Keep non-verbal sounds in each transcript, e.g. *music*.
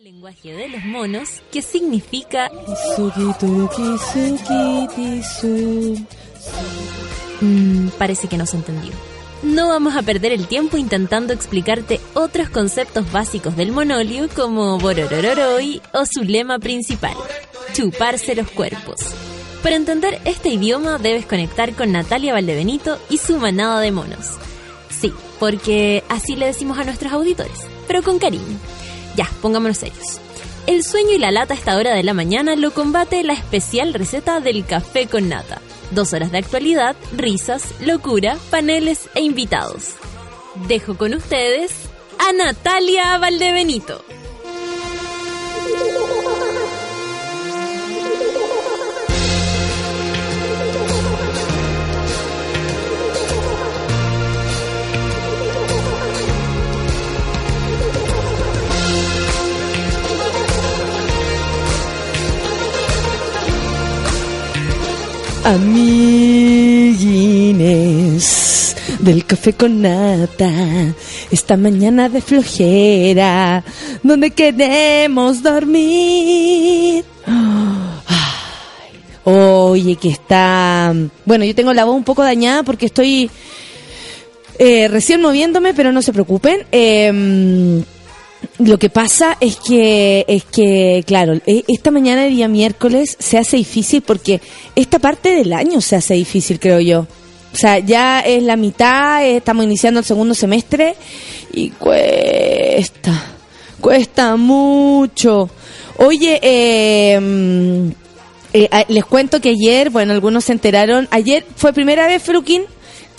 El lenguaje de los monos, que significa Mm, parece que no se entendió. No vamos a perder el tiempo intentando explicarte otros conceptos básicos del monolio como Bororororoi o su lema principal, chuparse los cuerpos. Para entender este idioma debes conectar con Natalia Valdebenito y su manada de monos. Sí, porque así le decimos a nuestros auditores, pero con cariño. Ya, pongámonos serios. El sueño y la lata a esta hora de la mañana lo combate la especial receta del café con nata. Dos horas de actualidad, risas, locura, paneles e invitados. Dejo con ustedes a Natalia Valdebenito. Amiguines del café con nata, esta mañana de flojera, donde queremos dormir. Oye, que está... Bueno, yo tengo la voz un poco dañada porque estoy eh, recién moviéndome, pero no se preocupen. Eh, lo que pasa es que, es que, claro, e- esta mañana de día miércoles se hace difícil porque esta parte del año se hace difícil, creo yo. O sea, ya es la mitad, eh, estamos iniciando el segundo semestre y cuesta, cuesta mucho. Oye, eh, mm, eh, a- les cuento que ayer, bueno, algunos se enteraron, ayer fue primera vez, Fruquín,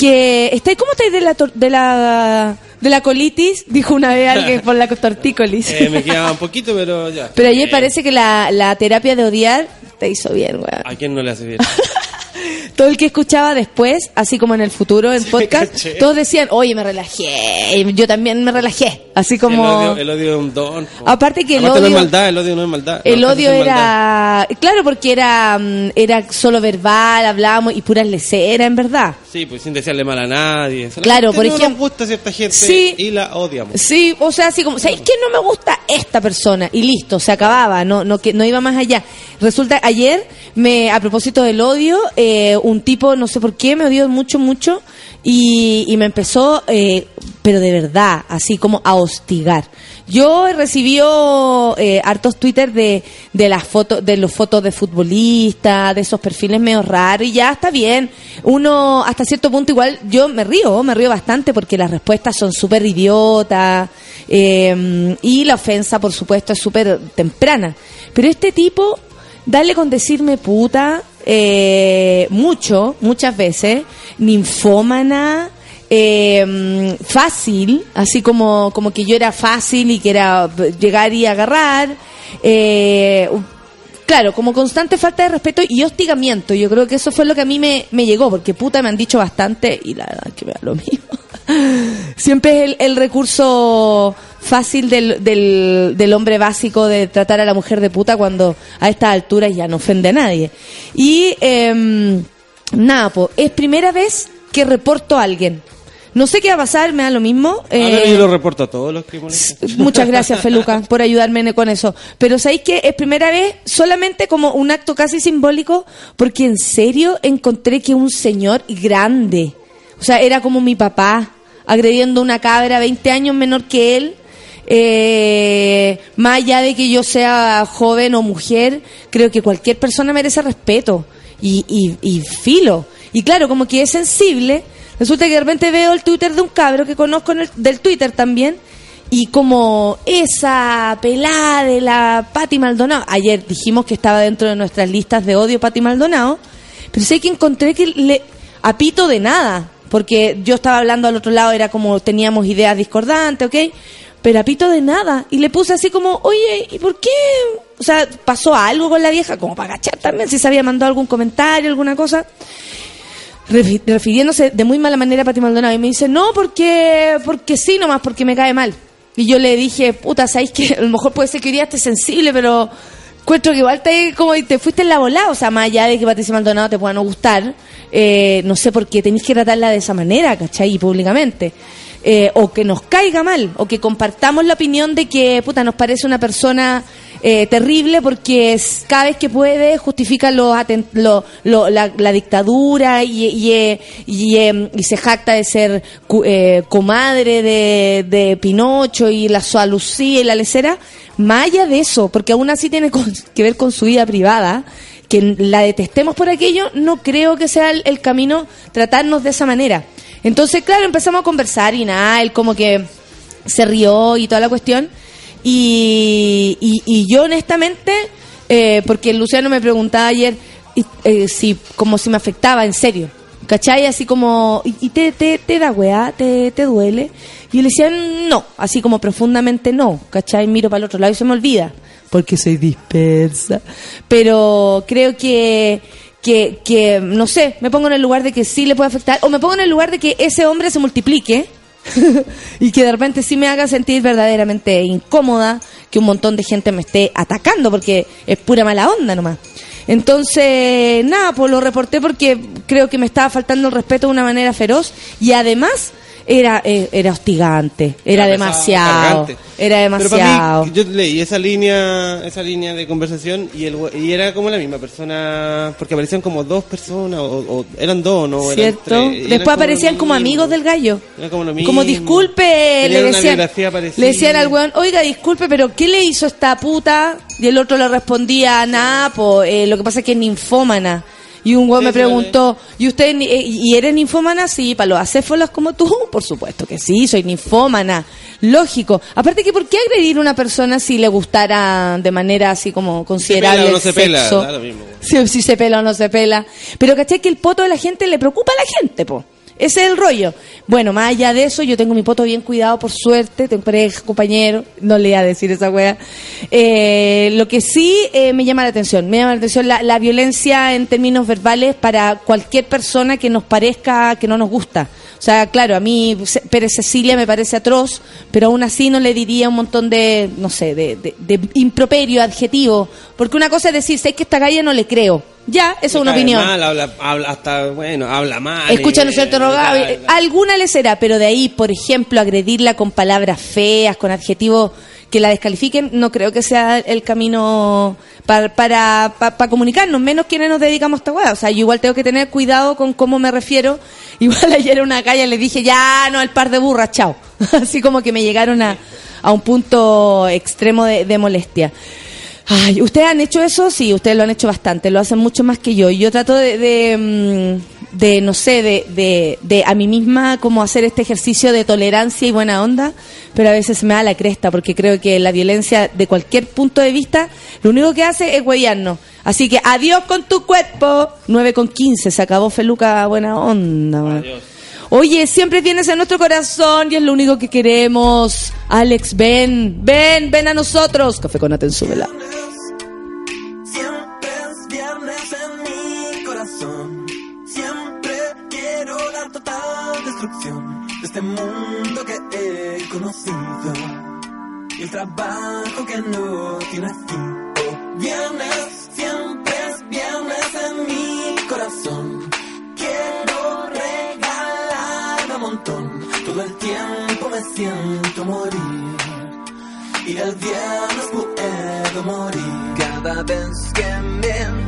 que está ¿cómo estáis de la, de la de la colitis? *laughs* Dijo una vez alguien por la tortícolis. Eh, me quedaba un poquito, pero ya. Pero ayer Eh, parece que la, la terapia de odiar te hizo bien, weón. ¿A quién no le hace bien? *laughs* Todo el que escuchaba después, así como en el futuro, en podcast, todos decían, oye, me relajé. Yo también me relajé. Así como... El odio, odio es un don. po. Aparte que el Aparte no odio- es maldad, el odio no es maldad. El Las odio maldad. era... Claro, porque era, mm, era solo verbal, hablábamos y puras leceras, en verdad. Sí, pues sin desearle mal a nadie. Solamente Claro, por no ejemplo- nos gusta cierta gente Sí. y la odiamos. Sí, o sea, así como, ¿sabéis que no me gusta esta persona? Y listo, se acababa, no, no, que, no iba más allá. Resulta, ayer, me, a propósito del odio, eh, un tipo, no sé por qué, me odió mucho, mucho, y, y me empezó, eh, pero de verdad, así como a hostigar. Yo he recibido eh, hartos Twitter de, de las fotos, de los fotos de futbolistas, de esos perfiles medio raros, y ya está bien. Uno, hasta cierto punto, igual, yo me río, me río bastante porque las respuestas son súper idiotas, eh, y la ofensa, por supuesto, es súper temprana. Pero este tipo, dale con decirme puta, eh, mucho, muchas veces, ninfómana, eh, fácil, así como, como que yo era fácil y que era llegar y agarrar. Eh, claro, como constante falta de respeto y hostigamiento. Yo creo que eso fue lo que a mí me, me llegó, porque puta me han dicho bastante y la verdad que me da lo mismo. *laughs* Siempre es el, el recurso fácil del, del, del hombre básico de tratar a la mujer de puta cuando a estas alturas ya no ofende a nadie. Y eh, nada, po, es primera vez que reporto a alguien. No sé qué va a pasar, me da lo mismo. A ver, eh, yo lo reporto a todos los que. Muchas gracias, Feluca, por ayudarme con eso. Pero ¿sabéis que es primera vez solamente como un acto casi simbólico? Porque en serio encontré que un señor grande, o sea, era como mi papá, agrediendo a una cabra 20 años menor que él, eh, más allá de que yo sea joven o mujer, creo que cualquier persona merece respeto y, y, y filo. Y claro, como que es sensible, resulta que de repente veo el Twitter de un cabro que conozco en el- del Twitter también, y como esa pelada de la Patti Maldonado, ayer dijimos que estaba dentro de nuestras listas de odio Patti Maldonado, pero sé que encontré que le apito de nada, porque yo estaba hablando al otro lado, era como teníamos ideas discordantes, ¿ok? Pero apito de nada, y le puse así como, oye, ¿y por qué? O sea, pasó algo con la vieja, como para agachar también, si se había mandado algún comentario, alguna cosa refiriéndose de muy mala manera a Pati Maldonado y me dice, no, porque, porque sí nomás, porque me cae mal. Y yo le dije, puta, ¿sabéis que a lo mejor puede ser que hoy día estés sensible, pero encuentro que igual te, como te fuiste en la volada, o sea, más allá de que Patricia Maldonado te pueda no gustar, eh, no sé por qué tenéis que tratarla de esa manera, ¿cachai? Y públicamente. eh, o que nos caiga mal, o que compartamos la opinión de que, puta, nos parece una persona eh, terrible porque es- cada vez que puede justifica los lo- lo- la, la dictadura y, y, eh, y, eh, y se jacta de ser eh, comadre de, Pinocho y la Lucía y la lecera, más allá de eso, porque aún así tiene con- que ver con su vida privada, que la detestemos por aquello, no creo que sea el, el camino tratarnos de esa manera. Entonces, claro, empezamos a conversar y nada, él como que se rió y toda la cuestión. Y, y, y yo honestamente, eh, porque Luciano me preguntaba ayer eh, si como si me afectaba en serio, ¿cachai? Así como, ¿y y te, te, te da weá? ¿Te, ¿Te duele? Y yo le decía, no, así como profundamente no, ¿cachai? Miro para el otro lado y se me olvida, porque soy dispersa. Pero creo que, que, que, no sé, me pongo en el lugar de que sí le puede afectar, o me pongo en el lugar de que ese hombre se multiplique *laughs* y que de repente sí me haga sentir verdaderamente incómoda, que un montón de gente me esté atacando, porque es pura mala onda nomás. Entonces, nada, pues lo reporté porque creo que me estaba faltando el respeto de una manera feroz y además era eh, era hostigante, era demasiado, era Pero para demasiado. mí, yo leí esa línea, esa línea de conversación y, el, y era como la misma persona, porque aparecían como dos personas, o, o eran dos, ¿no? Eran ¿Cierto? tres, eran Después aparecían como mismo. amigos del gallo. Era como lo mismo. Como disculpe, le Tenían decían, le decían al weón, oiga, disculpe, pero ¿qué le hizo esta puta? Y el otro le respondía, nada, eh, lo que pasa es que es ninfómana. Y un Sí, me preguntó, ¿y usted eh, y eres ninfómana? Sí, para los acéfalos como tú, por supuesto que sí, soy ninfómana. Lógico. Aparte que, ¿por qué agredir a una persona si le gustara de manera así como considerable pela o el no se pela, sexo? da lo mismo. Si, si se pela o no se pela. Pero caché que el poto de la gente le preocupa a la gente, po. Ese es el rollo. Bueno, más allá de eso, yo tengo mi poto bien cuidado, por suerte. Tengo pareja, compañero. No le iba a decir esa wea. Eh, lo que sí eh, me llama la atención. Me llama la atención la, la violencia en términos verbales para cualquier persona que nos parezca que no nos gusta. O sea, claro, a mí Pérez Cecilia me parece atroz, pero aún así no le diría un montón de, no sé, de, de, de improperio, adjetivo. Porque una cosa es decir, sé que esta galla no le creo. Ya, eso es una opinión. mal, habla, habla hasta, bueno, habla mal. Escucha, ¿no cierto? Alguna le será, pero de ahí, por ejemplo, agredirla con palabras feas, con adjetivos que la descalifiquen, no creo que sea el camino para, para, pa- pa comunicarnos, menos quienes nos dedicamos a esta weá. O sea, yo igual tengo que tener cuidado con cómo me refiero. *laughs* Igual ayer a una calle le dije, ya, no, el par de burras, chao. *laughs* Así como que me llegaron a, a un punto extremo de, de molestia. Ay, ¿ustedes han hecho eso? Sí, ustedes lo han hecho bastante, lo hacen mucho más que yo. Y Yo trato de, mm, de, no sé, de, de, de a mí misma como hacer este ejercicio de tolerancia y buena onda, pero a veces me da la cresta porque creo que la violencia de cualquier punto de vista lo único que hace es hueviarnos. Así que adiós con tu cuerpo. 9 con 15, se acabó Feluca, buena onda. Adiós. Oye, siempre tienes en nuestro corazón y es lo único que queremos. Alex, ven, ven, ven a nosotros. Café con Atenzúbela. Siempre es viernes en mi corazón. Siempre quiero la total destrucción de este mundo que he conocido. Y el trabajo que no tiene fin. Viernes, siempre es viernes en mi corazón. Todo el tiempo me siento morir. Y el viernes puedo morir cada vez que me despierto.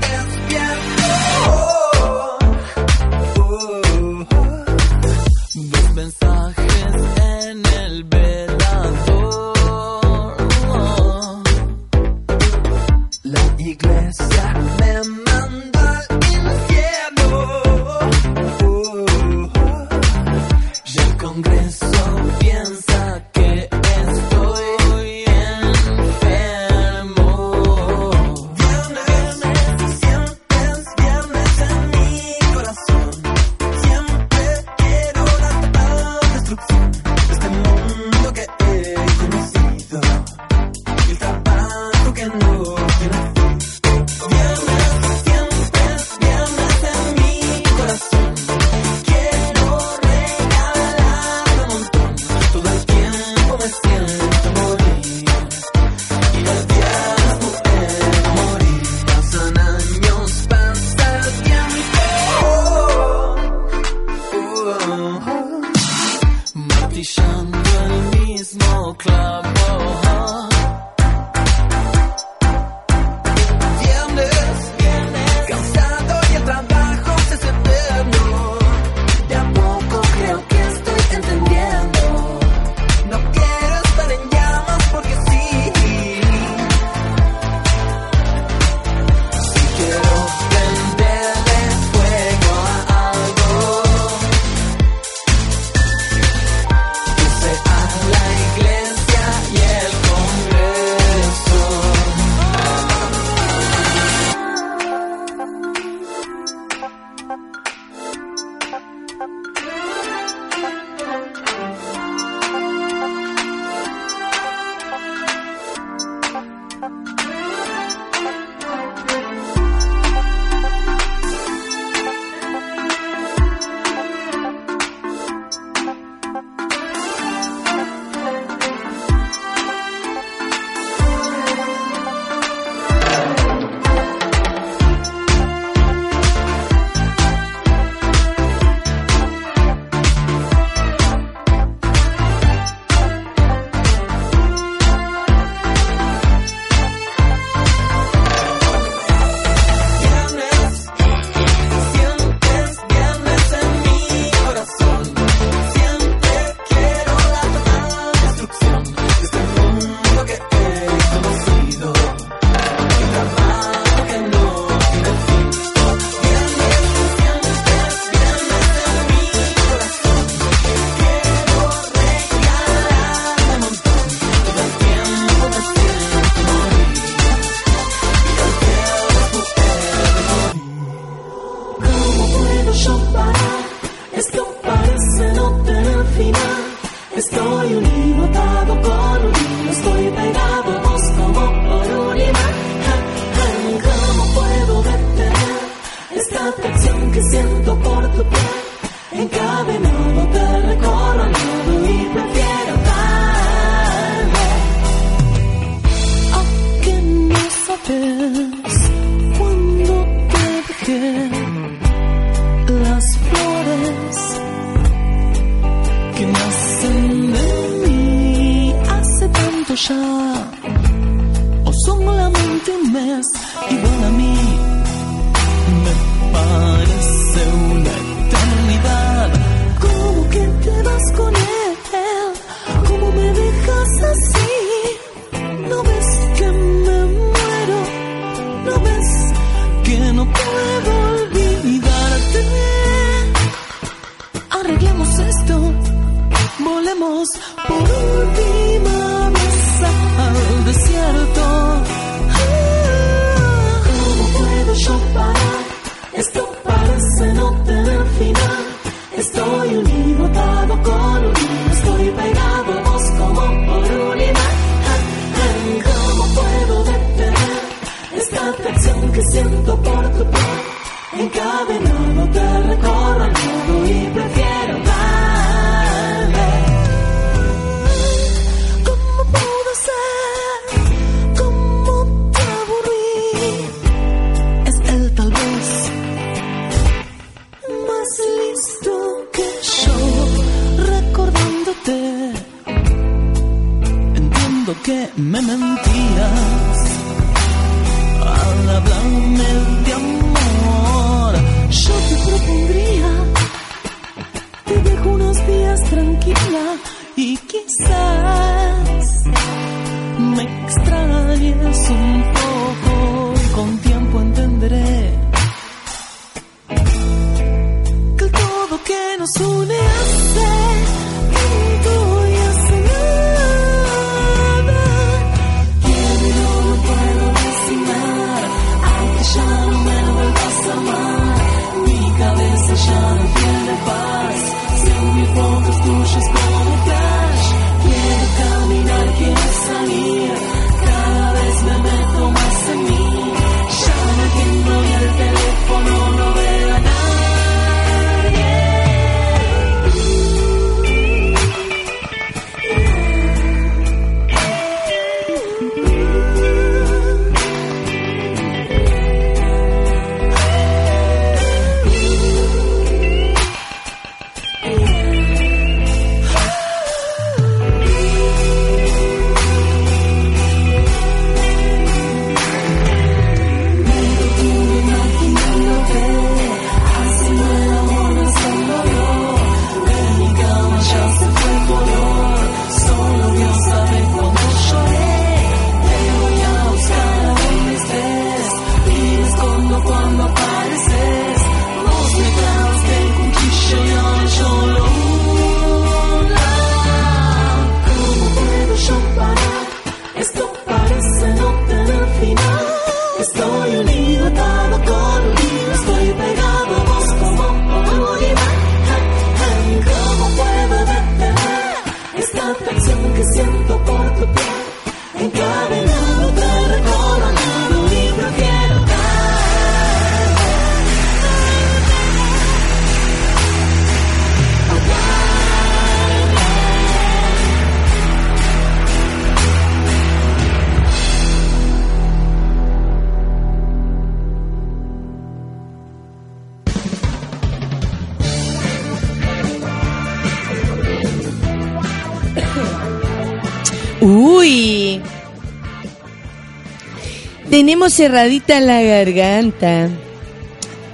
Tenemos cerradita la garganta.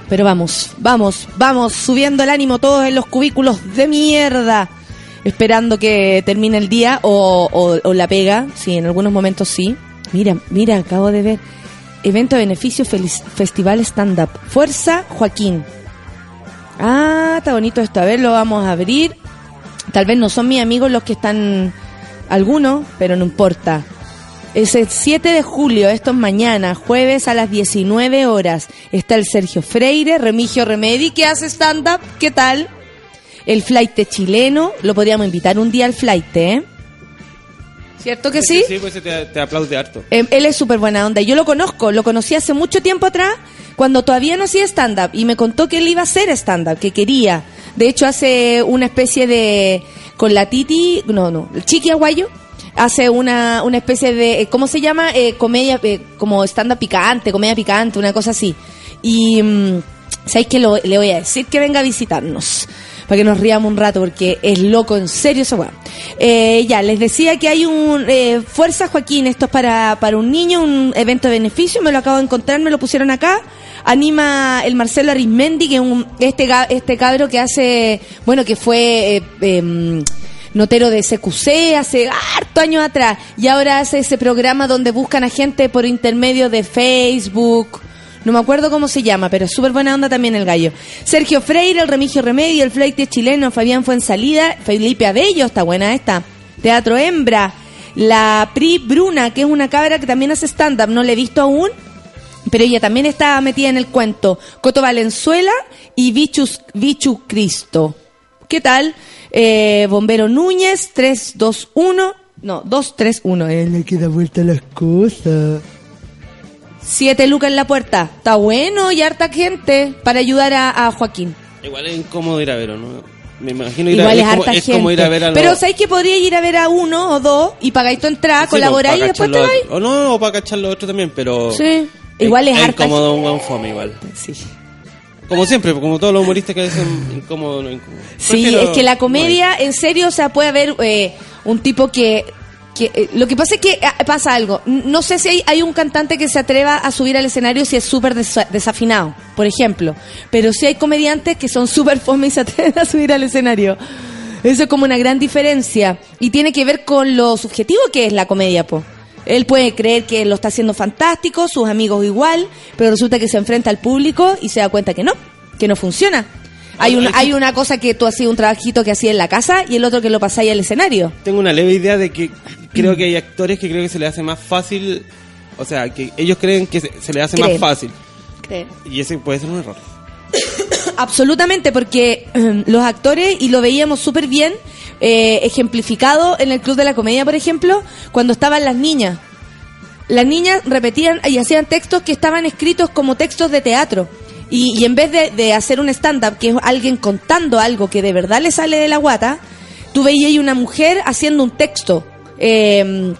Pero vamos, vamos, vamos, subiendo el ánimo todos en los cubículos de mierda. Esperando que termine el día o, o- la pega. Sí, en algunos momentos sí. Mira, mira, acabo de ver. Evento de beneficio Festival Stand Up. Fuerza Joaquín. Ah, está bonito esto. A ver, lo vamos a abrir. Tal vez no son mis amigos los que están algunos, pero no importa. Es el 7 de julio, esto es mañana, jueves a las 19 horas. Está el Sergio Freire, Remigio Remedi, que hace stand-up. ¿Qué tal? El flight chileno, lo podríamos invitar un día al flight, ¿eh? ¿Cierto que sí? Sí, pues te, te aplaude harto. Em, Él es súper buena onda. Yo lo conozco, lo conocí hace mucho tiempo atrás, cuando todavía no hacía stand-up. Y me contó que él iba a hacer stand-up, que quería. De hecho, hace una especie de. Con la Titi. No, no. El Chiqui Aguayo. Hace una, una especie de. eh, ¿Cómo se llama? Eh, comedia. eh, como stand-up picante, comedia picante, una cosa así. Y. mm, ¿Sabéis que lo- le voy a decir que venga a visitarnos? para que nos riamos un rato, porque es loco, en serio esa weá. Eh, ya, les decía que hay un... eh, Fuerza Joaquín, esto es para, para un niño, un evento de beneficio, me lo acabo de encontrar, me lo pusieron acá. Anima el Marcelo Arismendi, que es un, este, este cabro que hace, bueno, que fue... eh, em, notero de CQC hace harto años atrás y ahora hace ese programa donde buscan a gente por intermedio de Facebook. No me acuerdo cómo se llama, pero súper buena onda también el gallo. Sergio Freire, el Remigio Remedio, el flight chileno, Fabián Fuensalida, Felipe Abello, está buena esta. Teatro Hembra, la Pri Bruna, que es una cabra que también hace stand-up, no la he visto aún, pero ella también está metida en el cuento. Coto Valenzuela y Bichus, Bichu Cristo. ¿Qué tal? Eh, Bombero Núñez, 321. No, 231. Él le queda vuelta las cosas. Siete lucas en la puerta. Está bueno y harta gente para ayudar a, a Joaquín. Igual es incómodo ir a ver, ¿o ¿no? Me imagino ir Igual a es ver. harta es gente. como ir a ver a los- Pero ¿sabéis que podría ir a ver a uno o dos y pagáis tu entrada, Sí, colaboráis y pues, después te vais? O no, o para cachar lo otro también, pero... Sí. Igual es harta incómodo un buen fome igual. Sí. Como siempre, como todos los humoristas que dicen incómodo, no incómodo. Sí, Prefiero- es que la comedia, en serio, o sea, puede haber eh, un tipo que... que eh, lo que pasa es que ah, pasa algo. No sé si hay, hay un cantante que se atreva a subir al escenario si es súper desa- desafinado, por ejemplo. Pero sí hay comediantes que son súper fome y se atreven a subir al escenario. Eso es como una gran diferencia. Y tiene que ver con lo subjetivo que es la comedia, po. Él puede creer que lo está haciendo fantástico, sus amigos igual, pero resulta que se enfrenta al público y se da cuenta que no, que no funciona. Hay una, hay una cosa que tú hacías un trabajito que hacías en la casa y el otro que lo pasáis al escenario. Tengo una leve idea de que creo que hay actores que creo que se les hace más fácil, o sea, que ellos creen que se, se les hace Creen. más fácil. Y ese puede ser un error. *coughs* Absolutamente, porque eh, los actores, y lo veíamos súper bien, eh, ejemplificado en el Club de la Comedia, por ejemplo, cuando estaban las niñas. Las niñas repetían y hacían textos que estaban escritos como textos de teatro. Y, y en vez de, hacer un stand-up, que es alguien contando algo que de verdad le sale de la guata, tú veías una mujer haciendo un texto, eh,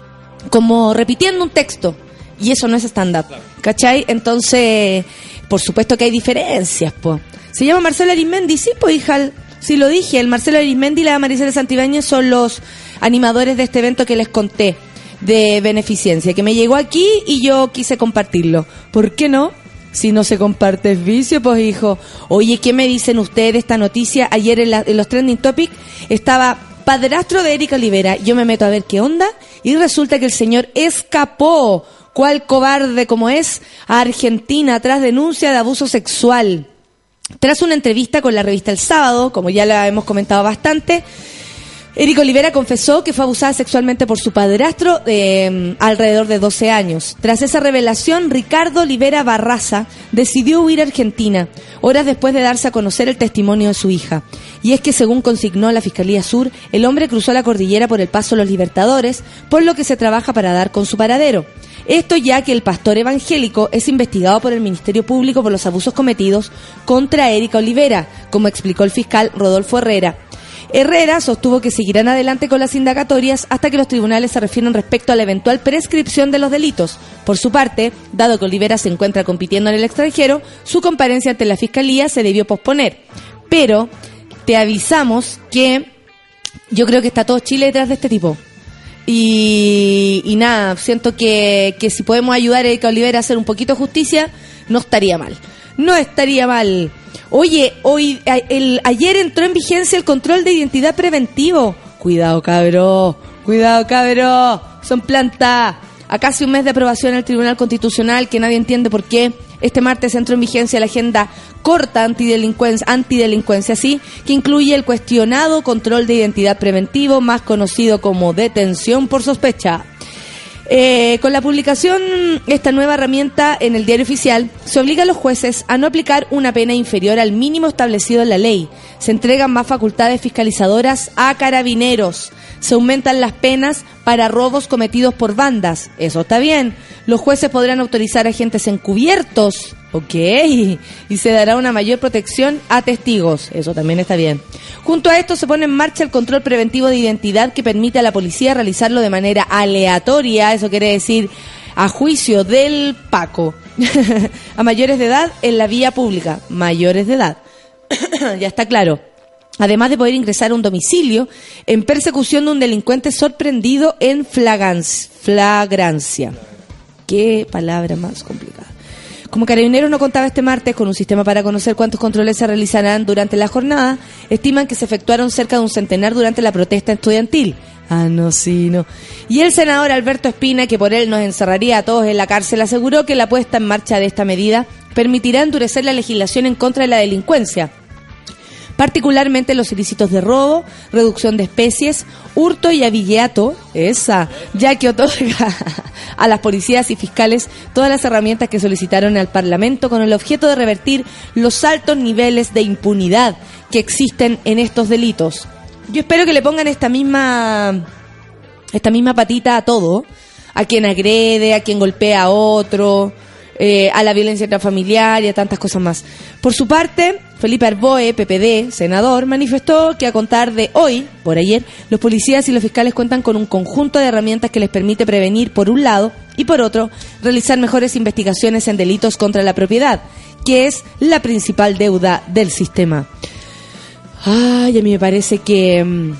como repitiendo un texto. Y eso no es stand-up, ¿cachai? Entonces, por supuesto que hay diferencias, po. Se llama Marcelo Arismendi, sí, pues hija, sí lo dije, el Marcelo Arismendi y la Maricela Santibáñez son los animadores de este evento que les conté de beneficencia, que me llegó aquí y yo quise compartirlo. ¿Por qué no? Si no se comparte es vicio, pues hijo. Oye, ¿qué me dicen ustedes de esta noticia? Ayer en, la- en los trending topics estaba padrastro de Erika Olivera. Yo me meto a ver qué onda y resulta que el señor escapó, cual cobarde como es, a Argentina tras denuncia de abuso sexual. Tras una entrevista con la revista El Sábado, como ya la hemos comentado bastante, Erika Olivera confesó que fue abusada sexualmente por su padrastro mm, alrededor de 12 años. Tras esa revelación, Ricardo Olivera Barraza decidió huir a Argentina, horas después de darse a conocer el testimonio de su hija. Y es que, según consignó la Fiscalía Sur, el hombre cruzó la cordillera por el Paso Los Libertadores, por lo que se trabaja para dar con su paradero. Esto ya que el pastor evangélico es investigado por el Ministerio Público por los abusos cometidos contra Erika Olivera, como explicó el fiscal Rodolfo Herrera. Herrera sostuvo que seguirán adelante con las indagatorias hasta que los tribunales se refieran respecto a la eventual prescripción de los delitos. Por su parte, dado que Olivera se encuentra compitiendo en el extranjero, su comparencia ante la Fiscalía se debió posponer. Pero te avisamos que yo creo que está todo Chile detrás de este tipo. Y, nada, siento que, que si podemos ayudar a Erika Olivera a hacer un poquito de justicia, no estaría mal. No estaría mal. Oye, hoy, a- el, ayer entró en vigencia el control de identidad preventivo. Cuidado, cabro. Cuidado, cabro. Son plantas. A casi un mes de aprobación el Tribunal Constitucional, que nadie entiende por qué. Este martes entró en vigencia la agenda corta antidelincuencia, sí, que incluye el cuestionado control de identidad preventivo, más conocido como detención por sospecha. Eh, con la publicación esta nueva herramienta en el diario oficial, se obliga a los jueces a no aplicar una pena inferior al mínimo establecido en la ley. Se entregan más facultades fiscalizadoras a carabineros. Se aumentan las penas para robos cometidos por bandas. Eso está bien. Los jueces podrán autorizar agentes encubiertos. Ok. Y se dará una mayor protección a testigos. Eso también está bien. Junto a esto se pone en marcha el control preventivo de identidad que permite a la policía realizarlo de manera aleatoria. Eso quiere decir a juicio del Paco. *laughs* a mayores de edad en la vía pública. Mayores de edad. *coughs* ya está claro. Además de poder ingresar a un domicilio en persecución de un delincuente sorprendido en flagrancia. Qué palabra más complicada. Como Carabineros no contaba este martes con un sistema para conocer cuántos controles se realizarán durante la jornada, estiman que se efectuaron cerca de un centenar durante la protesta estudiantil. Ah, no, sí, no. Y el senador Alberto Espina, que por él nos encerraría a todos en la cárcel, aseguró que la puesta en marcha de esta medida permitirá endurecer la legislación en contra de la delincuencia, particularmente los ilícitos de robo, reducción de especies, hurto y avilleato, esa, ya que otorga *laughs* a las policías y fiscales todas las herramientas que solicitaron al Parlamento con el objeto de revertir los altos niveles de impunidad que existen en estos delitos. Yo espero que le pongan esta misma esta misma patita a todo, a quien agrede, a quien golpea a otro, eh, a la violencia intrafamiliar y a tantas cosas más. Por su parte, Felipe Arboe, PPD, senador, manifestó que a contar de hoy, por ayer, los policías y los fiscales cuentan con un conjunto de herramientas que les permite prevenir, por un lado, y por otro, realizar mejores investigaciones en delitos contra la propiedad, que es la principal deuda del sistema. Ay, a mí me parece que... mm,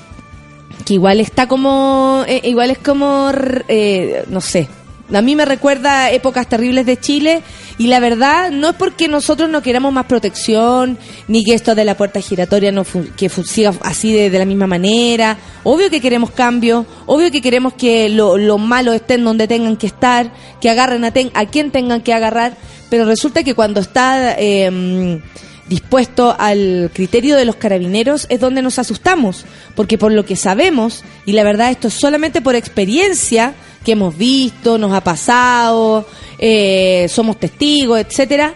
que igual está como eh, igual es como eh, no sé a mí me recuerda épocas terribles de Chile y la verdad no es porque nosotros no queramos más protección ni que esto de la puerta giratoria no fun- que siga así de, la misma manera. Obvio que queremos cambio obvio que queremos que lo- los malos estén donde tengan que estar que agarren a, ten- a quien tengan que agarrar pero resulta que cuando está eh, dispuesto al criterio de los carabineros es donde nos asustamos, porque por lo que sabemos, y la verdad esto es solamente por experiencia que hemos visto, nos ha pasado, eh, somos testigos, etcétera,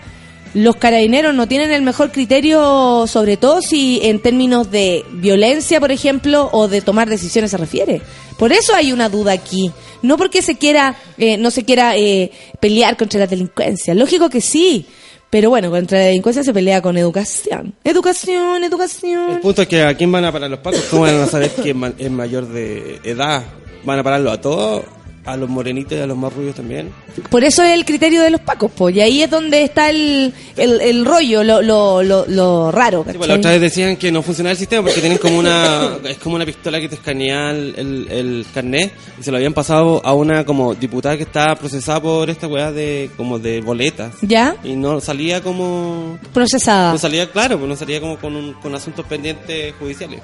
los carabineros no tienen el mejor criterio, sobre todo si en términos de violencia, por ejemplo, o de tomar decisiones se refiere. Por eso hay una duda aquí. No porque se quiera, eh, no se quiera eh, pelear contra la delincuencia. Lógico que sí. Pero bueno, contra la delincuencia se pelea con educación. Educación, El educación. punto es que a quién van a parar los pacos, ¿cómo van a saber quién es mayor de edad? ¿Van a pararlo a todos? ¿A los morenitos y a los más rubios también? Por eso es el criterio de los pacos, pues. Y ahí es donde está el, el, el rollo, lo, lo, lo, lo raro. Sí, pues, otra vez decían que no funcionaba el sistema porque tienen como una *laughs* es como una pistola que te escanea el, el, el carnet y se lo habían pasado a una como diputada que estaba procesada por esta weá de como de boletas ¿Ya? y no salía como Procesada. no salía claro pues no salía como con, un, con asuntos pendientes judiciales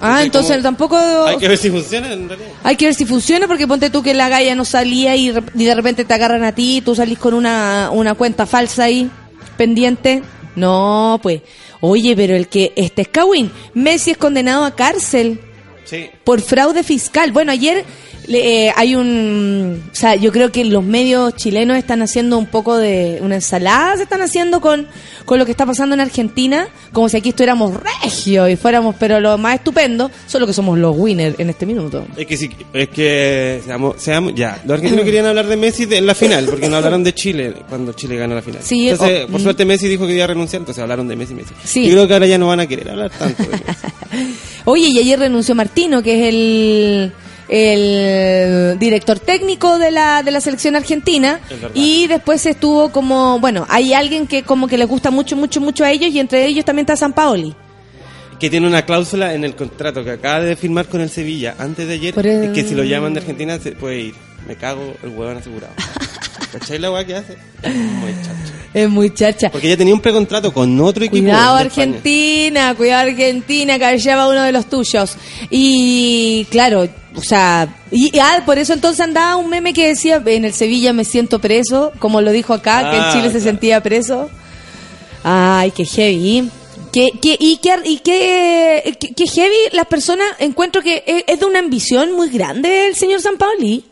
ah, entonces tampoco... hay que ver si funciona en realidad Hay que ver si funciona porque ponte tú que la galla no salía y, y de repente te agarran a ti, tú salís con una, una cuenta falsa ahí, pendiente. No, pues. Oye, pero el que este es Kawin, Messi es condenado a cárcel sí por fraude fiscal. Bueno, ayer le- eh, hay un... O sea, yo creo que los medios chilenos están haciendo un poco de... Una ensalada se están haciendo con, con lo que está pasando en Argentina, como si aquí estuviéramos regio y fuéramos, pero lo más estupendo, solo que somos los winners en este minuto. es que sí es que seamos, seamos ya los argentinos *laughs* querían hablar de Messi de- en la final porque no hablaron de Chile cuando Chile ganó la final Sí, entonces oh, por mm. suerte Messi dijo que iba a renunciar entonces hablaron de Messi Messi Sí. yo creo que ahora ya no van a querer hablar tanto de *laughs* Messi. Oye, y ayer renunció Martino, que es el, el director técnico de la, de la selección argentina. Y después estuvo como, bueno, hay alguien que como que les gusta mucho, mucho, mucho a ellos y entre ellos también está San Paoli. que tiene una cláusula en el contrato que acaba de firmar con el Sevilla antes de ayer, el- que si lo llaman de Argentina se puede ir. Me cago el huevón asegurado. *laughs* ¿Cachai la weá que hace? Muy chacha. Es muy chacha. Porque ella tenía un precontrato con otro equipo. Cuidado. Argentina, cuidado Argentina, que lleva uno de los tuyos. Y claro, o sea, y ah, por eso entonces andaba un meme que decía, en el Sevilla me siento preso, como lo dijo acá, que en Ah, Chile se sentía preso. Ay, qué heavy. Que, que, y que, y que, que- que heavy las personas, encuentro que es, es de una ambición muy grande el señor San Paoli.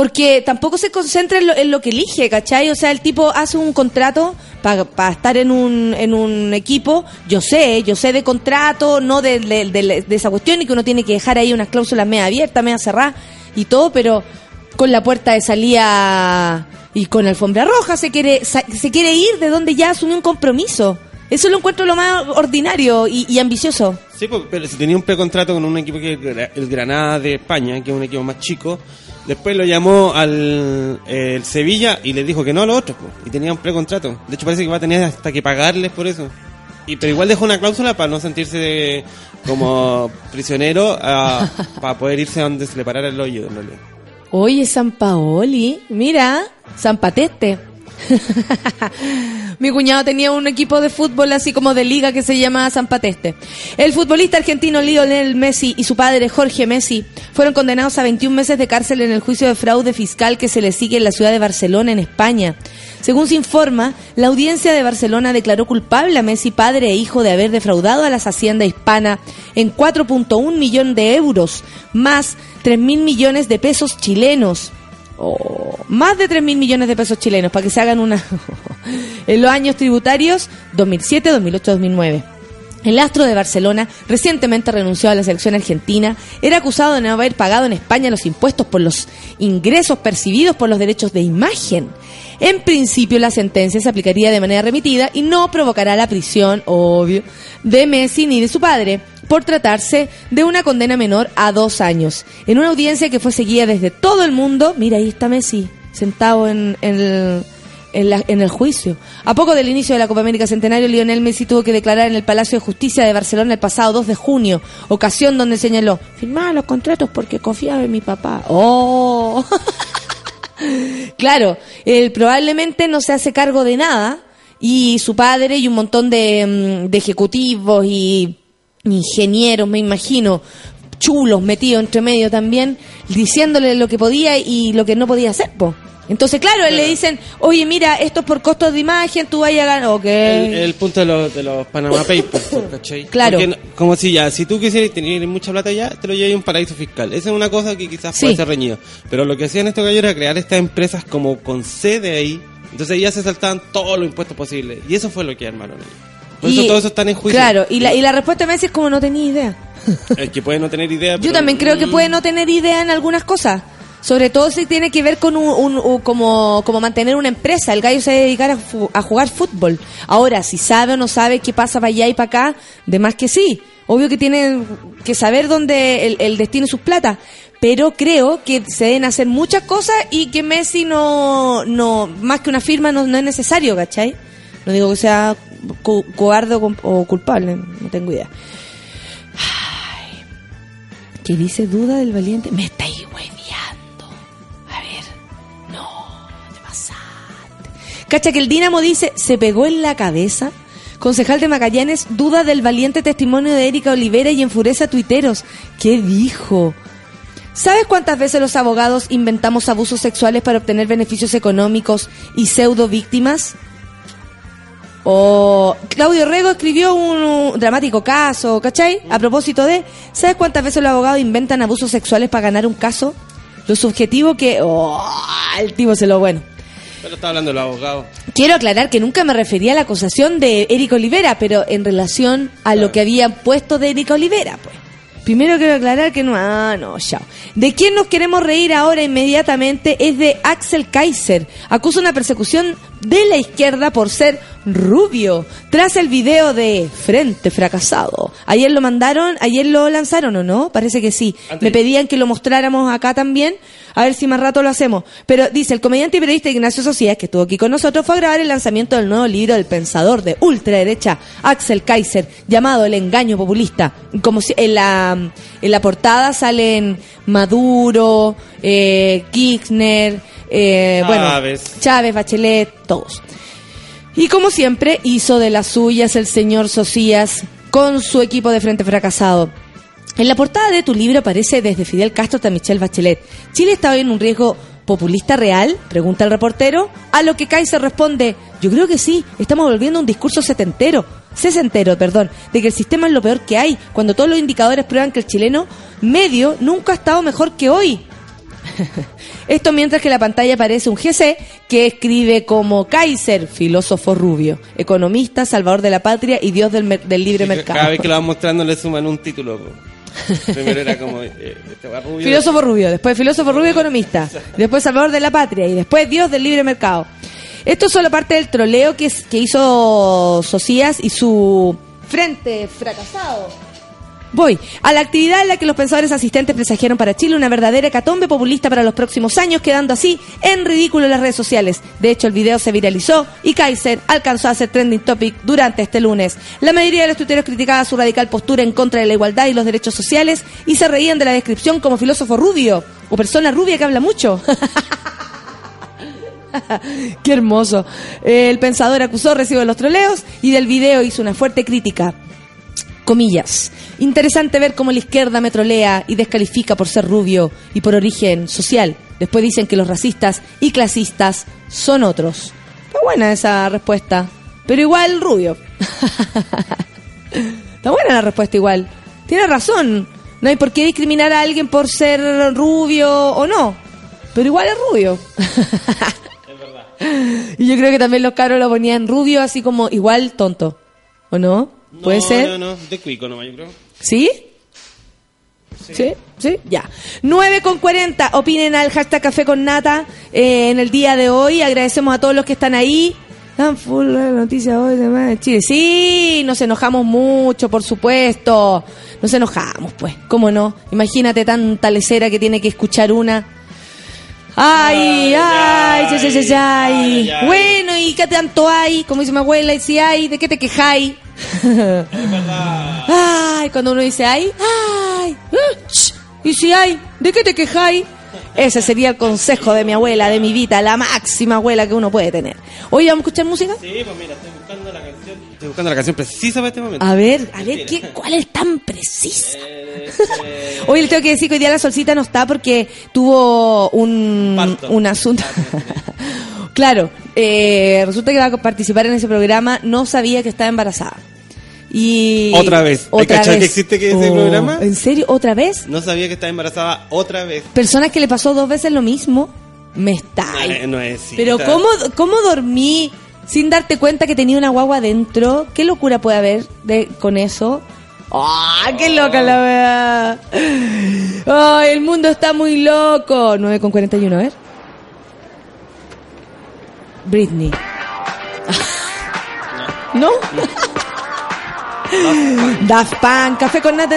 Porque tampoco se concentra en lo, en lo que elige, ¿cachai? O sea, el tipo hace un contrato para estar en un, en un equipo. Yo sé, yo sé de contrato, no de, de- de- esa cuestión y que uno tiene que dejar ahí unas cláusulas media abiertas, media cerradas y todo, pero con la puerta de salida y con alfombra roja se quiere, se quiere ir de donde ya asumió un compromiso. Eso lo encuentro lo más ordinario y, y ambicioso. Sí, pues, pero si tenía un precontrato con un equipo que es el Granada de España, que es un equipo más chico, después lo llamó al eh, el Sevilla y le dijo que no a los otros, pues, y tenía un precontrato. De hecho, parece que va a tener hasta que pagarles por eso. Y, pero igual dejó una cláusula para no sentirse como *laughs* prisionero para poder irse a donde se le parara el hoyo. en realidad. Oye, San Paoli, mira, San Pateste. *laughs* Mi cuñado tenía un equipo de fútbol así como de liga que se llama San Pateste. El futbolista argentino Lionel Messi y su padre Jorge Messi fueron condenados a 21 meses de cárcel en el juicio de fraude fiscal que se le sigue en la ciudad de Barcelona, en España. Según se informa, la audiencia de Barcelona declaró culpable a Messi, padre e hijo, de haber defraudado a las haciendas hispanas en 4.1 millón de euros, más 3 mil millones de pesos chilenos. Oh, más de 3 mil millones de pesos chilenos, para que se hagan una... *laughs* en los años tributarios 2007, 2008, 2009. El astro de Barcelona, recientemente renunció a la selección argentina, era acusado de no haber pagado en España los impuestos por los ingresos percibidos por los derechos de imagen. En principio, la sentencia se aplicaría de manera remitida y no provocará la prisión, obvio, de Messi ni de su padre, por tratarse de una condena menor a dos años. En una audiencia que fue seguida desde todo el mundo, mira, ahí está Messi, sentado en, en el juicio. A poco del inicio de la Copa América Centenario, Lionel Messi tuvo que declarar en el Palacio de Justicia de Barcelona el pasado 2 de junio, ocasión donde señaló, firmaba los contratos porque confiaba en mi papá. ¡Oh! *laughs* claro, él probablemente no se hace cargo de nada y su padre y un montón de, mm, de ejecutivos y ingenieros, me imagino, chulos metidos entre medio también, diciéndole lo que podía y lo que no podía hacer, po. Entonces, claro, él le dicen, oye, mira, esto es por costos de imagen, tú vayas a ganar, ok. El, el punto de los, de los Panama Papers, *laughs* ¿cachai? Claro. Porque como si ya, si tú quisieras tener mucha plata ya, te lo llevas a un paraíso fiscal. Esa es una cosa que quizás Sí. puede ser reñido. Pero lo que hacían estos gallos era crear estas empresas como con sede ahí. Entonces ya se saltaban todos los impuestos posibles. Y eso fue lo que armaron ellos. Por eso todo eso está en juicio. Claro, y la, y la respuesta de Messi es como no tenía idea. *laughs* El que puede no tener idea. Yo también creo que puede no tener idea en algunas cosas. Sobre todo si tiene que ver con un, un- un- como, como mantener una empresa. El gallo se va a dedicar a, jugar fútbol. Ahora, si sabe o no sabe qué pasa para allá y para acá, de más que sí. Obvio que tiene que saber dónde el, el destino de sus plata. Pero creo que se deben hacer muchas cosas y que Messi no, no más que una firma no, no es necesario, ¿cachai? No digo que sea co- cobarde o, culpable, no tengo idea. que dice duda del valiente. Me estáis hueveando. A ver. No, te pasaste. Cacha que el Dinamo dice, se pegó en la cabeza. Concejal de Magallanes duda del valiente testimonio de Erika Olivera y enfurece a tuiteros. ¿Qué dijo? ¿Sabes cuántas veces los abogados inventamos abusos sexuales para obtener beneficios económicos y pseudo víctimas? O Claudio Rego escribió un, dramático caso, ¿cachai? A propósito de, ¿sabes cuántas veces los abogados inventan abusos sexuales para ganar un caso? Lo subjetivo que... Oh, el tipo se lo bueno. Pero está hablando de los abogados. Quiero aclarar que nunca me refería a la acusación de Erika Olivera, pero en relación a lo que habían puesto de Erika Olivera, pues. Primero quiero aclarar que no, ah, no, chao. ¿De quién nos queremos reír ahora inmediatamente? Es de Axel Kaiser. Acusa una persecución de la izquierda por ser rubio. Tras el video de Frente Fracasado. Ayer lo mandaron, ayer lo lanzaron o no? Parece que sí. Antes. Me pedían que lo mostráramos acá también. A ver si más rato lo hacemos. Pero dice, el comediante y periodista Ignacio Socias, que estuvo aquí con nosotros, fue a grabar el lanzamiento del nuevo libro del pensador de ultraderecha Axel Kaiser, llamado El engaño populista. Como si en la, en la portada salen Maduro, eh, Kirchner, eh, bueno, Chávez. Chávez, Bachelet, todos. Y como siempre, hizo de las suyas el señor Socias con su equipo de Frente Fracasado. En la portada de tu libro aparece desde Fidel Castro hasta Michelle Bachelet. ¿Chile está hoy en un riesgo populista real? Pregunta el reportero. A lo que Kaiser responde, yo creo que sí, estamos volviendo a un discurso setentero, sesentero, perdón, de que el sistema es lo peor que hay, cuando todos los indicadores prueban que el chileno medio nunca ha estado mejor que hoy. *laughs* Esto mientras que en la pantalla aparece un GC que escribe como Kaiser, filósofo rubio, economista, salvador de la patria y dios del, del libre mercado. Cada vez que lo van mostrando le suman un título. *laughs* Primero era como eh, este rubio. Filósofo rubio, después filósofo rubio economista, después salvador de la patria y después dios del libre mercado. Esto es solo parte del troleo que, es- que hizo Socias y su frente fracasado. Voy. A la actividad en la que los pensadores asistentes presagiaron para Chile una verdadera hecatombe populista para los próximos años, quedando así en ridículo en las redes sociales. De hecho, el video se viralizó y Kaiser alcanzó a ser trending topic durante este lunes. La mayoría de los tuiteros criticaba su radical postura en contra de la igualdad y los derechos sociales y se reían de la descripción como filósofo rubio o persona rubia que habla mucho. *laughs* Qué hermoso. El pensador acusó recibo de los troleos y del video hizo una fuerte crítica. Comillas. Interesante ver cómo la izquierda me trolea y descalifica por ser rubio y por origen social. Después dicen que los racistas y clasistas son otros. Está buena esa respuesta. Pero igual rubio. *laughs* Está buena la respuesta igual. Tiene razón. No hay por qué discriminar a alguien por ser rubio o no. Pero igual es rubio. *laughs* *laughs* Y yo creo que también los caros lo ponían rubio, así como igual tonto. ¿O no? ¿Puede No, ser? No, no, de cuico nomás, yo creo. ¿Sí? ¿Sí? ¿Sí? Ya. 9 con 40. Opinen al hashtag Café con Nata eh, en el día de hoy. Agradecemos a todos los que están ahí. Tan full la noticia hoy de de Chile. Sí, nos enojamos mucho, por supuesto. Nos enojamos, pues. ¿Cómo no? Imagínate tanta lecera que tiene que escuchar una. Ay, ay, ay, ay, ay, ay. Bueno, ¿y qué tanto hay? Como dice mi abuela, y si hay, ¿de qué te quejáis? *laughs* Ay, cuando uno dice ay, ay, ch, y si hay, ¿de qué te quejáis? Ese sería el consejo de mi abuela, de mi vida, la máxima abuela que uno puede tener. Hoy vamos a escuchar música. Sí, pues mira, estoy buscando la canción. Estoy buscando la canción precisa para este momento. A ver, a ver, ¿qué, ¿cuál es tan precisa? *laughs* Hoy le tengo que decir que hoy día la solcita no está porque tuvo un, Parto. un asunto. *laughs* claro, eh, resulta que va a participar en ese programa, no sabía que estaba embarazada. Y Otra vez. ¿Hay Otra vez. que existe que ese Oh, programa? ¿En serio? ¿Otra vez? no sabía que estaba embarazada otra vez. Personas que le pasó dos veces lo mismo. Me está. No, no es. Pero ¿cómo, ¿cómo dormí sin darte cuenta que tenía una guagua adentro? ¿Qué locura puede haber de, con eso? ¡Ah, qué loca la verdad! ¡Ay, el mundo está muy loco! 9 con 41, a ver. Britney. ¿No? *laughs* Daft Punk, café con nata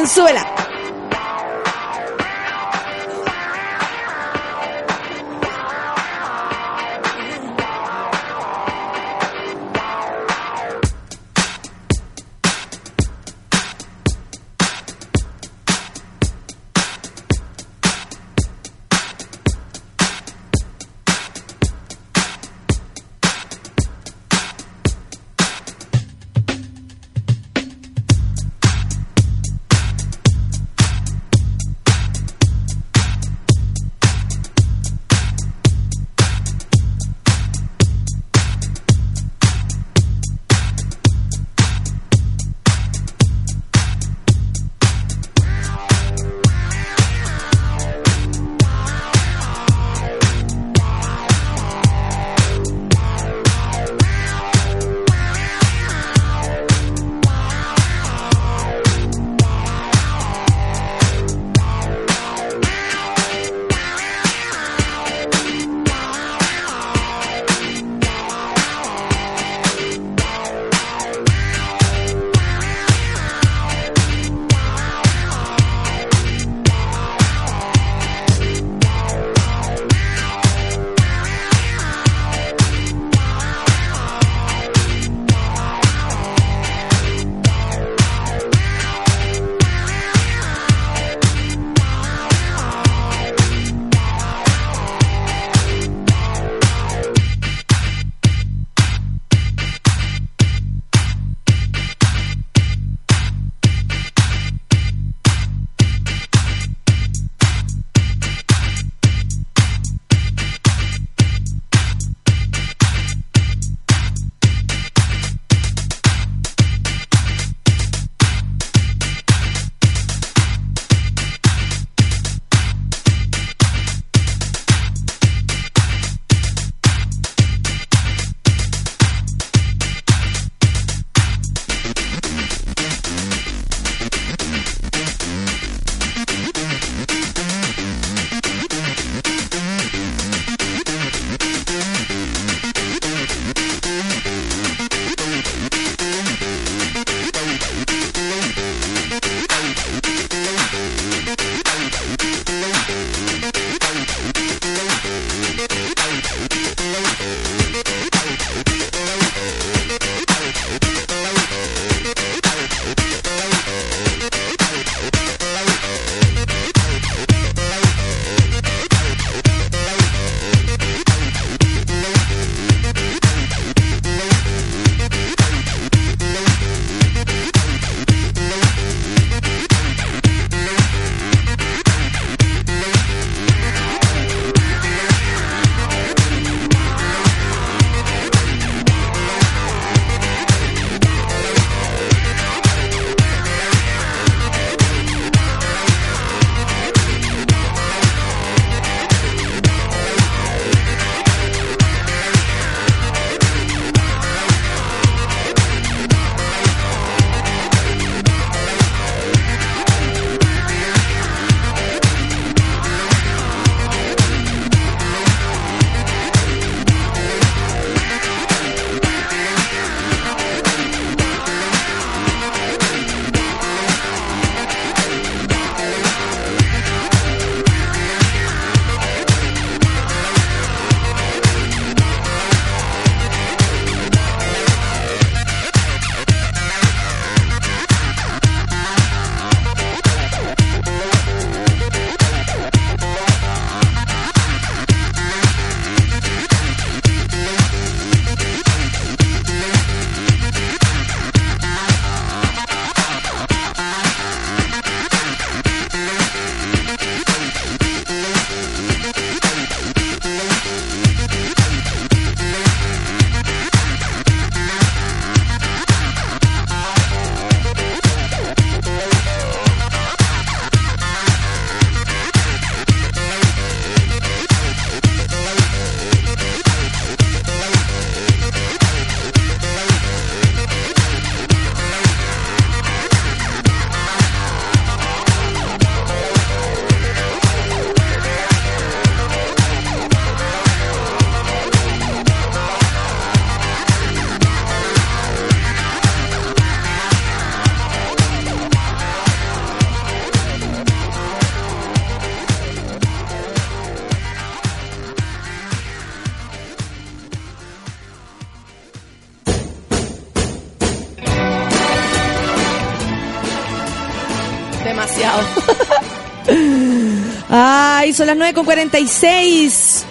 son las 9.46.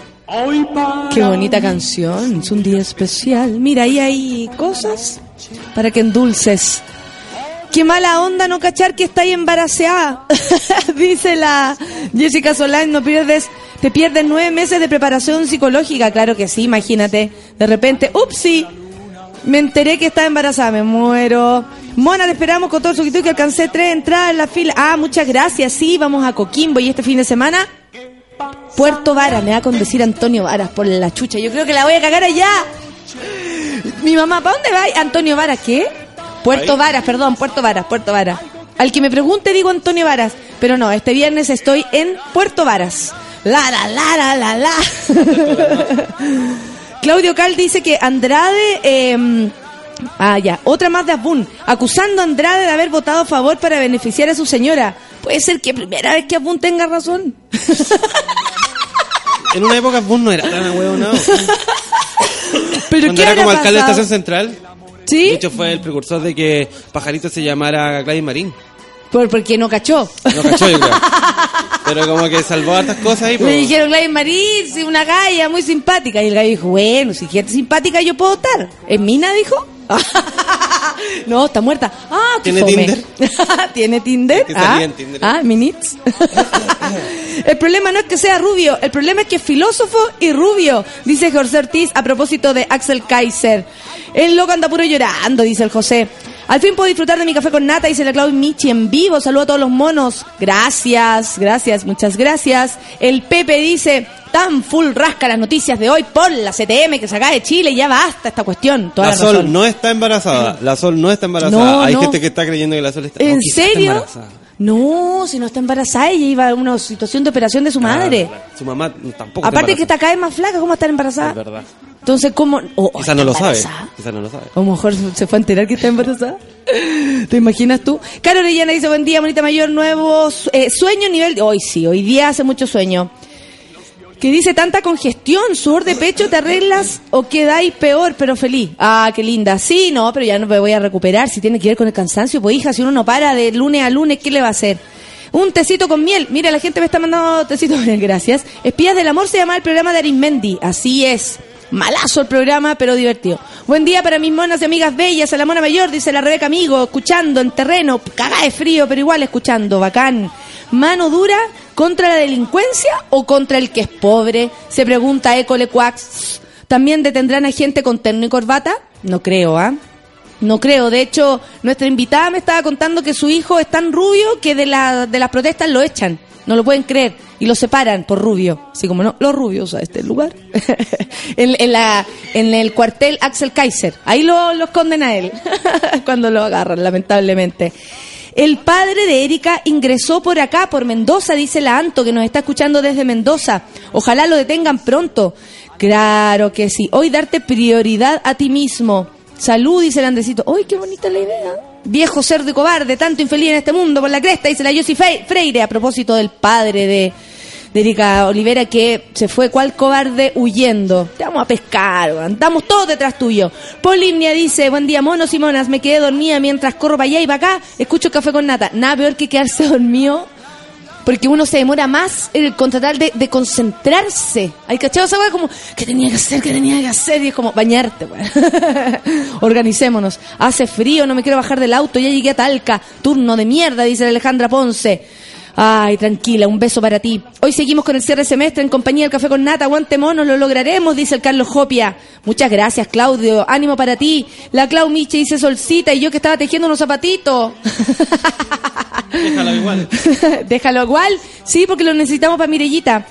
Qué bonita canción, es un día especial. Mira, ahí hay cosas para que endulces. Qué mala onda no cachar que está ahí embarazada. *laughs* Dice la Jessica Solán, no pierdes, te pierdes nueve meses de preparación psicológica. Claro que sí, imagínate. De repente, upsi, me enteré que estaba embarazada, me muero. Mona, te esperamos con todo su que alcancé tres entradas en la fila. Ah, muchas gracias. Sí, vamos a Coquimbo y este fin de semana Puerto Varas, me va con decir Antonio Varas por la chucha. Yo creo que la voy a cagar allá. Mi mamá, ¿para dónde va? Antonio Varas, ¿qué? Puerto Ahí. Varas, perdón, Puerto Varas, Puerto Varas. Al que me pregunte digo Antonio Varas, pero no, este viernes estoy en Puerto Varas. La, la, la, la, la, la. *laughs* Claudio Cal dice que Andrade... eh, Ah, ya. Otra más de Abun. Acusando a Andrade de haber votado a favor para beneficiar a su señora. Puede ser que primera vez que Abun tenga razón. *laughs* En una época Boone no era tan ahueonado. *laughs* Pero Cuando ¿qué era como alcalde de? Estación Central. ¿Sí? De hecho, fue el precursor de que Pajarito se llamara Gladys Marín. Por, porque no cachó. No cachó, yo creo. Pero como que salvó hartas cosas ahí. Le pues. dijeron Gladys Marín, sí, una galla muy simpática. Y el gallo dijo, bueno, si gente simpática yo puedo estar. ¿En Mina dijo? *laughs* no, está muerta. Ah, qué ¿Tiene fome. Tinder? *laughs* ¿Tiene Tinder? Que ah, en Tinder. ah, *laughs* el problema no es que sea rubio, el problema es que es filósofo y rubio, dice José Ortiz a propósito de Axel Kaiser. El loco anda puro llorando, dice el José. Al fin puedo disfrutar de mi café con nata, dice la Claudia Michi en vivo. Saludo a todos los monos. Gracias, gracias, muchas gracias. El Pepe dice, tan full rasca las noticias de hoy por la CTM que se acaba de Chile, ya basta esta cuestión. Toda La la Sol razón. no está embarazada. La Sol no está embarazada. No, Hay no. gente que está creyendo que la Sol está ¿En no, está serio? embarazada. No, si no está embarazada, ella iba a una situación de operación de su madre. Ah, Su mamá tampoco Aparte que está cada vez más flaca, ¿cómo estar embarazada? Es verdad. Entonces, ¿cómo? Oh, Quizás no ¿está lo sabe. Quizás no lo sabe. A lo mejor se fue a enterar que está embarazada. ¿Te imaginas tú? Caro Orellana dice, buen día, bonita mayor, nuevos eh, sueño nivel... Hoy sí, hoy día hace mucho sueño. Que dice tanta congestión, sudor de pecho, te arreglas o quedáis peor, pero feliz. Ah, qué linda. Sí, no, pero ya no me voy a recuperar. Si tiene que ver con el cansancio, pues hija, si uno no para de lunes a lunes, ¿qué le va a hacer? Un tecito con miel. Mira, la gente me está mandando tecito con miel, gracias. Espías del amor se llama el programa de Arismendi. Así es. Malazo el programa, pero divertido. Buen día para mis monas y amigas bellas. A la mona mayor, dice la Rebeca Amigo, escuchando en terreno. Caga de frío, pero igual escuchando. Bacán. Mano dura contra la delincuencia o contra el que es pobre? Se pregunta Ecole Quax. ¿También detendrán a gente con terno y corbata? No creo, ¿ah? No creo. De hecho, nuestra invitada me estaba contando que su hijo es tan rubio que de, de las protestas lo echan. No lo pueden creer. Y lo separan por rubio. Así como no, los rubios a este lugar. *laughs* en, en la, en el cuartel Axel Kaiser. Ahí lo, lo esconden a él. *laughs* Cuando lo agarran, lamentablemente. El padre de Erika ingresó por acá, por Mendoza, dice la Anto, que nos está escuchando desde Mendoza. Ojalá lo detengan pronto. Claro que sí. Hoy darte prioridad a ti mismo. Salud, dice el Andresito. ¡Uy, qué bonita la idea! Viejo cerdo cobarde, tanto infeliz en este mundo por la cresta, dice la Yossi Freire, a propósito del padre de, de Erika Olivera que se fue cual cobarde huyendo. Te vamos a pescar, weón. Estamos todos detrás tuyo. Polimnia dice, buen día, monos y monas, me quedé dormida mientras corro para allá y para acá, escucho café con nata. Nada peor que quedarse *laughs* dormido porque uno se demora más en con tratar de, concentrarse. Hay cachado esa como, ¿qué tenía que hacer? ¿Qué tenía que hacer? Y es como, bañarte, weón. *laughs* Organicémonos. Hace frío, no me quiero bajar del auto, ya llegué a Talca. Turno de mierda, dice Alejandra Ponce. Ay, tranquila, un beso para ti. Hoy seguimos con el cierre de semestre en compañía del Café con Nata. Aguante monos, lo lograremos, dice el Carlos Jopia. Muchas gracias, Claudio. Ánimo para ti. La Clau Miche dice solcita y yo que estaba tejiendo unos zapatitos. Déjalo igual. *laughs* Déjalo igual. Sí, porque lo necesitamos para Mirellita.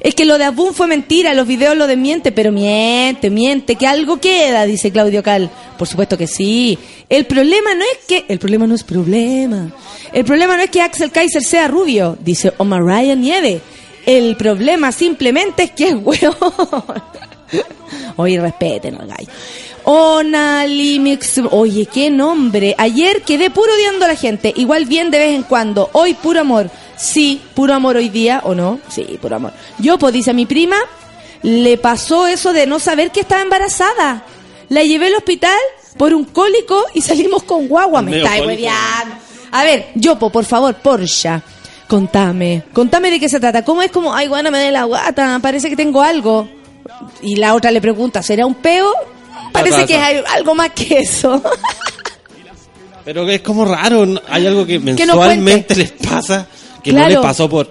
Es que lo de Abun fue mentira, los videos lo desmiente, pero miente, miente, que algo queda, dice Claudio Cal. Por supuesto que sí. El problema no es que, el problema no es problema. El problema no es que Axel Kaiser sea rubio, dice Omar Ryan Nieve. El problema simplemente es que es *laughs* hueón. Oye, respeten al. Onalimix. Oye, qué nombre. Ayer quedé puro odiando a la gente. Igual bien de vez en cuando. Hoy puro amor. Sí, puro amor hoy día, ¿o no? Sí, puro amor. Yo, pues, dice a mi prima, le pasó eso de no saber que estaba embarazada. La llevé al hospital por un cólico y salimos con guagua. Me está hueveando. A ver, Yopo, por favor, Porsche. Contame, contame de qué se trata. ¿Cómo es como, ay, bueno, me da la guata, parece que tengo algo? Y la otra le pregunta, ¿será un peo? Parece que hay algo más que eso. Pero es como raro, hay algo que mensualmente les pasa que no les pasó por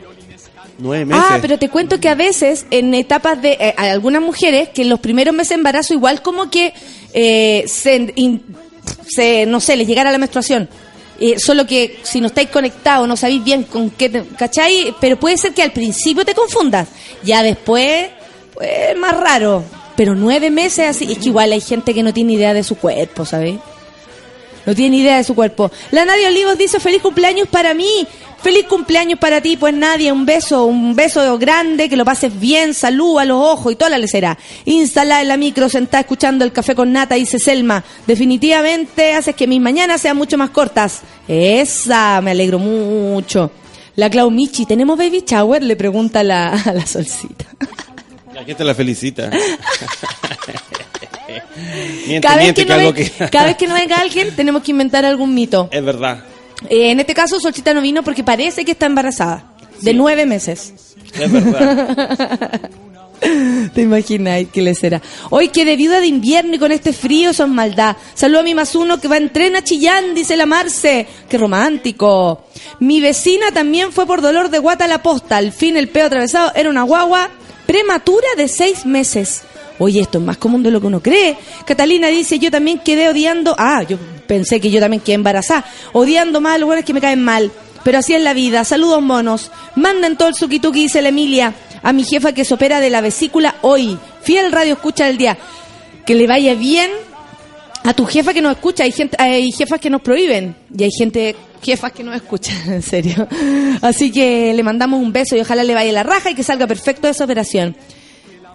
nueve meses. Ah, pero te cuento que a veces en etapas de eh, hay algunas mujeres que en los primeros meses de embarazo igual como que eh, se, in- se, no sé, les llegara la menstruación. Eh, solo que si no estáis conectados, no sabéis bien con qué, te- ¿cachai? Pero puede ser que al principio te confundas. Ya después, pues es más raro. Pero nueve meses así, es que igual hay gente que no tiene idea de su cuerpo, ¿sabéis? No tiene idea de su cuerpo. La Nadia Olivos dice feliz cumpleaños para mí. Feliz cumpleaños para ti, pues Nadia, un beso, un beso grande, que lo pases bien, salud a los ojos y toda la lecera. Instalada en la micro, sentada escuchando el café con nata, dice Selma. Definitivamente haces que mis mañanas sean mucho más cortas. Esa, me alegro mucho. La Clau Michi, ¿tenemos baby shower? Le pregunta la, *laughs* a la solcita. La gente la felicita. *laughs* miente, Cada vez, miente, que no que- cada vez que no venga alguien, tenemos que inventar algún mito. Es verdad, Eh, en este caso, Solchita no vino porque parece que está embarazada. De nueve meses. es verdad. *laughs* ¿Te imaginas qué le será? Hoy que de viuda de invierno y con este frío son maldad. Saludo a mi más uno que va en tren a Chillán, dice la Marce. ¡Qué romántico! Mi vecina también fue por dolor de guata a la posta. Al fin el peo atravesado era una guagua prematura de seis meses. Oye, esto es más común de lo que uno cree. Catalina dice, yo también quedé odiando... Ah, yo pensé que yo también quedé embarazada. Odiando más a los que me caen mal. Pero así es la vida. Saludos, monos. Manden todo el suquituki, dice la Emilia. A mi jefa que se opera de la vesícula hoy. Fiel radio escucha del día. Que le vaya bien a tu jefa que nos escucha. Hay, gente, hay jefas que nos prohíben. Y hay gente, jefas que nos escuchan, *laughs* en serio. Así que le mandamos un beso y ojalá le vaya la raja y que salga perfecto de esa operación.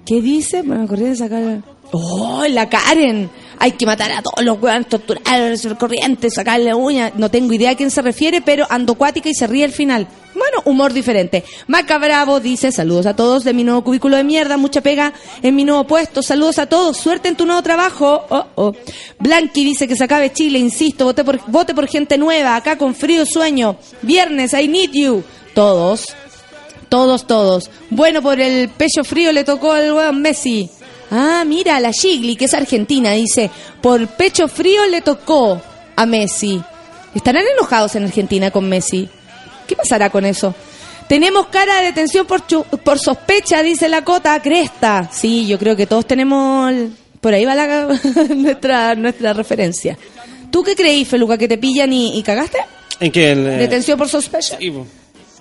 ¿Qué dice? Bueno, corriente sacar. ¡Oh, la Karen! Hay que matar a todos los hueones, torturarlos, corrientes, sacarle uñas. No tengo idea a quién se refiere, pero ando cuática y se ríe al final. Bueno, humor diferente. Maca Bravo dice, saludos a todos de mi nuevo cubículo de mierda, mucha pega en mi nuevo puesto, saludos a todos, suerte en tu nuevo trabajo. Oh, oh. Blanqui dice que se acabe Chile, insisto, vote por, vote por gente nueva, acá con frío sueño. Viernes, I need you. Todos, todos, todos. Bueno, por el pecho frío le tocó al weón Messi. Ah, mira, la Gigli, que es argentina, dice, por pecho frío le tocó a Messi. ¿Estarán enojados en Argentina con Messi? ¿Qué pasará con eso? Tenemos cara de detención por, chu- por sospecha, dice la cota, cresta. Sí, yo creo que todos tenemos... el- Por ahí va la, *laughs* nuestra, nuestra referencia. ¿Tú qué creí, Feluca, que te pillan y, y cagaste? ¿En qué? El, eh, Detención por sospecha. sí.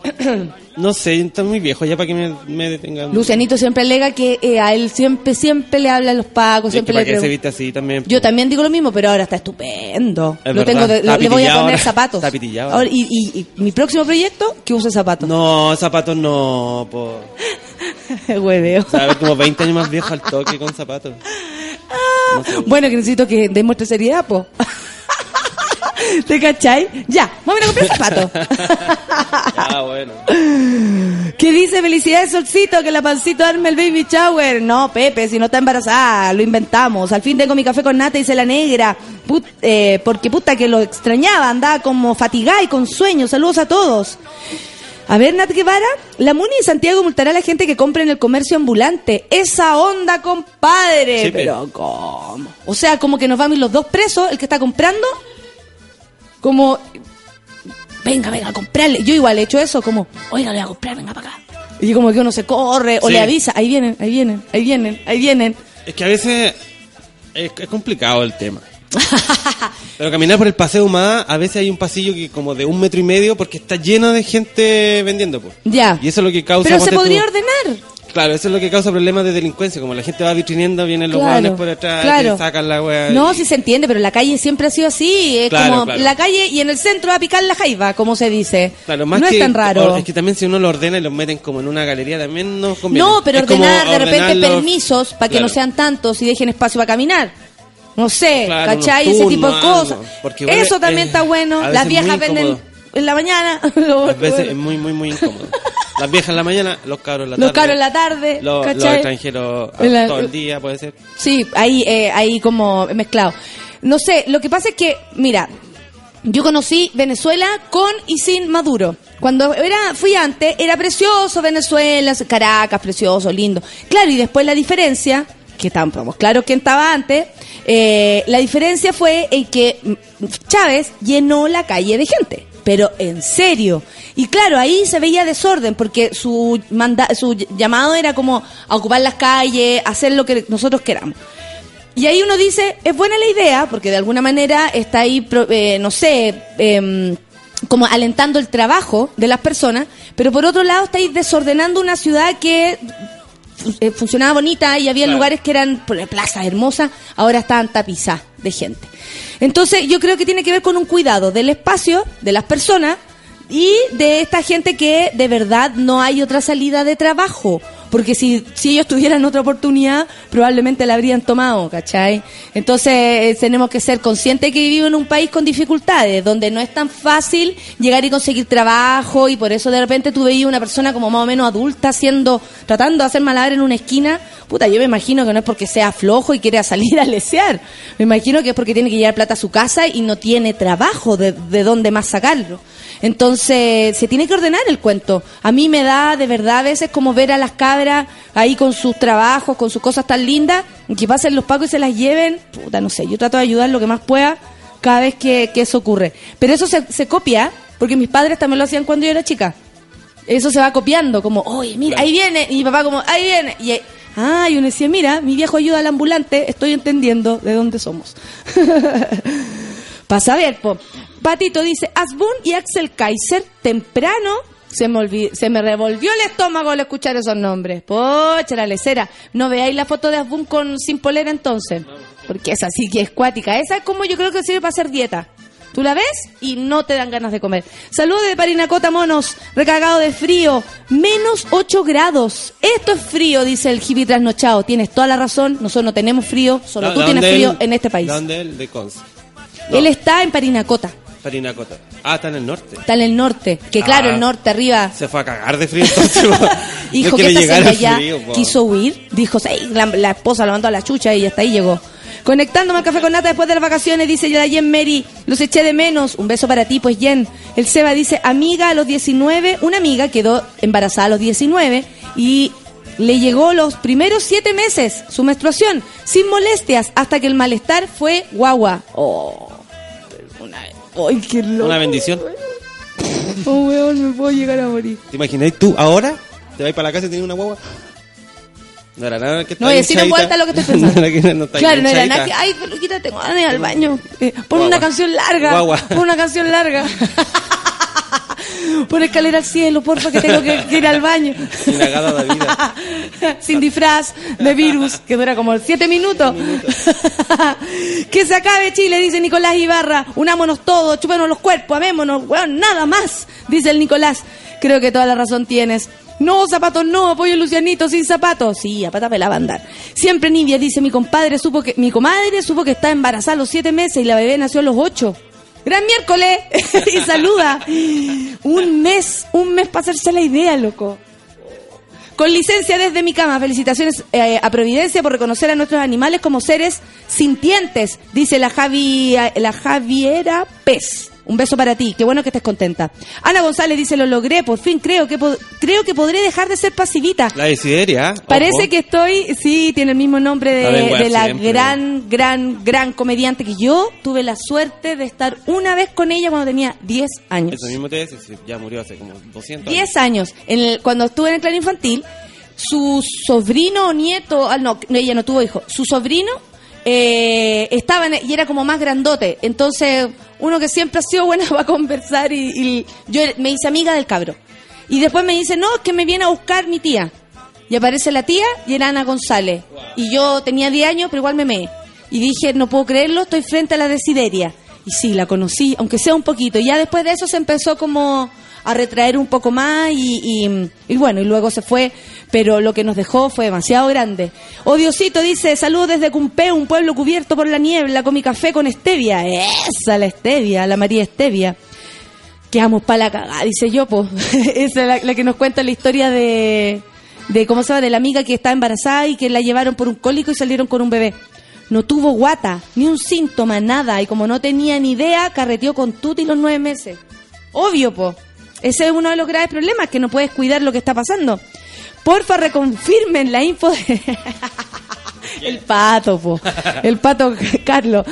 *clears throat* no sé, está muy viejo ya para que me, me detengan. Lucianito siempre alega que eh, a él siempre, siempre le habla a los pacos, Es que siempre le que se viste así también. Yo también digo lo mismo, pero ahora está estupendo. Es Lo tengo de- lo- está le voy a poner ahora. zapatos. Está pitillado. Ahora, y, y- y mi próximo proyecto, que use zapatos. No, zapatos no, po. *laughs* Hueveo. O sea, como 20 años más viejo al toque con zapatos. No *laughs* sé. Bueno, que necesito que demuestre seriedad, po. ¿Te cachai? Ya, vamos a comprar zapatos. *laughs* Ah, bueno. ¿Qué dice Felicidades Solcito? Que la pancito arme el baby shower. No, Pepe, si no está embarazada, lo inventamos. Al fin tengo mi café con nata, dice la negra. Put- eh, porque puta que lo extrañaba, andaba como fatigada y con sueño. Saludos a todos. A ver, Nat Guevara, la MUNI de Santiago multará a la gente que compre en el comercio ambulante. Esa onda, compadre. Sí, pe. Pero, ¿cómo? O sea, como que nos vamos los dos presos, el que está comprando, como, venga, venga, a comprarle. Yo igual he hecho eso, como, oiga, le voy a comprar, venga para acá. Y como que uno se corre o Sí. le avisa, ahí vienen, ahí vienen, ahí vienen, ahí vienen. Es que a veces es, es complicado el tema. *laughs* Pero caminar por el paseo humada, a veces hay un pasillo que como de un metro y medio porque está lleno de gente vendiendo. Pues. Ya. Y eso es lo que causa... Pero se tú- podría ordenar. Claro, eso es lo que causa problemas de delincuencia. Como la gente va vitrineando, vienen los Claro, por atrás, claro. te sacan la wea. No, y- sí se entiende, pero la calle siempre ha sido así. Es Claro, como claro. la calle y en el centro a picar la jaiba, como se dice. Claro, más no que, es tan raro. Es que también si uno lo ordena y los meten como en una galería también no conviene. No, pero Es ordenar de repente ordenarlos- permisos para que no sean tantos y dejen espacio para caminar. No sé, Claro, ¿cachai? Ese tipo de cosas. porque Eso es- también es- está bueno. Las viejas venden. En la mañana. *laughs* A veces es muy, muy, muy incómodo. Las viejas en la mañana, los cabros en la Los tarde. cabros en la tarde, Los, los extranjeros ah, la- todo el día, puede ser. Sí, ahí, eh, ahí como mezclado. No sé, lo que pasa es que, mira, yo conocí Venezuela con y sin Maduro. Cuando era, fui antes, era precioso Venezuela, Caracas, precioso, lindo. Claro, y después la diferencia, que tampoco, claro quién estaba antes, eh, la diferencia fue en que Chávez llenó la calle de gente. Pero en serio. Y claro, ahí se veía desorden, porque su, manda su llamado era como a ocupar las calles, hacer lo que nosotros queramos. Y ahí uno dice, es buena la idea, porque de alguna manera está ahí, eh, no sé, em, como alentando el trabajo de las personas, pero por otro lado estáis desordenando una ciudad que eh, funcionaba bonita y había Claro. lugares que eran plazas hermosas, ahora estaban tapizadas de gente. Entonces yo creo que tiene que ver con un cuidado del espacio, de las personas y de esta gente que de verdad no hay otra salida de trabajo. Porque si, si ellos tuvieran otra oportunidad, probablemente la habrían tomado, ¿cachai? Entonces eh, tenemos que ser conscientes que vivimos en un país con dificultades, donde no es tan fácil llegar y conseguir trabajo, y por eso de repente tú veías una persona como más o menos adulta haciendo, tratando de hacer malabar en una esquina. Puta, yo me imagino que no es porque sea flojo y quiera *laughs* salir a lesear. Me imagino que es porque tiene que llevar plata a su casa y no tiene trabajo de, de dónde más sacarlo. Entonces, se tiene que ordenar el cuento. A mí me da de verdad a veces como ver a las cabras ahí con sus trabajos, con sus cosas tan lindas, que pasen los pacos y se las lleven. Puta, no sé, yo trato de ayudar lo que más pueda cada vez que, que eso ocurre. Pero eso se, se copia, porque mis padres también lo hacían cuando yo era chica. Eso se va copiando, como, oye, mira, ahí viene, y mi papá como, ahí viene. Y, ah, y uno decía, mira, mi viejo ayuda al ambulante, estoy entendiendo de dónde somos. *laughs* Para saber, po. Patito dice, Asbun y Axel Kaiser, temprano, se me, olvi- se me revolvió el estómago al escuchar esos nombres. Pocha, la lecera. No veáis la foto de Asbun con sin polera entonces. Porque esa sí que es cuática. Esa es como yo creo que sirve para hacer dieta. Tú la ves y no te dan ganas de comer. Saludos de Parinacota, monos. Recargado de frío. Menos 8 grados. Esto es frío, dice el hippie trasnochado. Tienes toda la razón. Nosotros no tenemos frío. Solo ¿De tú tienes él? frío en este país. ¿De dónde él? De Conce. Él está en Parinacota. Parinacota. Ah, está en el norte. Está en el norte. Que claro, Ah. el norte arriba. Se fue a cagar de frío entonces. *laughs* Hijo, No ¿qué quiere está llegar haciendo al allá? frío. Quiso huir. Dijo, la esposa lo mandó a la chucha y hasta ahí llegó. Conectándome al café con nata después de las vacaciones, dice la Jen Mary. Los eché de menos. Un beso para ti, pues Jen. El Seba dice, amiga a los 19. Una amiga quedó embarazada a los 19 y le llegó los primeros siete meses su menstruación, sin molestias, hasta que el malestar fue guagua. Oh, una... ¡Ay, qué loco! Una bendición. Oh, weón, me puedo llegar a morir. ¿Te imagináis tú ahora? ¿Te vas para la casa y tienes una guagua? No era nada que No, y decir en voz alta lo que estoy *laughs* pensando. No no claro, no era nada que, ay, peluquita, tengo ganas al baño. Eh, pon Guagua. una canción larga. Guagua. Pon una canción larga. *laughs* *laughs* pon escalera al cielo, porfa, que tengo que, que ir al baño. De vida. *laughs* Sin disfraz de virus, que dura como siete minutos. *laughs* que se acabe Chile, dice Nicolás Ibarra. Unámonos todos, chupémonos los cuerpos, amémonos, weón, nada más, dice el Nicolás. Creo que toda la razón tienes. No, zapatos no, apoyo a Lucianito sin zapatos. Sí, a pata pelada va a andar. Siempre Nivia dice, mi compadre supo que, mi comadre supo que está embarazada a los siete meses y la bebé nació a los ocho. Gran miércoles *laughs* y saluda. Un mes, un mes para hacerse la idea, loco. Con licencia desde mi cama, felicitaciones eh, a Providencia por reconocer a nuestros animales como seres sintientes, dice la, Javi, la Javiera Pez. Un beso para ti, qué bueno que estés contenta. Ana González dice, lo logré, por fin creo que, creo que podré dejar de ser pasivita. La desideria. ¿eh? Parece Ojo. que estoy, sí, tiene el mismo nombre de, la siempre. gran, gran, gran comediante que yo tuve la suerte de estar una vez con ella cuando tenía 10 años. Eso mismo te sí, ya murió hace como 200 10 años. En el- cuando estuve en el clan infantil, su sobrino o nieto, ah, no, ella no tuvo hijo, su sobrino eh, y era como más grandote. Entonces, uno que siempre ha sido bueno *laughs* va a conversar y, y yo me hice amiga del cabro. Y después me dice, no, es que me viene a buscar mi tía. Y aparece la tía y era Ana González. Y yo tenía 10 años, pero igual me meé. Y dije, no puedo creerlo, estoy frente a la desideria. Y sí, la conocí, aunque sea un poquito. Y ya después de eso se empezó como a retraer un poco más y, y- bueno, y luego se fue, pero lo que nos dejó fue demasiado grande. Odiosito dice, saludos desde Cumpé, un pueblo cubierto por la niebla, con mi café con stevia. Esa, la stevia, la María Stevia. Quedamos para la cagada, dice yo, pues. *laughs* Esa es la, la que nos cuenta la historia de, de, ¿cómo se llama? De la amiga que está embarazada y que la llevaron por un cólico y salieron con un bebé. No tuvo guata, ni un síntoma, nada. Y como no tenía ni idea, carreteó con Tuti los nueve meses. Obvio, po. Ese es uno de los graves problemas, que no puedes cuidar lo que está pasando. Porfa, reconfirmen la info de... *laughs* El pato, po. El pato Carlos.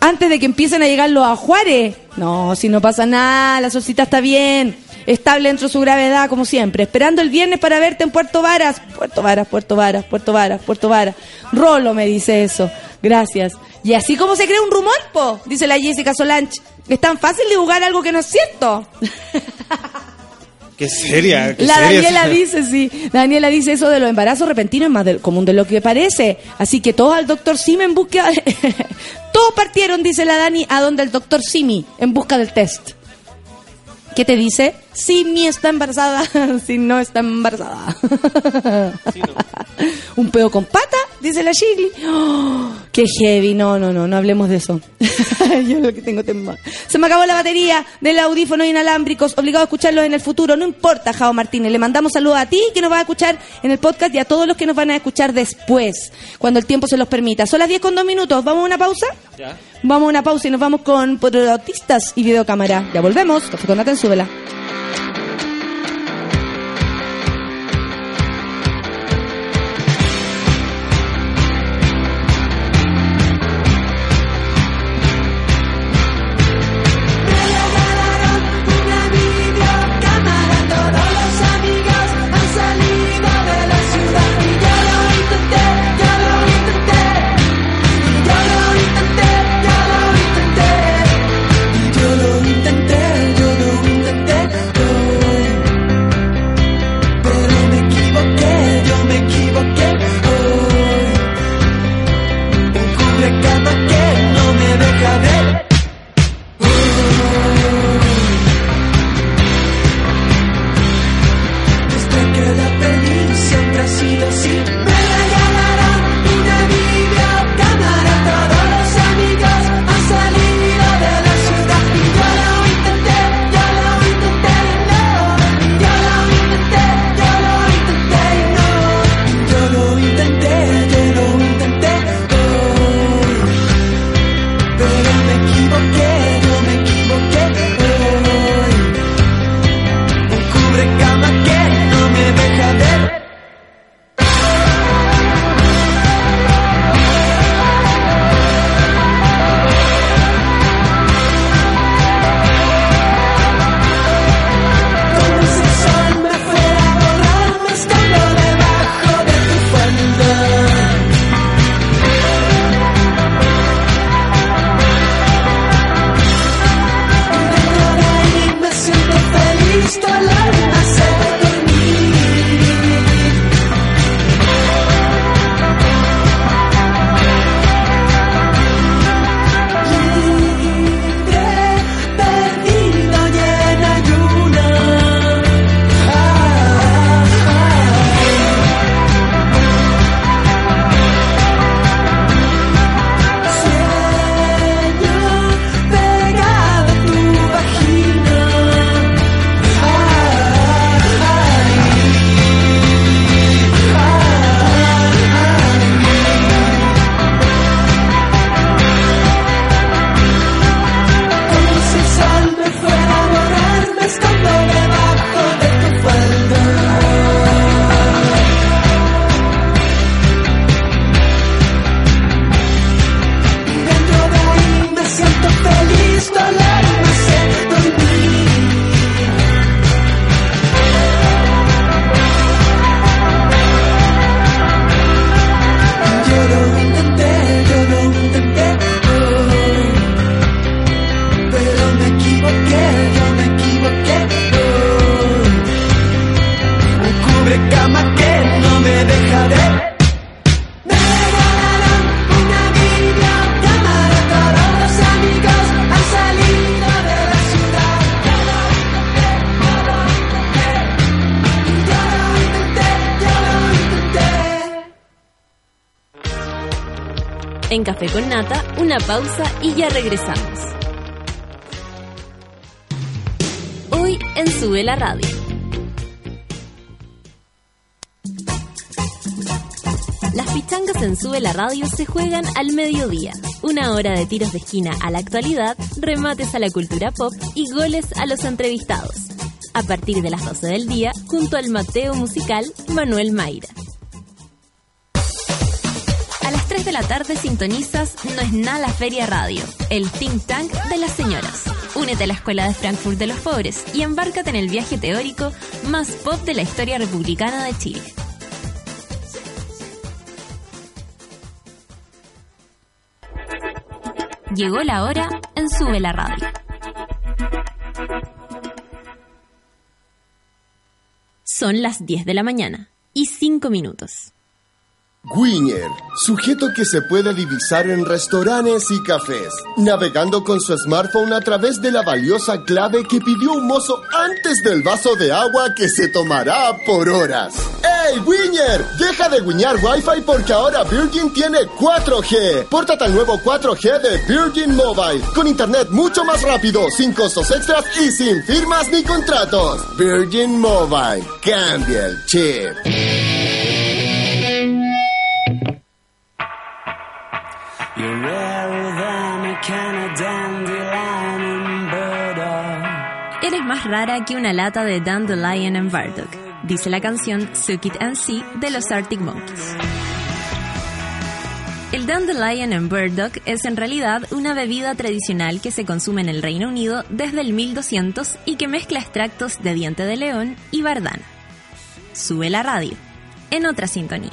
Antes de que empiecen a llegar los ajuares. No, si no pasa nada, la solcita está bien. Estable dentro de su gravedad, como siempre. Esperando el viernes para verte en Puerto Varas. Puerto Varas, Puerto Varas, Puerto Varas, Puerto Varas. Rolo me dice eso. Gracias. Y así como se crea un rumor, po, dice la Jessica Solange. Es tan fácil divulgar algo que no es cierto. Qué seria. qué La seria Daniela dice, sí. La Daniela dice eso de los embarazos repentinos es más del- común de lo que parece. Así que todos al doctor Simi en de- *laughs* todos partieron, dice la Dani, a donde el doctor Simi en busca del test. ¿Qué te dice? Simi está embarazada, *laughs* si no está embarazada. *laughs* Un pedo con pata, dice la Shirley. ¡Oh! qué heavy, no, no, no, no hablemos de eso. *laughs* Yo lo que tengo temor. Se me acabó la batería del audífono inalámbricos, obligado a escucharlos en el futuro. No importa, Jao Martínez. Le mandamos saludos a ti que nos vas a escuchar en el podcast y a todos los que nos van a escuchar después, cuando el tiempo se los permita. Son las 10 con 2 minutos. ¿Vamos a una pausa? Ya. Vamos a una pausa y nos vamos con protistas y videocámara. Ya volvemos. Café con Nata en súbela. Se juegan al mediodía. Una hora de tiros de esquina a la actualidad, remates a la cultura pop y goles a los entrevistados. A partir de las 12 del día, junto al Mateo musical Manuel Mayra. A las 3 de la tarde sintonizas No es nada la Feria Radio, el think tank de las señoras. Únete a la Escuela de Frankfurt de los Pobres y embárcate en el viaje teórico más pop de la historia republicana de Chile. Llegó la hora en Sube la Radio. Son las 10 de la mañana y 5 minutos. Gwinier, sujeto que se puede divisar en restaurantes y cafés, navegando con su smartphone a través de la valiosa clave que pidió un mozo antes del vaso de agua que se tomará por horas. ¡Ey, Gwinier! Deja de guiñar Wi-Fi porque ahora Virgin tiene 4G. Pórtate al nuevo 4G de Virgin Mobile, con internet mucho más rápido, sin costos extras y sin firmas ni contratos. Virgin Mobile, cambia el chip. You're rarer than a kind of dandelion and burdock. Eres más rara que una lata de Dandelion and Bardock, dice la canción Suck It and See de los Arctic Monkeys. El Dandelion and Burdock es en realidad una bebida tradicional que se consume en el Reino Unido desde el 1200 y que mezcla extractos de diente de león y bardana. Sube la radio, en otra sintonía.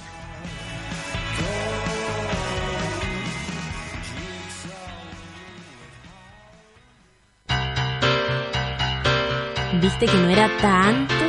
¿Viste que no era tanto?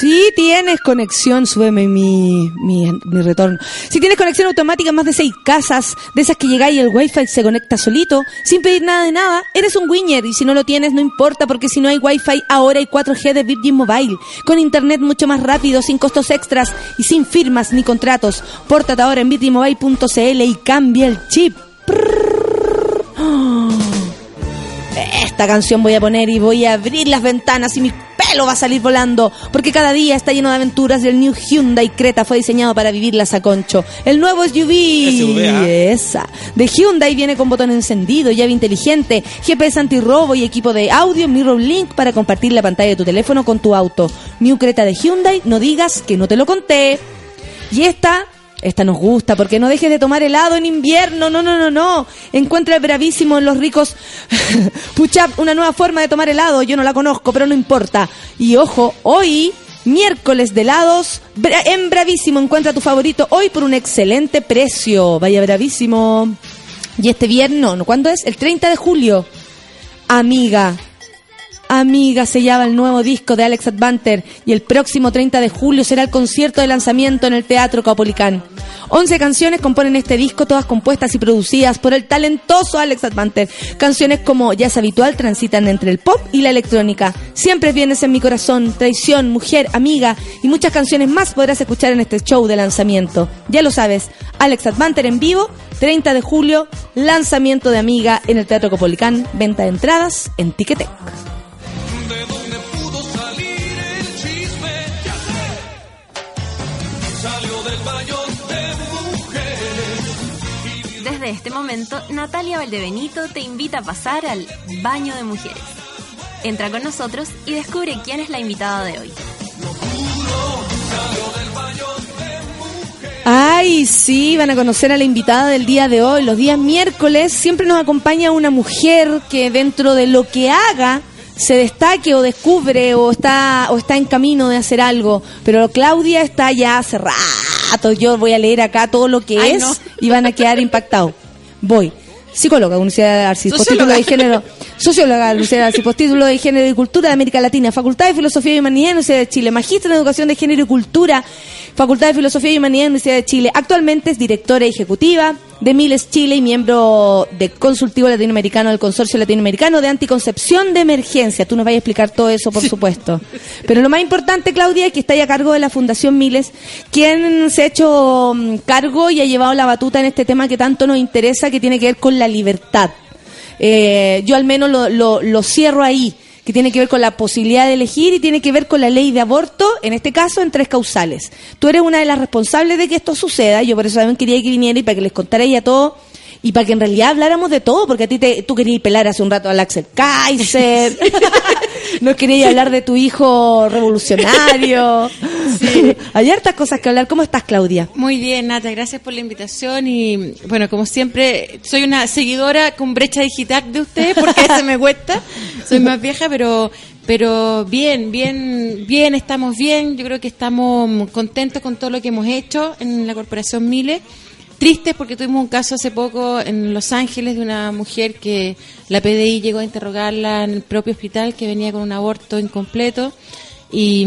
Si tienes conexión, súbeme mi, mi, mi retorno. Si tienes conexión automática más de seis casas, de esas que llegáis y el wifi se conecta solito, sin pedir nada de nada, eres un winner. Y si no lo tienes, no importa, porque si no hay wifi, ahora hay 4G de Virgin Mobile. Con internet mucho más rápido, sin costos extras y sin firmas ni contratos. Pórtate ahora en virginmobile.cl y cambia el chip. Prrr. Esta canción voy a poner y voy a abrir las ventanas y mi pelo va a salir volando, porque cada día está lleno de aventuras y el New Hyundai Creta fue diseñado para vivirlas a concho. El nuevo SUV, SUV, esa, de Hyundai viene con botón encendido, llave inteligente, GPS antirrobo y equipo de audio Mirror Link para compartir la pantalla de tu teléfono con tu auto. New Creta de Hyundai, no digas que no te lo conté. Y esta esta nos gusta porque no dejes de tomar helado en invierno. No, no, no, no. Encuentra el bravísimo en los ricos. *laughs* Pucha, una nueva forma de tomar helado. Yo no la conozco, pero no importa. Y ojo, hoy, miércoles de helados, en Bravísimo encuentra tu favorito hoy por un excelente precio. Vaya Bravísimo. Y este viernes, ¿cuándo es? El 30 de julio. Amiga, Amiga se llama el nuevo disco de Alex Advanter y el próximo 30 de julio será el concierto de lanzamiento en el Teatro Caupolicán. 11 canciones componen este disco, todas compuestas y producidas por el talentoso Alex Advanter. Canciones como Ya es habitual transitan entre el pop y la electrónica. Siempre vienes en mi corazón, traición, mujer, amiga y muchas canciones más podrás escuchar en este show de lanzamiento. Ya lo sabes, Alex Advanter en vivo, 30 de julio, lanzamiento de Amiga en el Teatro Caupolicán, venta de entradas en Ticketek. Desde este momento, Natalia Valdebenito te invita a pasar al Baño de Mujeres. Entra con nosotros y descubre quién es la invitada de hoy. Ay, sí, van a conocer a la invitada del día de hoy. Los días miércoles siempre nos acompaña una mujer que dentro de lo que haga se destaque o descubre o está o está en camino de hacer algo. Pero Claudia está ya hace rato. Yo voy a leer acá todo lo que Ay, es no. y van a quedar impactados. Voy. Psicóloga, Universidad de Arcis, postítulo de género. Socióloga, Universidad de Arcis, postítulo de género y cultura de América Latina. Facultad de Filosofía y Humanidad, Universidad de Chile. Magíster en Educación de Género y Cultura, Facultad de Filosofía y Humanidad, Universidad de Chile. Actualmente es directora ejecutiva de Miles Chile y miembro de consultivo latinoamericano del Consorcio Latinoamericano de Anticoncepción de Emergencia. Tú nos vas a explicar todo eso, por supuesto. Pero lo más importante, Claudia, es que está ahí a cargo de la Fundación Miles, quien se ha hecho mm, cargo y ha llevado la batuta en este tema que tanto nos interesa, que tiene que ver con la libertad. Eh, yo al menos lo, lo, lo cierro ahí, que tiene que ver con la posibilidad de elegir y tiene que ver con la ley de aborto, en este caso en tres causales. Tú eres una de las responsables de que esto suceda, yo por eso también quería que viniera y para que les contara ella todo y para que en realidad habláramos de todo, porque a ti te, tú querías pelar hace un rato al Axel Kaiser, *laughs* *laughs* no querías hablar de tu hijo revolucionario. Hay hartas cosas que hablar. ¿Cómo estás, Claudia? Muy bien, Nata, gracias por la invitación y bueno, como siempre, soy una seguidora con brecha digital de usted porque se me cuesta, *laughs* soy más vieja, pero pero bien, bien, bien, estamos bien, yo creo que estamos contentos con todo lo que hemos hecho en la Corporación Miles. Tristes porque tuvimos un caso hace poco en Los Ángeles de una mujer que la PDI llegó a interrogarla en el propio hospital que venía con un aborto incompleto y,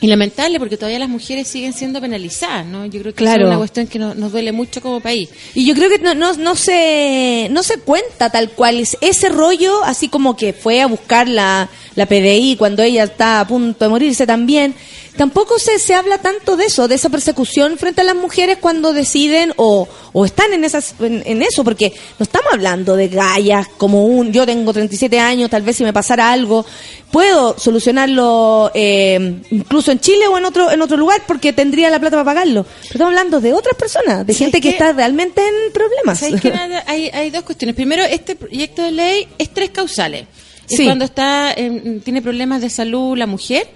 y lamentable porque todavía las mujeres siguen siendo penalizadas, ¿no? Yo creo que Claro. es una cuestión que nos, nos duele mucho como país. Y yo creo que no, no, no se no se cuenta tal cual es ese rollo, así como que fue a buscar la, la PDI cuando ella está a punto de morirse también. Tampoco se, se habla tanto de eso, de esa persecución frente a las mujeres cuando deciden o, o están en, esas, en, en eso, porque no estamos hablando de gallas como un, yo tengo 37 años, tal vez si me pasara algo, puedo solucionarlo eh, incluso en Chile o en otro, en otro lugar porque tendría la plata para pagarlo. Pero estamos hablando de otras personas, de ¿Sabes gente que qué? está realmente en problemas. *laughs* Hay, hay dos cuestiones. Primero, este proyecto de ley es tres causales. Es Sí. cuando está en- tiene problemas de salud la mujer,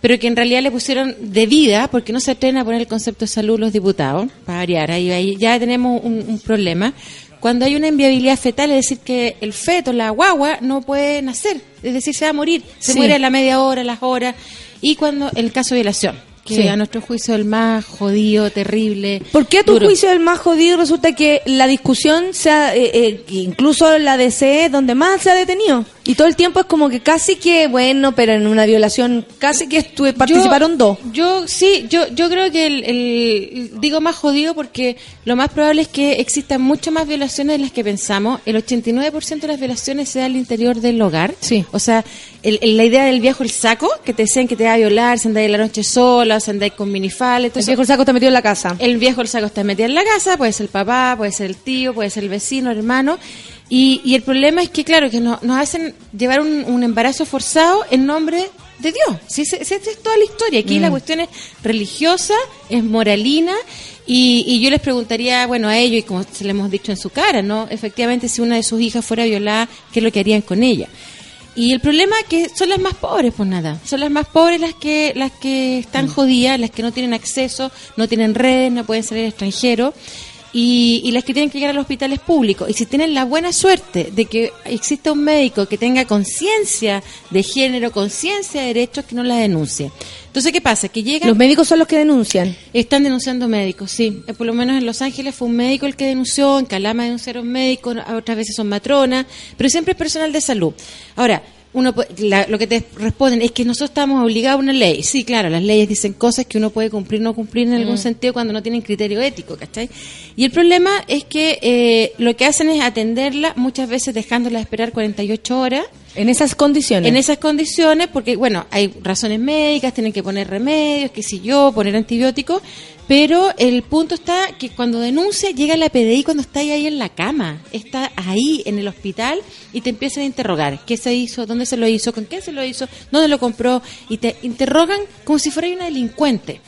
pero que en realidad le pusieron de vida, porque no se atreven a poner el concepto de salud los diputados, para variar, ahí, ahí ya tenemos un, un problema. Cuando hay una inviabilidad fetal, es decir, que el feto, la guagua, no puede nacer, es decir, se va a morir, se Sí. muere a la media hora, a las horas, y cuando el caso de violación, que Sí. a nuestro juicio es el más jodido, terrible. ¿Por qué a tu duro. juicio el más jodido resulta que la discusión sea, eh, eh, incluso la DC es donde más se ha detenido? Y todo el tiempo es como que casi que, bueno, pero en una violación casi que estuve, participaron yo, dos. Yo sí, yo yo creo que el, el- digo más jodido porque lo más probable es que existan mucho más violaciones de las que pensamos. El 89% de las violaciones se da al interior del hogar. Sí. O sea, el- el- la idea del viejo el saco, que te decían que te va a violar, se andáis la noche sola, se andáis con minifal, El viejo saco está metido en la casa. el viejo el saco está metido en la casa, puede ser el papá, puede ser el tío, puede ser el vecino, el hermano. Y, y el problema es que, claro, que no- nos hacen llevar un, un embarazo forzado en nombre de Dios. Sí, esa es toda la historia. Aquí la cuestión es religiosa, es moralina. Y, y yo les preguntaría, bueno, a ellos, y como se le hemos dicho en su cara, ¿no? Efectivamente, si una de sus hijas fuera violada, ¿qué es lo que harían con ella? Y el problema es que son las más pobres, pues nada. Son las más pobres las que las que están jodidas, las que no tienen acceso, no tienen redes, no pueden salir al extranjero. Y, y las que tienen que llegar a los hospitales públicos. Y si tienen la buena suerte de que exista un médico que tenga conciencia de género, conciencia de derechos, que no la denuncie. Entonces, ¿qué pasa? Que llegan... Los médicos son los que denuncian. Están denunciando médicos, sí. Eh, Por lo menos en Los Ángeles fue un médico el que denunció, en Calama denunciaron médicos, a otras veces son matronas, pero siempre es personal de salud. Ahora, uno la- lo que te responden es que nosotros estamos obligados a una ley. Sí, claro, las leyes dicen cosas que uno puede cumplir o no cumplir en algún sentido cuando no tienen criterio ético, ¿cachai? Y el problema es que eh, lo que hacen es atenderla, muchas veces dejándola esperar 48 horas, En esas condiciones. en esas condiciones, porque bueno, hay razones médicas, tienen que poner remedios, qué sé yo, poner antibióticos, pero el punto está que cuando denuncia llega la PDI cuando está ahí en la cama, está ahí en el hospital y te empiezan a interrogar, qué se hizo, dónde se lo hizo, con quién se lo hizo, dónde lo compró y te interrogan como si fuera una delincuente.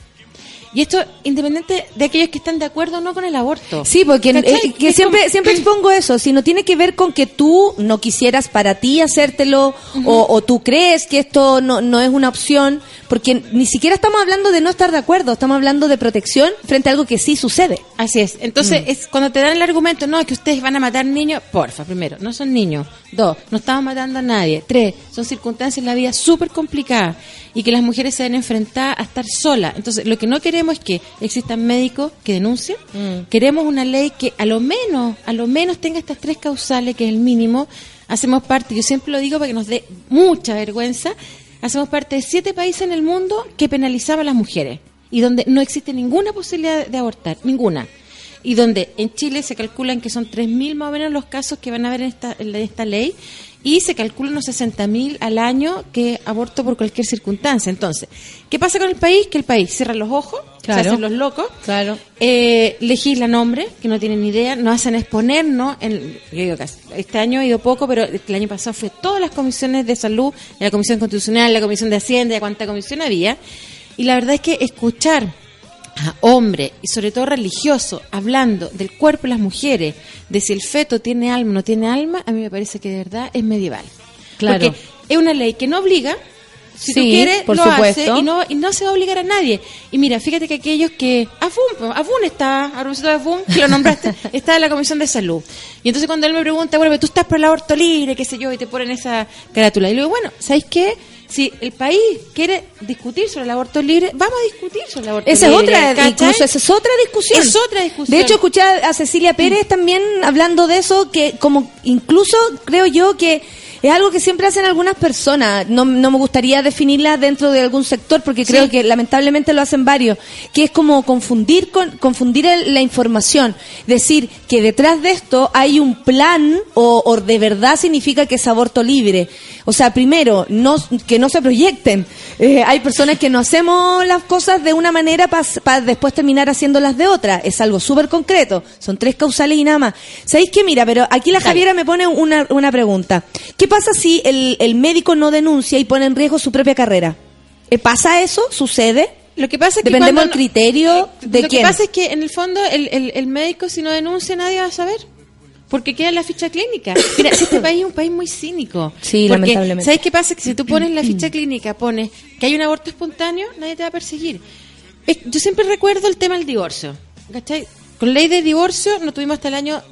Y esto independiente de aquellos que están de acuerdo o no con el aborto. Sí, porque eh, que Es siempre como- siempre expongo eso, si no tiene que ver con que tú no quisieras para ti hacértelo o, o tú crees que esto no, no es una opción, porque ni siquiera estamos hablando de no estar de acuerdo, estamos hablando de protección frente a algo que sí sucede. Así es. Entonces, es cuando te dan el argumento, no, es que ustedes van a matar niños, porfa, primero, no son niños. Dos, no estamos matando a nadie. Tres, son circunstancias en la vida súper complicadas y que las mujeres se ven enfrentadas a estar solas. Entonces, lo que no queremos es que existan médicos que denuncien. Queremos una ley que a lo menos, a lo menos tenga estas tres causales, que es el mínimo. Hacemos parte, yo siempre lo digo para que nos dé mucha vergüenza, hacemos parte de siete países en el mundo que penalizaban a las mujeres y donde no existe ninguna posibilidad de abortar, ninguna. Y donde en Chile se calculan que son 3.000 más o menos los casos que van a haber en esta, en esta ley y se calculan unos 60.000 al año que aborto por cualquier circunstancia. Entonces, ¿qué pasa con el país? Que el país cierra los ojos, Claro. se hacen los locos. Claro. Eh, legislan hombres que no tienen ni idea, nos hacen exponernos. En, yo digo que este año he ido poco, pero el año pasado fue todas las comisiones de salud, la comisión constitucional, la comisión de hacienda, cuánta comisión había. Y la verdad es que escuchar a hombres y sobre todo religiosos hablando del cuerpo de las mujeres, de si el feto tiene alma o no tiene alma, a mí me parece que de verdad es medieval. Claro. Porque es una ley que no obliga, si tú Sí, quieres, por lo hace y no, y no se va a obligar a nadie. Y mira, fíjate que aquellos que... Afun, pues, Afun está, a propósito de Afun, que lo nombraste, *laughs* está en la Comisión de Salud. Y entonces cuando él me pregunta, bueno, pero tú estás por el aborto libre, qué sé yo, y te ponen esa carátula. Y le digo, bueno, ¿sabéis qué? Si el país quiere discutir sobre el aborto libre, vamos a discutir sobre el aborto Esa es libre. otra, ¿cachai? incluso esa es otra discusión. Es otra discusión. De hecho, escuché a Cecilia Pérez también hablando de eso, que como incluso creo yo que es algo que siempre hacen algunas personas. No, no me gustaría definirla dentro de algún sector, porque creo Sí. que lamentablemente lo hacen varios, que es como confundir con confundir el- la información. Decir que detrás de esto hay un plan o, o de verdad significa que es aborto libre. O sea, primero, no, que no se proyecten. Eh, hay personas que no hacemos las cosas de una manera para después terminar haciéndolas de otra. Es algo súper concreto. Son tres causales y nada más. ¿Sabéis qué? Mira, pero aquí la Javiera me pone una, una pregunta. ¿Qué pasa si el, el médico no denuncia y pone en riesgo su propia carrera? Eh, ¿Pasa eso? ¿Sucede? Lo que pasa es que Dependemos del criterio Eh, de Lo quién. que pasa es que en el fondo el, el- el médico si no denuncia nadie va a saber. Porque queda en la ficha clínica. Mira, este país es un país muy cínico. Sí, Porque, lamentablemente. ¿Sabes qué pasa? Que si tú pones la ficha *clears throat* clínica, pones que hay un aborto espontáneo, nadie te va a perseguir. Es- yo siempre recuerdo el tema del divorcio. ¿Cachai? Con ley de divorcio no tuvimos hasta el año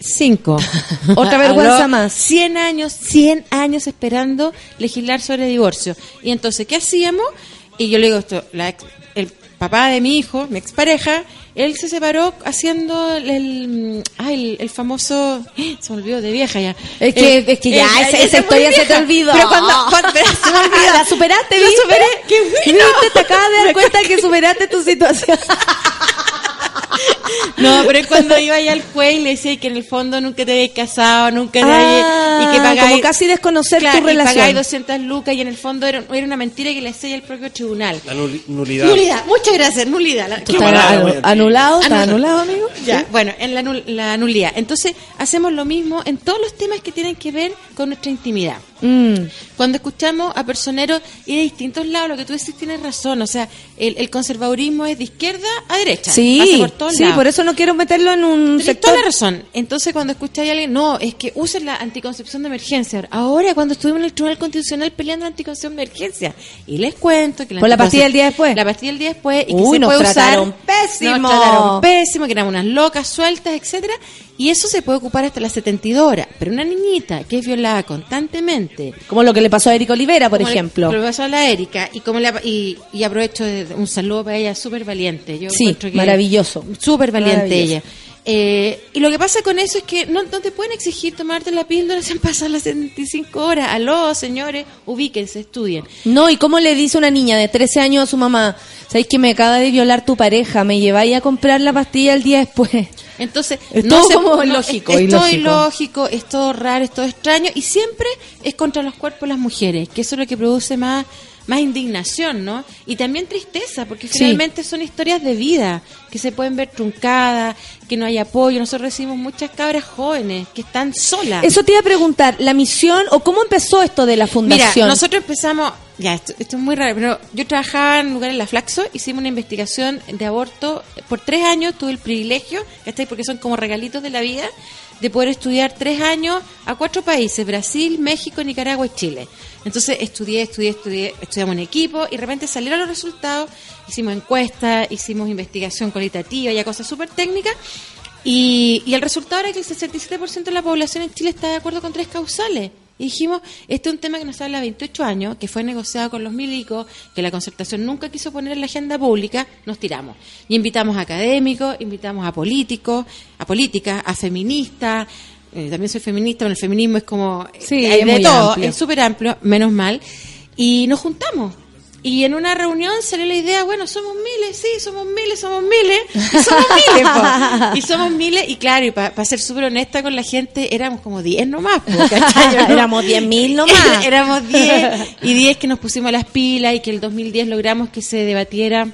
2005. *laughs* Otra vergüenza Aló, más. 100 años, 100 años esperando legislar sobre divorcio. Y entonces, ¿qué hacíamos? Y yo le digo esto, la ex- el papá de mi hijo, mi expareja, él se separó haciendo el, ay, el, el famoso, *gasps* se me olvidó de vieja ya. Es que- es que ya, esa- esa es muy historia se te olvidó. Pero cuando, cuando *laughs* se me olvidó. La superaste, ¿viste? superé. ¡Qué bueno! ¿Viste? Te acabas de dar *laughs* cuenta que superaste tu situación. *laughs* No, pero es cuando iba allá al juez y le decía que en el fondo nunca te habías casado, nunca te Ah, habías... Y que pagáis, como casi desconocer Claro, tu relación. Y pagáis 200 lucas y en el fondo era, era una mentira que le hacía el propio tribunal. La nul- nulidad. Nulidad, muchas gracias, nulidad. La- ¿Tú palabra, anu- muy antigua. anulado? ¿Estás Anulado. anulado, amigo? Ya, bueno, en la, nul- la nulidad. Entonces, hacemos lo mismo en todos los temas que tienen que ver con nuestra intimidad. Mm. Cuando escuchamos a personeros y de distintos lados, lo que tú decís tienes razón. O sea, el, el conservadurismo es de izquierda a derecha. Sí, Pasa por sí, por eso no quiero meterlo en un sector. toda la razón. Entonces, cuando escucháis a alguien, no, es que usen la anticoncepción de emergencia. Ahora, cuando estuvimos en el Tribunal Constitucional peleando la anticoncepción de emergencia, y les cuento que ¿Con la pastilla del día después? La pastilla del día después, y que Uy, se nos puede usar. trataron pésimo. Nos trataron pésimo, que éramos unas locas sueltas, etcétera Y eso se puede ocupar hasta las 72 horas. Pero una niñita que es violada constantemente, Como lo que le pasó a Eric Olivera, por como ejemplo. como le pasó a la Erika, y, como le, y, y aprovecho de- un saludo para ella, súper valiente. Yo Sí, que- maravilloso. Súper valiente ella. Eh, y lo que pasa con eso es que no, no te pueden exigir tomarte la píldora *laughs* sin pasar las 75 horas. Aló, señores, ubíquense, estudien. No, ¿y cómo le dice una niña de 13 años a su mamá? ¿Sabéis que me acaba de violar tu pareja? ¿Me lleváis a comprar la pastilla el día después? Entonces, Es no todo se- como no, ilógico, Es, es todo ilógico, es todo raro, es todo extraño y siempre es contra los cuerpos de las mujeres, que eso es lo que produce más, más indignación, ¿no? Y también tristeza, porque Sí. finalmente son historias de vida que se pueden ver truncadas, que no hay apoyo. Nosotros recibimos muchas cabras jóvenes que están solas. Eso te iba a preguntar, la misión o cómo empezó esto de la Mira, fundación. nosotros empezamos, ya, esto, esto es muy raro, pero yo trabajaba en un lugar en la Flaxo, hicimos una investigación de aborto, por tres años tuve el privilegio, ¿cachai? Porque son como regalitos de la vida, de poder estudiar tres años a cuatro países, Brasil, México, Nicaragua y Chile. Entonces estudié, estudié, estudié, estudiamos en equipo y de repente salieron los resultados, hicimos encuestas, hicimos investigación cualitativa, ya cosas súper técnicas, y, y el resultado era que el 67% de la población en Chile está de acuerdo con tres causales. Y dijimos, este es un tema que nos habla 28 años, que fue negociado con los milicos, que la concertación nunca quiso poner en la agenda pública, nos tiramos. Y invitamos a académicos, invitamos a políticos, a políticas, a feministas, eh, también soy feminista, pero el feminismo es como... Sí, hay es de todo, amplio. es súper amplio, menos mal. Y nos juntamos. Y en una reunión salió la idea, bueno, somos miles, sí, somos miles, somos miles, y somos *laughs* miles, po. y somos miles, y claro, y para ser súper honesta con la gente, éramos como 10 nomás, po. *laughs* Éramos 10.000 nomás. *laughs* éramos 10, y 10 que nos pusimos las pilas, y que el 2010 logramos que se debatiera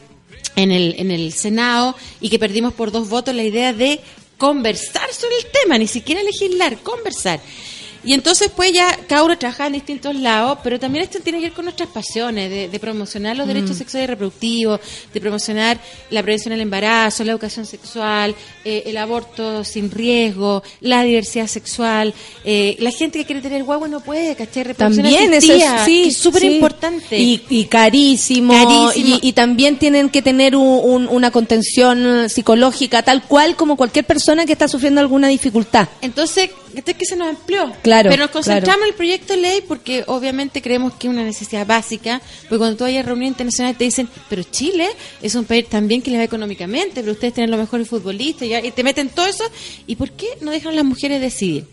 en el, en el Senado y que perdimos por dos votos la idea de conversar sobre el tema, ni siquiera legislar, conversar. Y entonces pues ya cada uno trabaja en distintos lados, pero también esto tiene que ver con nuestras pasiones, de, de promocionar los derechos sexuales y reproductivos, de promocionar la prevención del embarazo, la educación sexual, eh, el aborto sin riesgo, la diversidad sexual. eh, la gente que quiere tener guagua no puede, ¿cachai? Reproducción También eso es, asistida, sí, que es súper sí. importante. Y, y carísimo. Carísimo. Y, y también tienen que tener un- un- una contención psicológica, tal cual como cualquier persona que está sufriendo alguna dificultad. Entonces, esto es que se nos amplió. Claro, Pero nos concentramos claro. en el proyecto de ley porque obviamente creemos que es una necesidad básica. Porque cuando tú vayas a reunión internacional te dicen, pero Chile es un país también que le va económicamente, pero ustedes tienen los mejores futbolistas y, te meten todo eso. ¿Y por qué no dejan a las mujeres decidir?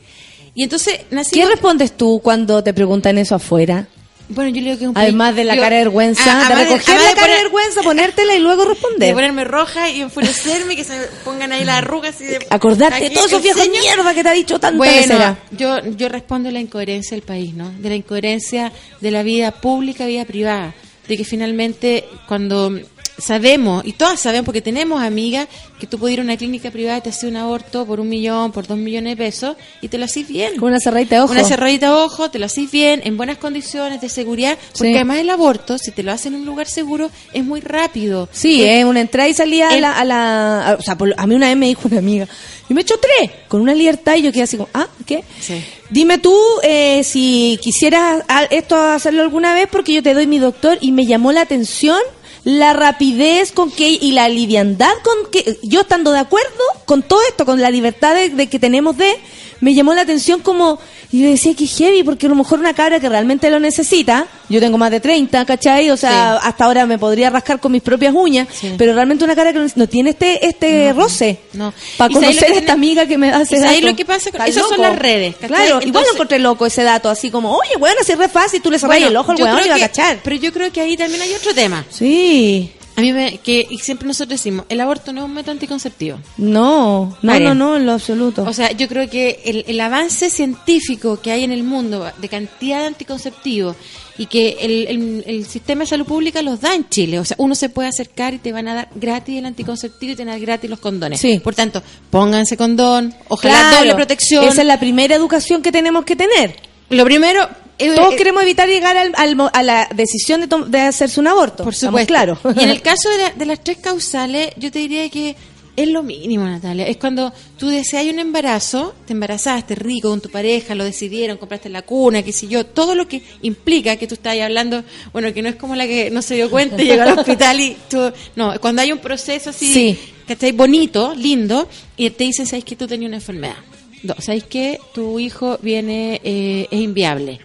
Y entonces ¿Qué respondes tú cuando te preguntan eso afuera? Bueno, yo le digo que es un Además de la cara de vergüenza, Ah, de recoger la de cara de vergüenza, ponértela y luego De responder. ponerme roja y enfurecerme, que se me pongan ahí las arrugas y de... Acordarte de todos esos viejos mierda que te ha dicho tanta Bueno, becera. yo, yo respondo a la incoherencia del país, ¿no? De la incoherencia de la vida pública, vida privada. De que finalmente cuando sabemos, y todas sabemos porque tenemos amigas, que tú puedes ir a una clínica privada y te haces un aborto por un millón, por dos millones de pesos, y te lo haces bien. Con una cerradita de ojo. Una cerradita de ojo, te lo haces bien, en buenas condiciones de seguridad, porque Sí. además el aborto, si te lo hacen en un lugar seguro, es muy rápido. Sí, Es- eh, una entrada y salida a la, a la- a- o sea, por- a mí una vez me dijo una amiga, y me echó tres, con una libertad, y yo quedé así como, ah, ¿qué? Sí. Dime tú eh, si quisieras esto hacerlo alguna vez, porque yo te doy mi doctor, y me llamó la atención la rapidez con que, y la liviandad con que, yo estando de acuerdo con todo esto, con la libertad de, de que tenemos de, me llamó la atención como, y yo decía que heavy, porque a lo mejor una cabra que realmente lo necesita, yo tengo más de 30, ¿cachai? O sea, Sí. hasta ahora me podría rascar con mis propias uñas, Sí. pero realmente una cara que no, tiene este este roce. no. Para ¿Y sabes lo conocer a esta amiga que me hace ¿Y sabes dato. lo que pasa con- esas son las redes, ¿cachai? Claro, igual Entonces- lo encontré loco ese dato, así como, oye, bueno, así es re fácil, tú le cerras Bueno, el ojo al weón y va a cachar. Pero yo creo que ahí también hay otro tema. Sí. A mí me, que y siempre nosotros decimos, el aborto no es un método anticonceptivo. No, no, Paren. no, no, en lo absoluto. O sea, yo creo que el, el avance científico que hay en el mundo de cantidad de anticonceptivos y que el, el- el sistema de salud pública los da en Chile. O sea, uno se puede acercar y te van a dar gratis el anticonceptivo y te van a dar gratis los condones. Sí. Por tanto, pónganse condón, ojalá Claro, doble protección. Esa es la primera educación que tenemos que tener. Lo primero... eh, Todos eh, queremos evitar llegar al- al a la decisión de, hacerse un aborto. Por supuesto. claro. Y en el *laughs* caso de, la- de las tres causales, yo te diría que es lo mínimo, Natalia. Es cuando tú deseas un embarazo, te embarazaste rico con tu pareja, lo decidieron, compraste la cuna, qué sé yo, todo lo que implica que tú estás ahí hablando, bueno, que no es como la que no se dio cuenta y *laughs* llegó al hospital y tú, no, cuando hay un proceso así, Sí. que está bonito, lindo, y te dicen, ¿sabes que tú tenías una enfermedad? No, ¿sabes que tu hijo viene, eh, es inviable?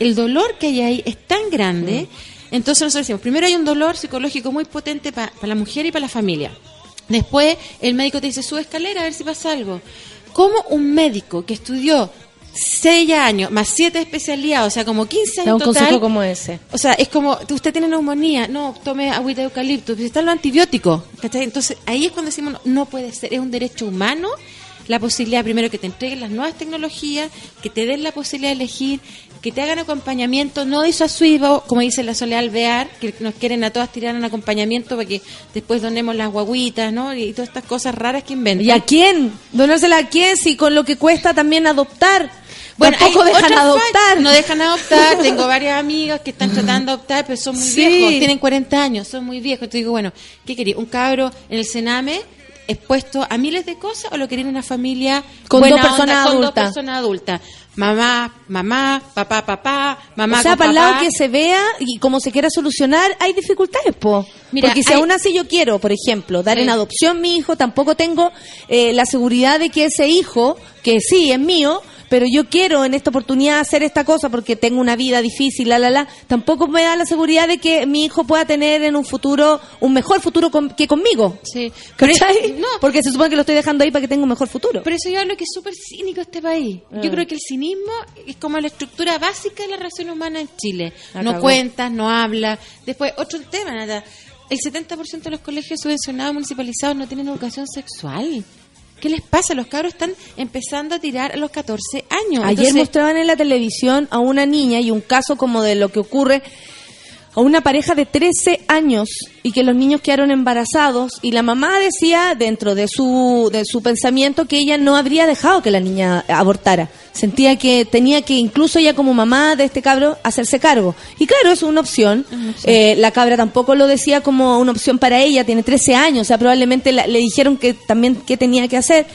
el dolor que hay ahí es tan grande, entonces nosotros decimos, primero hay un dolor psicológico muy potente para la mujer y para la familia. Después el médico te dice, sube escalera a ver si pasa algo. ¿Cómo un médico que estudió seis años, más siete especialidades, o sea, como 15 Da años un total, consejo como ese. o sea, es como, usted tiene neumonía, no, tome agüita de eucalipto, están los antibióticos, ¿cachai? Entonces, ahí es cuando decimos, no, no puede ser, es un derecho humano la posibilidad, primero, que te entreguen las nuevas tecnologías, que te den la posibilidad de elegir, que te hagan acompañamiento, no disuasivo, como dice la Soledad Alvear, que nos quieren a todas tirar un acompañamiento para que después donemos las guaguitas, ¿no? Y todas estas cosas raras que inventan. ¿Y a quién? ¿Donársela a quién? Si con lo que cuesta también adoptar. Bueno, Tampoco dejan adoptar. No dejan adoptar. *laughs* Tengo varias amigas que están tratando de adoptar, pero son muy Sí. viejos. Tienen 40 años, son muy viejos. Entonces digo, bueno, ¿qué quería? ¿Un cabro en el Sename expuesto a miles de cosas o lo querían una familia Con buena dos personas onda, con dos personas adultas? Mamá, mamá, papá, papá, mamá o sea, con para el lado que se vea y como se quiera solucionar, hay dificultades, po. Mira, Porque si hay- aún así yo quiero, por ejemplo, dar Sí. en adopción mi hijo, tampoco tengo eh, la seguridad de que ese hijo, que sí es mío, pero yo quiero en esta oportunidad hacer esta cosa porque tengo una vida difícil, la, la, la, tampoco me da la seguridad de que mi hijo pueda tener en un futuro, un mejor futuro con- que conmigo. Sí. ¿Cachai? no, Porque se supone que lo estoy dejando ahí para que tenga un mejor futuro. Pero eso yo hablo que es súper cínico este país. Ah. Yo creo que el cinismo es como la estructura básica de la relación humana en Chile. No cuentas, no habla. Después, otro tema, Nata. El 70% de los colegios subvencionados municipalizados no tienen educación sexual. ¿Qué les pasa? Los cabros están empezando a tirar a los 14 años. Ayer Entonces, mostraban en la televisión a una niña y un caso como de lo que ocurre. A una pareja de 13 años y que los niños quedaron embarazados y la mamá decía dentro de su de su pensamiento que ella no habría dejado que la niña abortara. Sentía que tenía que incluso ella como mamá de este cabro hacerse cargo. Y claro, es una opción. Eh, la cabra tampoco lo decía como una opción para ella, tiene 13 años, o sea, probablemente la- le dijeron que también qué tenía que hacer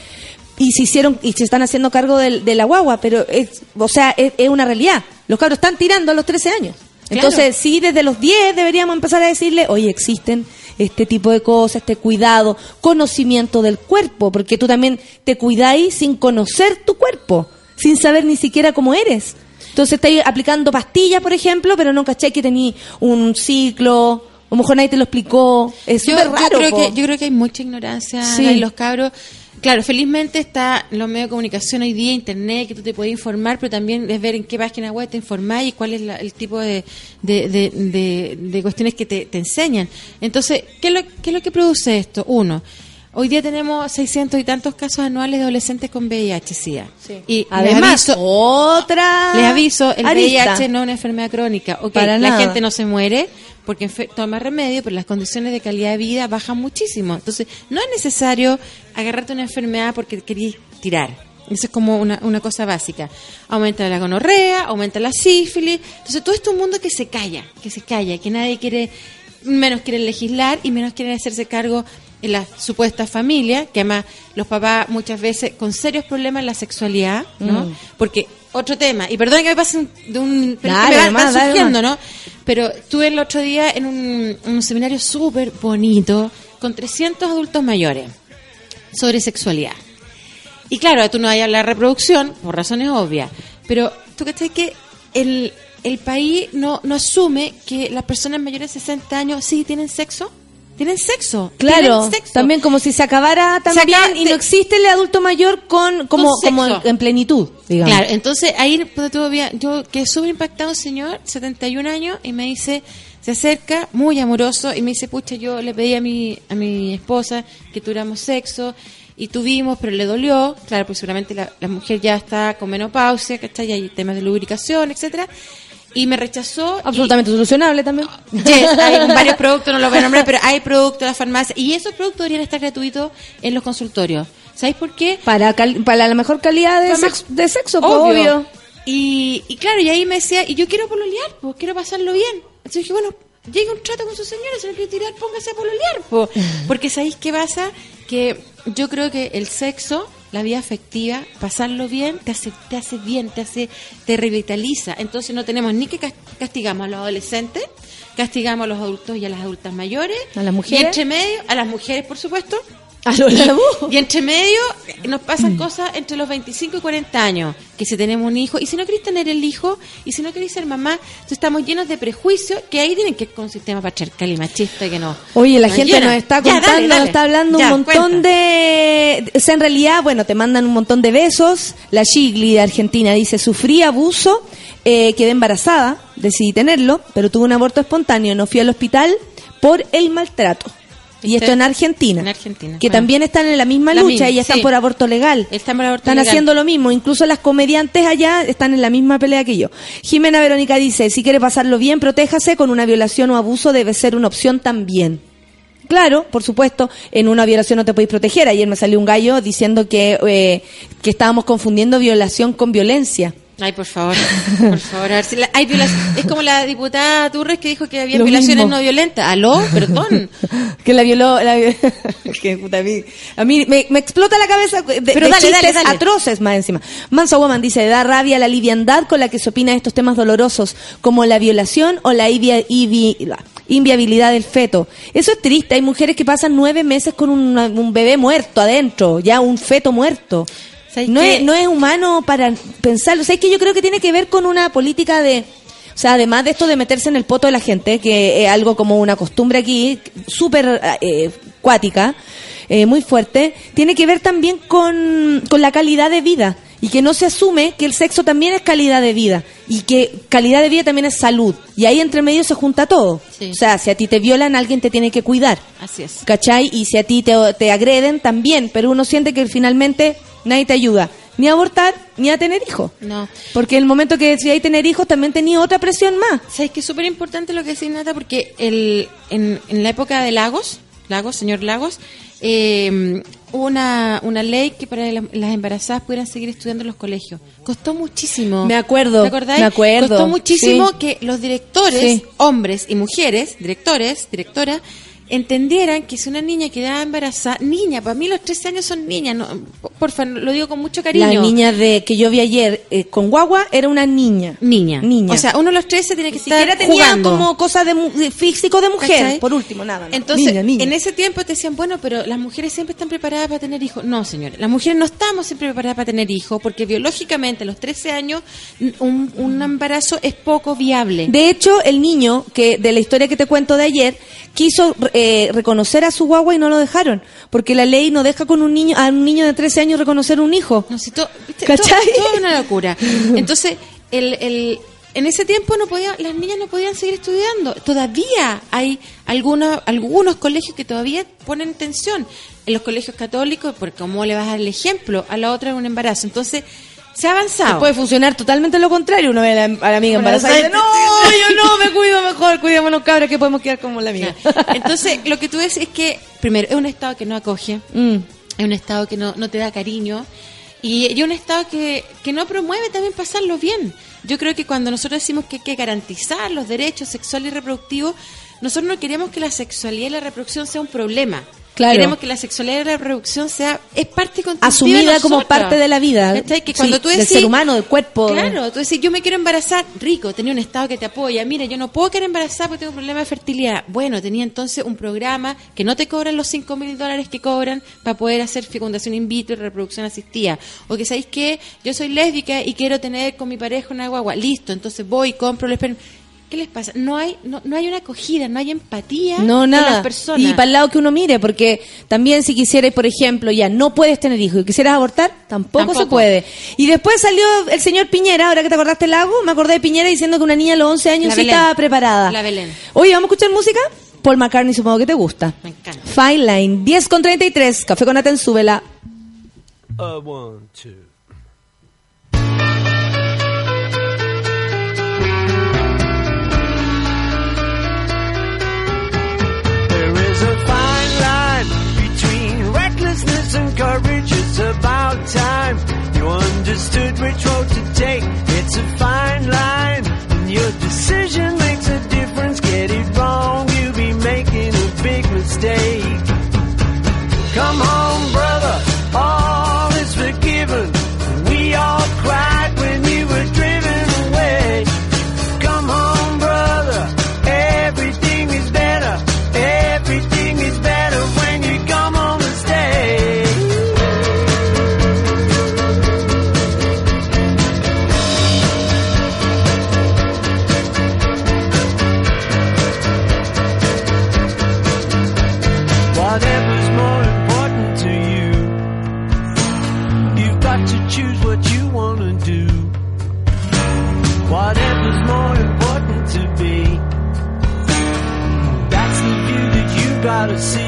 y se hicieron y se están haciendo cargo del- de, la guagua, pero es, o sea, es, es una realidad. Los cabros están tirando a los 13 años. Entonces, sí, desde los 10 deberíamos empezar a decirle, oye, existen este tipo de cosas, este cuidado, conocimiento del cuerpo, porque tú también te cuidáis sin conocer tu cuerpo, sin saber ni siquiera cómo eres. Entonces, estáis aplicando pastillas, por ejemplo, pero no caché que tení un ciclo, a lo mejor nadie te lo explicó. Es Yo, súper yo raro. creo po. que, yo creo que hay mucha ignorancia Sí. en los cabros. Claro, felizmente está los medios de comunicación hoy día, internet, que tú te puedes informar, pero también es ver en qué página web te informás y cuál es la- el tipo de, de, de- cuestiones que te, te enseñan. Entonces, ¿qué es, lo, ¿qué es lo que produce esto? Uno, hoy día tenemos 600 y tantos casos anuales de adolescentes con VIH-Sida. Y les Además, aviso- otra. les aviso, el arista. VIH no es una enfermedad crónica. Ok, Para la nada. gente no se muere porque toma remedio, pero las condiciones de calidad de vida bajan muchísimo. Entonces, no es necesario agarrarte una enfermedad porque querías tirar. Eso es como una, una cosa básica. Aumenta la gonorrea, aumenta la sífilis. Entonces, todo esto es un mundo que se calla, que se calla, que nadie quiere, menos quiere legislar y menos quieren hacerse cargo en la supuesta familia, que además los papás muchas veces con serios problemas en la sexualidad, ¿no? Mm. Porque otro tema, y perdón que me pasen de un... Pero es Dale, que me va- nomás, van dale surgiendo. ¿no? Pero estuve el otro día en un, seminario súper bonito con 300 adultos mayores sobre sexualidad. Y claro, tú no hay a la reproducción, por razones obvias, pero tú crees que el, el país no, no asume que las personas mayores de 60 años sí tienen sexo? Tienen sexo. Claro, tienen sexo. también como si se acabara también y no existe el adulto mayor con como Con como en plenitud, digamos. Claro, entonces ahí pues, yo quedé súper impactado un señor, 71 años, y me dice, se acerca, muy amoroso, y me dice, pucha, yo le pedí a mi, a mi esposa que tuviéramos sexo, y tuvimos, pero le dolió, claro, pues seguramente la, la mujer ya está con menopausia, ¿cachai? Y hay temas de lubricación, etcétera y me rechazó. y- Absolutamente solucionable también. *laughs* Yes, hay *laughs* varios productos, no los voy a nombrar, pero hay productos en la farmacia y esos productos deberían estar gratuitos en los consultorios. ¿Sabéis por qué? Para cal- para la mejor calidad de, Para sex- más- de sexo, pues, obvio. Y, y claro, y ahí me decía, y yo quiero pololear, pues quiero pasarlo bien. Entonces dije, bueno, llegue un trato con su señora, si no quiere tirar, póngase a pololear, pues. *laughs* Porque ¿sabéis qué pasa? Que yo creo que el sexo, la vida afectiva, pasarlo bien, te hace, te hace bien, te hace, te revitaliza. Entonces no tenemos ni que cas- castigamos a los adolescentes, castigamos a los adultos y a las adultas mayores. A las mujeres. Y entre medio, a las mujeres, por supuesto. A lo labo. Y entre medio nos pasan cosas entre los 25 y 40 años, que si tenemos un hijo, y si no queréis tener el hijo, y si no queréis ser mamá, entonces estamos llenos de prejuicios que ahí tienen que ir con un sistema patriarcal y machista que no. Oye, la nos gente llena. nos está Ya, contando, dale, dale. nos está hablando Ya, un montón cuenta. de... O sea, en realidad, bueno, te mandan un montón de besos. La Gigli de Argentina dice, sufrí abuso, eh, quedé embarazada, decidí tenerlo, pero tuve un aborto espontáneo, no fui al hospital por el maltrato. Y esto en Argentina. En Argentina, Que bueno. también están en la misma La lucha misma, y están por aborto legal. Están por aborto Están legal. haciendo lo mismo. Incluso las comediantes allá están en la misma pelea que yo. Jimena Verónica dice, si quiere pasarlo bien, protéjase con una violación o abuso, debe ser una opción también. Claro, por supuesto, en una violación no te podéis proteger. Ayer me salió un gallo diciendo que, eh, que estábamos confundiendo violación con violencia. Ay, por favor, por favor, a ver si la- hay violación. Es como la diputada Turres que dijo que había Lo violaciones mismo. no violentas. ¿Aló? Perdón. *laughs* que la violó. La, *laughs* que puta, a mí, a mí me, me explota la cabeza de, de Pero dale, chistes dale, dale. atroces más encima. Manso Woman dice: da rabia la liviandad con la que se opina de estos temas dolorosos, como la violación o la ivia- ivi- la inviabilidad del feto. Eso es triste. Hay mujeres que pasan nueve meses con un bebé muerto adentro, ya un feto muerto. ¿Sabes No es, no es humano para pensarlo. O sea, es que yo creo que tiene que ver con una política de... O sea, además de esto de meterse en el poto de la gente, que es algo como una costumbre aquí, súper eh, cuática, eh, muy fuerte, tiene que ver también con, con la calidad de vida. Y que no se asume que el sexo también es calidad de vida. Y que calidad de vida también es salud. Y ahí entre medio se junta todo. Sí. O sea, si a ti te violan, alguien te tiene que cuidar. Así es. ¿Cachai? Y si a ti te, te agreden, también, pero uno siente que finalmente nadie te ayuda. ni a abortar ni a tener hijos. No. Porque el momento que decidáis tener hijos también tenía otra presión más. ¿Sabes que es súper importante lo que decís, Nata? Porque el, en, en la época de Lagos, Lagos, señor Lagos, eh, hubo una, una ley que para la- las embarazadas pudieran seguir estudiando en los colegios. Costó muchísimo. Me acuerdo, ¿Te acordáis? me acuerdo, Costó muchísimo sí. que los directores, Sí. hombres y mujeres, directores, directoras, entendieran que si una niña quedaba embarazada, niña, para mí los 13 años son niñas, no, por favor, lo digo con mucho cariño. La niña de que yo vi ayer eh, con guagua era una niña. Niña. Niña. O sea, uno a los 13 tiene que Ni siquiera estar tenía jugando. como cosa de, de físico de mujer. ¿Cachai? Por último, nada. no. Entonces, Niña, niña. en ese tiempo te decían, bueno, pero las mujeres siempre están preparadas para tener hijos. No, señores, las mujeres no estamos siempre preparadas para tener hijos porque biológicamente a los 13 años un, un embarazo es poco viable. De hecho, el niño que de la historia que te cuento de ayer quiso eh, reconocer a su guagua y no lo dejaron, porque la ley no deja con un niño a un niño de 13 años reconocer un hijo. No, si to- ¿viste? ¿Cachai? Todo, todo es una locura. *laughs* Entonces, el, el- en ese tiempo no podía, las niñas no podían seguir estudiando. Todavía hay algunos, algunos colegios que todavía ponen tensión. En los colegios católicos, porque cómo le vas a dar el ejemplo a la otra en un embarazo. Entonces, se ha avanzado. Puede funcionar totalmente lo contrario. Uno ve a la, a la amiga Embarazada y dice, no, yo no, me cuido mejor, cuidémonos cabras que podemos quedar como la amiga. Entonces, lo que tú ves es que, primero, es un Estado que no acoge, Mm. es un Estado que no, no te da cariño y, y un Estado que, que no promueve también pasarlo bien. Yo creo que cuando nosotros decimos que hay que garantizar los derechos sexuales y reproductivos, nosotros no queremos que la sexualidad y la reproducción sea un problema. Claro. Queremos que la sexualidad y la reproducción sea es parte Asumida de como parte de la vida. ¿Cachai? Que Sí, cuando tú del decís, ser humano, del cuerpo. Claro, tú decís, yo me quiero embarazar, rico, tenía un estado que te apoya. Mira, yo no puedo quedar embarazada porque tengo un problema de fertilidad. Bueno, tenía entonces un programa que no te cobran los 5 mil dólares que cobran para poder hacer fecundación in vitro y reproducción asistida. O que sabéis que yo soy lésbica y quiero tener con mi pareja una guagua. Listo, entonces voy, compro el esperma. ¿Qué les pasa? No hay, no, no hay una acogida, no hay empatía No, con nada. las personas. Y para el lado que uno mire, porque también si quisieras, por ejemplo, ya no puedes tener hijos y quisieras abortar, tampoco, Tampoco. se puede. Y después salió el señor Piñera, ahora que te acordaste el lago, me acordé de Piñera diciendo que una niña a los 11 años sí estaba preparada. La Belén. Oye, ¿vamos a escuchar música? Paul McCartney, supongo que te gusta. Me encanta. Fine Line, 10 con 33, Café con Aten, súbela. A one, two. And courage. It's about time you understood which road to take. It's a fine line, and your decision makes a difference. Get it wrong, you'll be making a big mistake. Come home, see.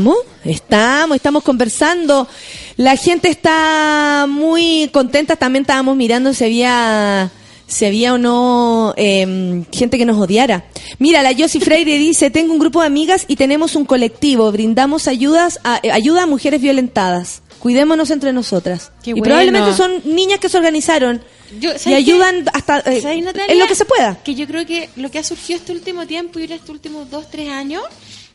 ¿Estamos? Estamos, estamos conversando. La gente está muy contenta. También estábamos mirando si había, si había o no eh, gente que nos odiara. Mira, la Josie Freire *laughs* dice, tengo un grupo de amigas y tenemos un colectivo. Brindamos ayudas a, eh, ayuda a mujeres violentadas. Cuidémonos entre nosotras. Qué y bueno. probablemente son niñas que se organizaron Yo- y ¿sabes ayudan qué? hasta eh, en lo que se pueda. Que yo creo que lo que ha surgido este último tiempo y estos últimos dos, tres años,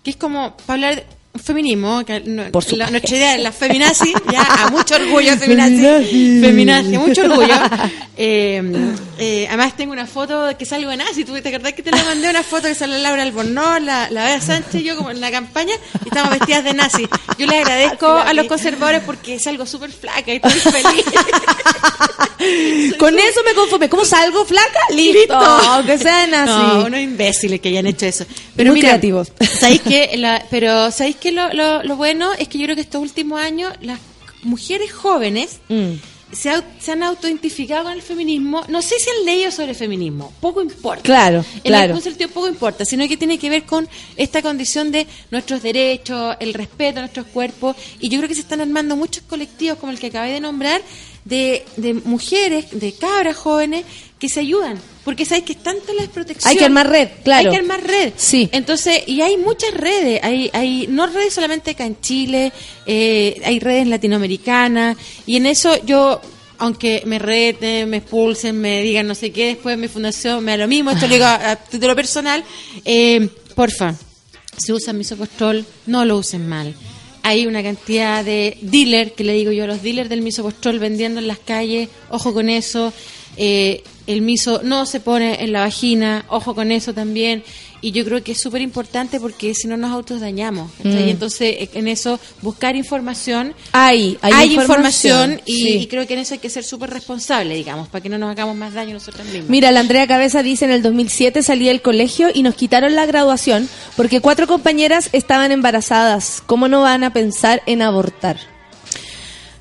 que es como para hablar feminismo, que no- Por la- supuesto. nuestra idea es la feminazi, *laughs* ya a mucho orgullo feminazi, Feminazi. feminazi, mucho orgullo. Eh, eh, además tengo una foto que salgo en nazi, ¿tú te acordás que te la mandé una foto que sale Laura Albornoz, la, la Bea Sánchez, yo como en la campaña, y estamos vestidas de nazi. Yo le agradezco a los conservadores porque salgo súper flaca y estoy feliz. *laughs* Con eso me conformé. ¿Cómo salgo flaca? Listo. Listo. Aunque sean así. No, unos imbéciles que hayan hecho eso. Pero Muy mira, creativos. ¿Sabéis? La- pero ¿sabéis qué? Lo, lo, lo bueno es que yo creo que estos últimos años las mujeres jóvenes Mm. se, han autoidentificado con el feminismo. No sé si han leído sobre feminismo. Poco importa. Claro, En claro. algún sentido poco importa, sino que tiene que ver con esta condición de nuestros derechos, el respeto a nuestros cuerpos. Y yo creo que se están armando muchos colectivos, como el que acabé de nombrar, de, de mujeres, de cabras jóvenes, que se ayudan. Porque sabéis que es tanta la desprotección. Hay que armar red, claro. Hay que armar red. Sí. Entonces, y hay muchas redes, hay, hay no redes solamente acá en Chile, eh, hay redes latinoamericanas, y en eso yo, aunque me reten, me expulsen, me digan no sé qué, después mi fundación me da lo mismo, esto lo digo a, a título personal, eh, porfa, si usan misopostrol, no lo usen mal. Hay una cantidad de dealers, que le digo yo a los dealers del misopostrol vendiendo en las calles, ojo con eso. Eh, el miso no se pone en la vagina, ojo con eso también. Y yo creo que es súper importante porque si no nos autodañamos. Mm. Entonces, eh, en eso, buscar información. Hay, hay, información, y, sí. y creo que en eso hay que ser súper responsable, digamos, para que no nos hagamos más daño nosotros mismos. Mira, la Andrea Cabeza dice en el 2007 salí del colegio y nos quitaron la graduación porque cuatro compañeras estaban embarazadas. ¿Cómo no van a pensar en abortar?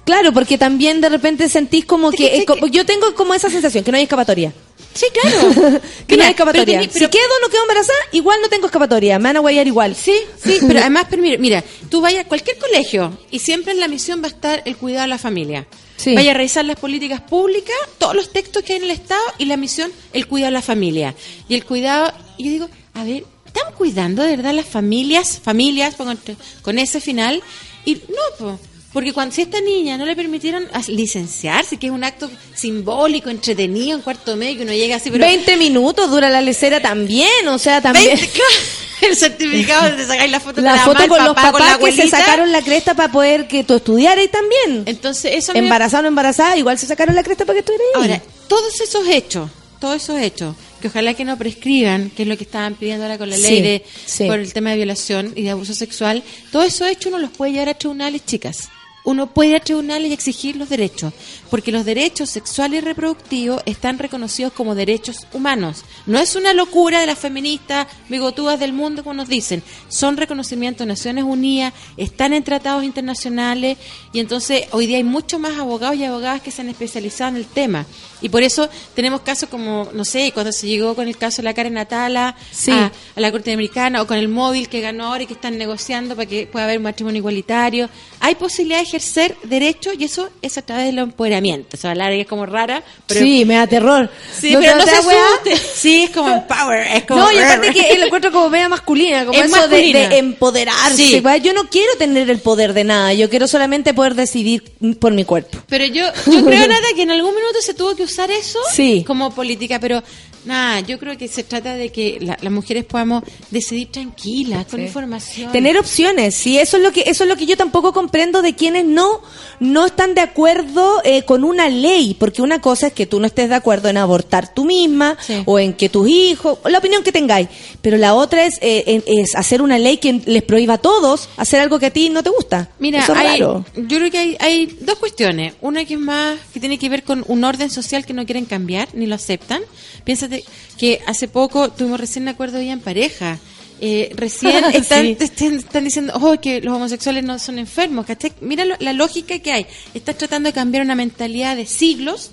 Claro, porque también de repente sentís como que, que- eh, como- yo tengo como esa sensación que no hay escapatoria. Sí, claro. *laughs* que no hay escapatoria. pero tení- pero- si quedo o no quedo embarazada, igual no tengo escapatoria. Me van a guayar igual. Sí, sí, pero además, pero mira, mira, tú vayas a cualquier colegio y siempre en la misión va a estar el cuidado de la familia. Sí. Vaya a revisar las políticas públicas, todos los textos que hay en el Estado y la misión, el cuidado de la familia. Y el cuidado, y yo digo, a ver, ¿están cuidando de verdad las familias? Familias, entre- con ese final. Y no, po, porque cuando si a esta niña no le permitieron licenciarse, que es un acto simbólico, entretenido en cuarto medio, que uno llega así, pero... 20 minutos dura la lecera también, o sea, también. 20, *laughs* claro, el certificado donde sacáis la foto La con foto mamá, el con los con la papás que se sacaron la cresta para poder que tú estudiaras y también. Entonces, eso Embarazada o no embarazada, igual se sacaron la cresta para que estuvieras ahí. Ahora, todos esos hechos, todos esos hechos, que ojalá que no prescriban, que es lo que estaban pidiendo ahora con la Sí, ley de sí. por el tema de violación y de abuso sexual, todos esos hechos uno los puede llevar a tribunales, chicas. Uno puede a tribunales y exigir los derechos, porque los derechos sexuales y reproductivos están reconocidos como derechos humanos. No es una locura de las feministas bigotudas del mundo, como nos dicen. Son reconocimientos de Naciones Unidas, están en tratados internacionales, y entonces hoy día hay muchos más abogados y abogadas que se han especializado en el tema. Y por eso tenemos casos como, no sé, cuando se llegó con el caso de la Karen Natala Sí. a, a la Corte Americana, o con el móvil que ganó ahora y que están negociando para que pueda haber un matrimonio igualitario. Hay posibilidad de ejercer derechos y eso es a través del empoderamiento. O sea, la área es como rara, pero... sí, me da terror. Sí, pero no se asuste. Sí, es como empower, es como... No, y aparte que *laughs* él encuentro como media masculina, como Es eso de- masculina. De, empoderarse. Sí. Yo no quiero tener el poder de nada, yo quiero solamente poder decidir por mi cuerpo. Pero yo, yo creo, *laughs* nada que en algún minuto se tuvo que usar eso Sí. como política, pero nada, yo creo que se trata de que la- las mujeres podamos decidir tranquilas, con información. Tener opciones, sí, eso es lo que eso es lo que yo tampoco comprendo de quienes no no están de acuerdo eh, con una ley, porque una cosa es que tú no estés de acuerdo en abortar tú misma Sí. o en que tus hijos, la opinión que tengáis, pero la otra es eh, es hacer una ley que les prohíba a todos hacer algo que a ti no te gusta. Mira, Eso es hay- raro. yo creo que hay, hay dos cuestiones. Una que es más, que tiene que ver con un orden social que no quieren cambiar, ni lo aceptan. Piénsate que hace poco tuvimos recién un acuerdo ya en pareja. Eh, recién *laughs* están, Sí. te están, están diciendo oh, que los homosexuales no son enfermos. ¿cachai? Mira lo- la lógica que hay. Estás tratando de cambiar una mentalidad de siglos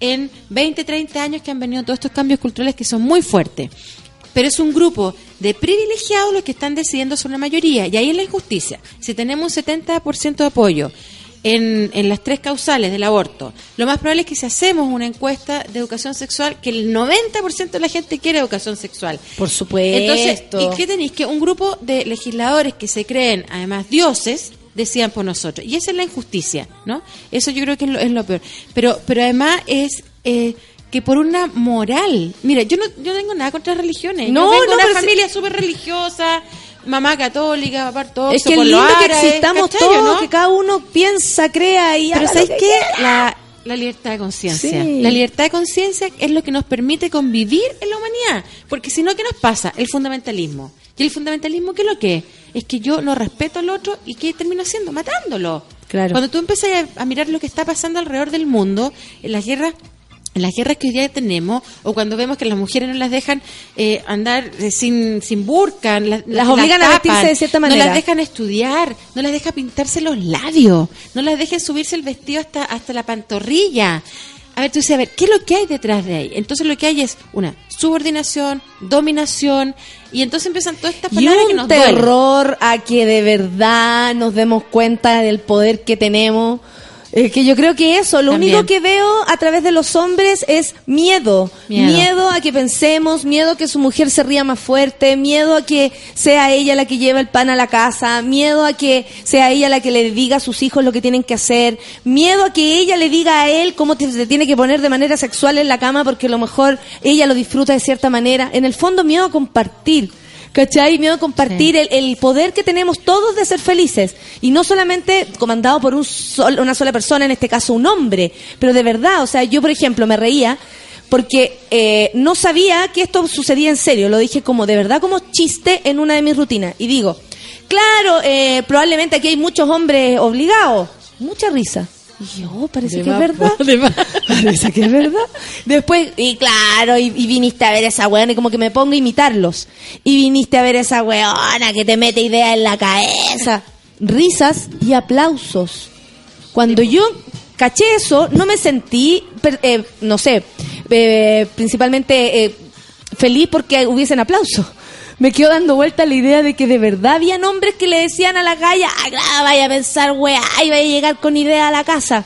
en 20, 30 años que han venido todos estos cambios culturales que son muy fuertes. pero es un grupo de privilegiados los que están decidiendo sobre la mayoría. Y ahí es la injusticia. Si tenemos un 70% de apoyo en, en las tres causales del aborto, lo más probable es que si hacemos una encuesta de educación sexual, que el 90% de la gente quiere educación sexual. Por supuesto. Entonces, ¿y qué tenéis? Que un grupo de legisladores que se creen, además, dioses, decían por nosotros. Y esa es la injusticia, ¿no? Eso yo creo que es lo, es lo peor. Pero, pero además es... eh, que por una moral. Mira, yo no, yo no tengo nada contra las religiones. No, yo vengo no, una familia súper religiosa, mamá católica, papá ortodoxo, Es que es con los lindo que existamos ¿cachai, todos, no? que cada uno piensa, crea y Pero ¿sabes qué? La, la libertad de conciencia. Sí. La libertad de conciencia es lo que nos permite convivir en la humanidad. Porque si no, ¿qué nos pasa? El fundamentalismo. ¿Y el fundamentalismo qué es lo que es? Es que yo no respeto al otro y ¿qué termino haciendo? Matándolo. Claro. Cuando tú empiezas a, a mirar lo que está pasando alrededor del mundo, en las guerras las guerras que hoy día tenemos, o cuando vemos que las mujeres no las dejan eh, andar eh, sin, sin burka, las, Las obligan a tapan, vestirse de cierta No manera. las dejan estudiar, no las dejan pintarse los labios, no las dejan subirse el vestido hasta, hasta la pantorrilla. A ver, tú dices, a ver, ¿qué es lo que hay detrás de ahí? Entonces lo que hay es una subordinación, dominación, y entonces empiezan todas estas Y palabras que un nos duelen. terror a que de verdad nos demos cuenta del poder que tenemos. Eh, que yo creo que eso, lo También. único que veo a través de los hombres es miedo. Miedo. miedo. a que pensemos, miedo a que su mujer se ría más fuerte, miedo a que sea ella la que lleva el pan a la casa, miedo a que sea ella la que le diga a sus hijos lo que tienen que hacer, miedo a que ella le diga a él cómo se tiene que poner de manera sexual en la cama porque a lo mejor ella lo disfruta de cierta manera. En el fondo, miedo a compartir. ¿Cachai? Miedo a compartir el, el poder que tenemos todos de ser felices. Y no solamente comandado por un sol- una sola persona, en este caso un hombre. Pero de verdad, o sea, yo por ejemplo me reía porque eh, no sabía que esto sucedía en serio. Lo dije como de verdad, como chiste en una de mis rutinas. Y digo, claro, eh, probablemente aquí hay muchos hombres obligados. Mucha risa. Y yo, parece que es verdad. *laughs* Parece que es verdad. Después, y claro, y, y viniste a ver esa weona y como que me pongo a imitarlos. Y viniste a ver esa weona que te mete ideas en la cabeza. Risas y aplausos. Cuando yo caché eso, no me sentí, eh, no sé, eh, principalmente eh, feliz porque hubiesen aplausos. Me quedo dando vuelta la idea de que de verdad habían hombres que le decían a la galla, ah, vaya a pensar, weá, y vaya a llegar con idea a la casa.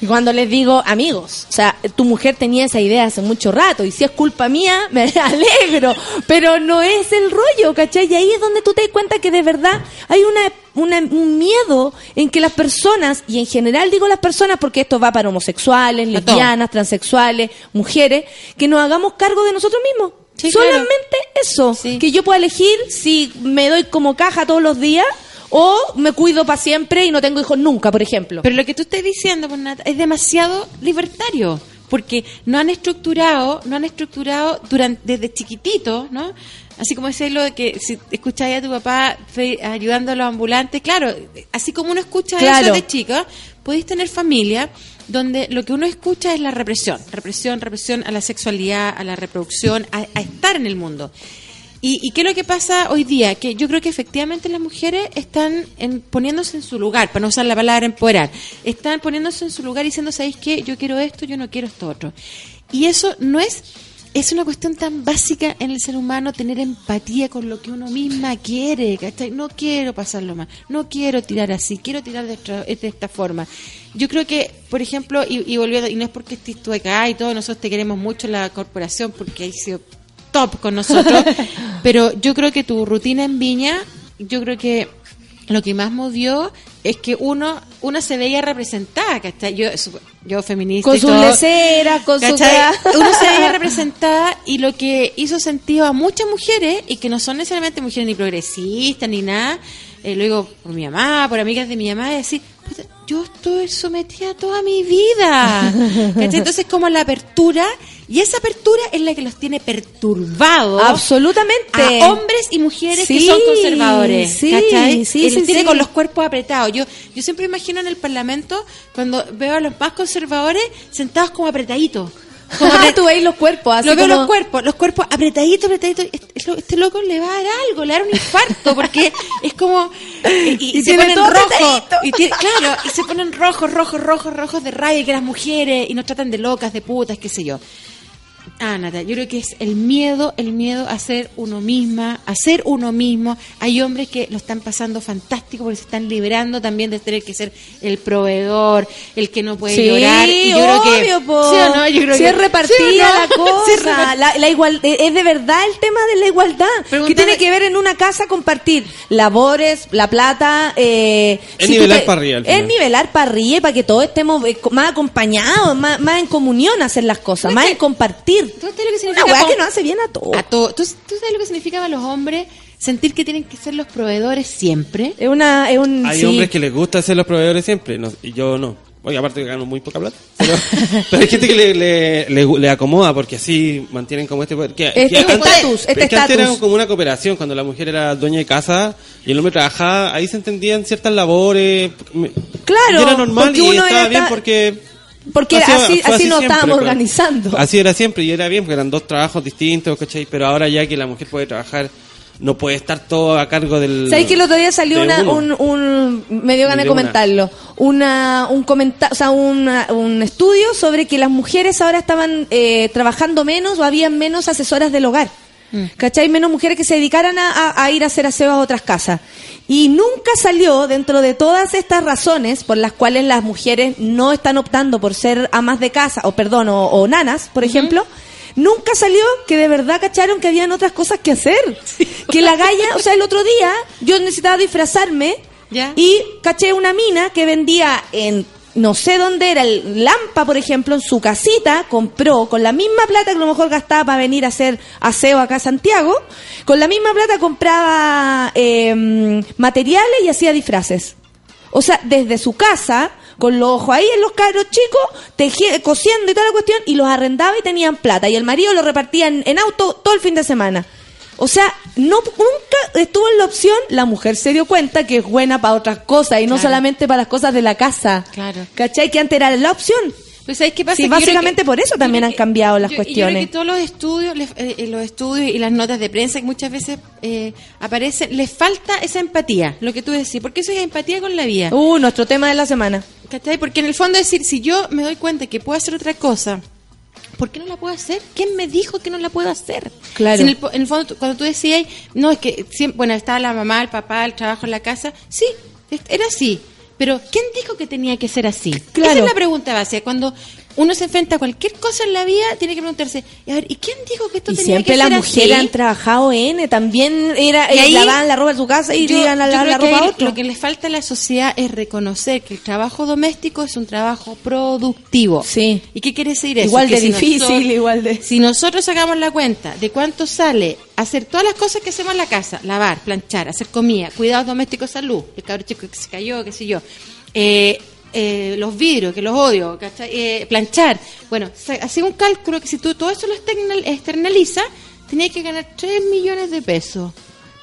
Y cuando les digo, amigos, o sea, tu mujer tenía esa idea hace mucho rato, y si es culpa mía, *laughs* me alegro, pero no es el rollo, ¿cachai? Y ahí es donde tú te das cuenta que de verdad hay una, una- un miedo en que las personas, y en general digo las personas porque esto va para homosexuales, lesbianas, transexuales, mujeres, que nos hagamos cargo de nosotros mismos. Sí, Solamente claro. eso, Sí. que yo pueda elegir si me doy como caja todos los días o me cuido para siempre y no tengo hijos nunca, por ejemplo. Pero lo que tú estás diciendo, pues, Nata, es demasiado libertario, porque no han estructurado, no han estructurado durante, desde chiquitito, ¿no? Así como decía lo de que si escucháis a tu papá ayudando a los ambulantes, claro, así como uno escucha Claro. eso de chica, podéis tener familia donde lo que uno escucha es la represión, represión, represión a la sexualidad, a la reproducción, a, estar en el mundo. ¿Y, ¿Y qué es lo que pasa hoy día? Que yo creo que efectivamente las mujeres están en- poniéndose en su lugar, para no usar la palabra empoderar, están poniéndose en su lugar y diciendo, ¿sabéis qué? Yo quiero esto, yo no quiero esto otro. Y eso no es, es una cuestión tan básica en el ser humano, tener empatía con lo que uno misma quiere, ¿cachai? No quiero pasarlo mal, no quiero tirar así, quiero tirar de esta, de esta forma. Yo creo que, por ejemplo, y, y volviendo, y no es porque estés tú acá y todo, nosotros te queremos mucho en la corporación porque hay sido top con nosotros, *laughs* pero yo creo que tu rutina en Viña, yo creo que lo que más movió es que uno uno se veía representada, ¿cachai? Yo, yo feminista con sus leceras, con su... ¿cachai? *laughs* Uno se veía *laughs* representada y lo que hizo sentido a muchas mujeres, y que no son necesariamente mujeres ni progresistas ni nada, eh, lo digo por mi mamá, por amigas de mi mamá, es decir, "Puta, yo estoy sometida toda mi vida. *laughs* ¿cachai? Entonces, como la apertura, y esa apertura es la que los tiene perturbados. Absolutamente. A hombres y mujeres que son conservadores. sí, ¿cachai? sí, Y los sí, tiene sí. con los cuerpos apretados. Yo, yo siempre imagino en el Parlamento, cuando veo a los más conservadores sentados como apretaditos. Como *laughs* apre- Tú veis los cuerpos, así lo veo como... los cuerpos, los cuerpos apretaditos, apretaditos. Este, loco le va a dar algo, le va a dar un infarto, porque es como. Y, Y *laughs* se tiene ponen rojos. Y tiene- claro, y se ponen rojos, rojos, rojos, rojos de rabia, que las mujeres, y nos tratan de locas, de putas, qué sé yo. Ah, Natalia, yo creo que es el miedo, el miedo a ser uno misma, a ser uno mismo. Hay hombres que lo están pasando fantástico porque se están liberando también de tener que ser el proveedor, el que no puede Sí, llorar. Y yo creo que, obvio, po. ¿sí o no? Yo creo Si que- es repartida ¿sí o no? la *laughs* Sí, es cosa, la, la igual, eh, es de verdad el tema de la igualdad. que tiene que ver en una casa compartir labores, la plata. Eh, Es tú nivelar pa' arriba, al Es nivelar para arriba para que todos estemos eh, más acompañados, más, más en comunión a hacer las cosas, más en compartir. ¿Tú sabes lo que Una significa weá con- que nos hace bien a todos. a todo? ¿Tú, tú sabes lo que significa para los hombres sentir que tienen que ser los proveedores siempre? Es una, es un, Hay sí. hombres que les gusta ser los proveedores siempre, no, y yo no. Oye, aparte que gano muy poca plata. Pero, *laughs* pero hay gente que le, le, le- le acomoda porque así mantienen como este poder. Que, Este que antes- estatus, este es que antes era como una cooperación, cuando la mujer era dueña de casa y el hombre trabajaba, ahí se entendían ciertas labores. Claro, y era normal y estaba era bien ta- porque... Porque así- así, así nos siempre, estábamos organizando. Así era siempre y era bien porque eran dos trabajos distintos, ¿cachai? Pero ahora ya que la mujer puede trabajar, no puede estar todo a cargo del... ¿Sabes que el otro día salió una, un, un, me dio ganas de comentarlo, una, un comenta, o sea, una- un estudio sobre que las mujeres ahora estaban eh, trabajando menos o habían menos asesoras del hogar. ¿Cachai? Menos mujeres que se dedicaran a, a- a ir a hacer aseo a otras casas. Y nunca salió dentro de todas estas razones por las cuales las mujeres no están optando por ser amas de casa, o perdón, o, o nanas, por ejemplo, nunca salió que de verdad cacharon que habían otras cosas que hacer. Que la galla, o sea, el otro día yo necesitaba disfrazarme Ya. y caché una mina que vendía en no sé dónde era el Lampa, por ejemplo, en su casita, compró con la misma plata que a lo mejor gastaba para venir a hacer aseo acá a Santiago, con la misma plata compraba eh, materiales y hacía disfraces. O sea, desde su casa, con los ojos ahí en los carros chicos, teji- cosiendo y toda la cuestión, y los arrendaba y tenían plata. Y el marido lo repartía en auto todo el fin de semana. O sea, no nunca estuvo en la opción, la mujer se dio cuenta que es buena para otras cosas y no solamente para las cosas de la casa. Claro. ¿Cachai? Que antes era la opción. Pues ¿sabes qué pasa? Sí, Que básicamente que- por eso también han que- cambiado las yo- Yo cuestiones. creo que todos los estudios, les- eh, eh, los estudios y las notas de prensa que muchas veces eh, aparecen, les falta esa empatía, lo que tú decís, porque eso es empatía con la vida. Uh, nuestro tema de la semana. ¿Cachai? Porque en el fondo decir, si yo me doy cuenta que puedo hacer otra cosa, ¿por qué no la puedo hacer? ¿Quién me dijo que no la puedo hacer? Claro. Si en, el, en el fondo, cuando tú decías, no, es que siempre, bueno, estaba la mamá, el papá, el trabajo en la casa, sí, era así. Pero ¿quién dijo que tenía que ser así? Claro. Esa es la pregunta base. Cuando uno se enfrenta a cualquier cosa en la vida, tiene que preguntarse, a ver, ¿y quién dijo que esto Y tenía siempre que las ser mujeres así? han trabajado N, también era Y eh, ahí- lavaban la ropa en su casa y Yo- iban a lavar la ropa a otro. Lo que le falta a la sociedad es reconocer que el trabajo doméstico es un trabajo productivo. Sí. ¿Y qué quiere decir eso? Igual Que de si difícil, nosotros- igual de- Si nosotros sacamos la cuenta de cuánto sale hacer todas las cosas que hacemos en la casa, lavar, planchar, hacer comida, cuidados domésticos, salud, el cabro chico que se cayó, qué sé yo, eh, eh, los vidrios, que los odio. Eh, planchar. Bueno, hacía un cálculo que si tú todo eso lo external- externalizas, tenías que ganar 3 millones de pesos.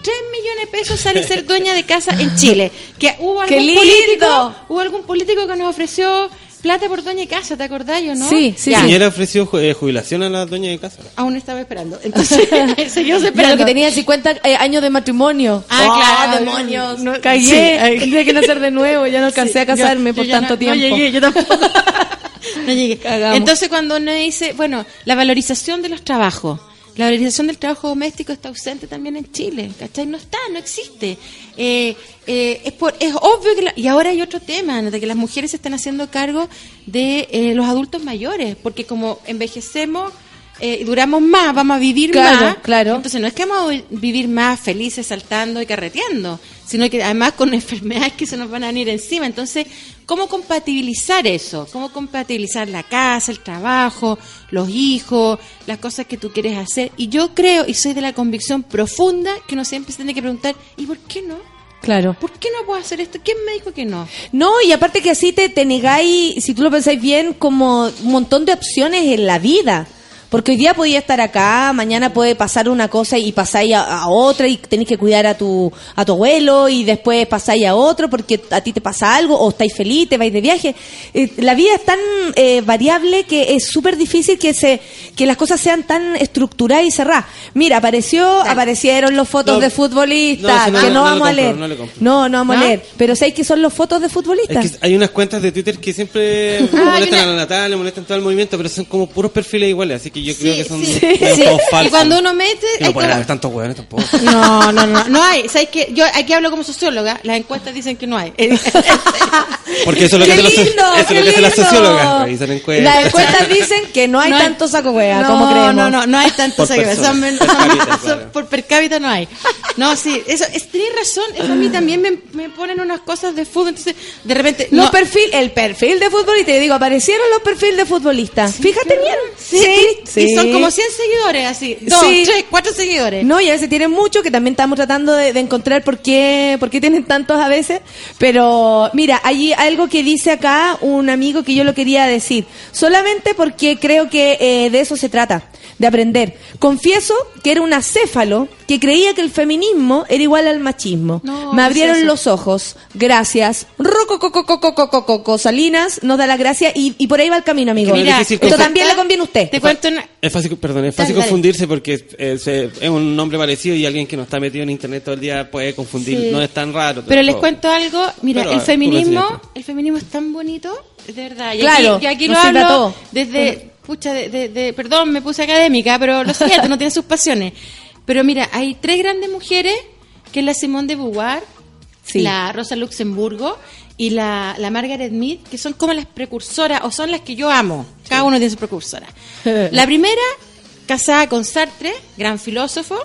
3 millones de pesos sale ser *laughs* dueña de casa en Chile. Que hubo ¡Qué algún político, hubo algún político que nos ofreció plata por dueña de casa, ¿te acordás yo, no? Sí, sí, sí. Señora ofreció eh, jubilación a la dueña de casa. Aún estaba esperando. Entonces, seguimos esperando. lo que tenía 50 eh, años de matrimonio. Ah, claro. demonios! No, Cagué. sí. Tendría que nacer de nuevo. Ya no alcancé a casarme Yo- por yo tanto no- tiempo. No llegué, yo tampoco. *laughs* *laughs* no llegué. Cagamos. Entonces, cuando uno dice, bueno, la valorización de los trabajos, la valorización del trabajo doméstico está ausente también en Chile, ¿cachai? No está, no existe. Eh, eh, es, por, es obvio que... la- y ahora hay otro tema, de que las mujeres se están haciendo cargo de eh, los adultos mayores, porque como envejecemos... eh, duramos más, vamos a vivir Claro, más. claro. Entonces no es que vamos a vi- vivir más felices saltando y carreteando, sino que además con *laughs* enfermedades que se nos van a venir encima. Entonces, ¿cómo compatibilizar eso? ¿Cómo compatibilizar la casa, el trabajo, los hijos, las cosas que tú quieres hacer? Y yo creo, y soy de la convicción profunda, que uno siempre se tiene que preguntar, ¿y por qué no? Claro. ¿Por qué no puedo hacer esto? ¿Quién me dijo que no? No, y aparte que así te, te negáis, si tú lo pensáis bien, como un montón de opciones en la vida. Porque hoy día podía estar acá, mañana puede pasar una cosa y pasáis a, a otra y tenéis que cuidar a tu, a tu abuelo y después pasáis a otro porque a ti te pasa algo o estáis feliz, te vais de viaje. Eh, la vida es tan eh, variable que es súper difícil que se que las cosas sean tan estructuradas y cerradas. Mira, apareció, aparecieron los fotos No, de futbolistas no, si no, que no, vamos a compro, leer. no. No, no vamos a leer. Pero ¿sabéis que son los fotos de futbolistas? Es que hay unas cuentas de Twitter que siempre *laughs* Ah, molestan a la Natalia, molestan todo el movimiento, pero son como puros perfiles iguales. Así que yo creo Sí, que son sí. Sí. como Y falsos. cuando uno mete, hay pueden como- haber tantos hueones tampoco. *laughs* No, no, no, no hay. ¿Sabes qué? Yo aquí hablo como socióloga. Las encuestas dicen que no hay. *laughs* Porque eso es lo que ¡Qué hacen eso es qué lo que hacen las lindo! sociólogas. Revisan encuestas. Las encuestas dicen que no hay No hay- tanto saco wea no, como creemos. No, no, no hay tanto Por saco. Son- son- son- claro. por per cápita no hay. No, sí, eso, es, tienes razón. Eso a mí también me, me ponen unas cosas de fútbol. Entonces, de repente. Los no- perfil, el perfil de futbolista, te digo, aparecieron los perfiles de futbolistas. Fíjate bien. Sí, y son como 100 seguidores, así. Dos, tres, cuatro seguidores. No, y a veces tienen mucho, que también estamos tratando de, encontrar por qué, por qué tienen tantos a veces. Pero mira, hay algo que dice acá un amigo que yo lo quería decir. Solamente porque creo que eh, de eso se trata, de aprender. Confieso que era un acéfalo que creía que el feminismo era igual al machismo. Me abrieron los ojos. Gracias. Roco, Salinas nos da y, por ahí va el camino, amigo. Mira, Esto también le conviene usted. Es fácil, perdón, es fácil Dale, dale. confundirse porque eh, se- es un nombre parecido y alguien que no está metido en internet todo el día puede confundir. Sí. No es tan raro. Pero les cuento algo, mira, Pero, el feminismo, el feminismo es tan bonito, de verdad. Y Claro, aquí, y aquí lo hablo desde, pucha, de, de- de- perdón, me puse académica, pero lo siguiente, no tiene sus pasiones. Pero mira, hay tres grandes mujeres, que es la Simone de Beauvoir, Sí. la Rosa Luxemburgo y la, la Margaret Mead, que son como las precursoras, o son las que yo amo. Cada uno tiene su precursora. La primera, casada con Sartre, gran filósofo,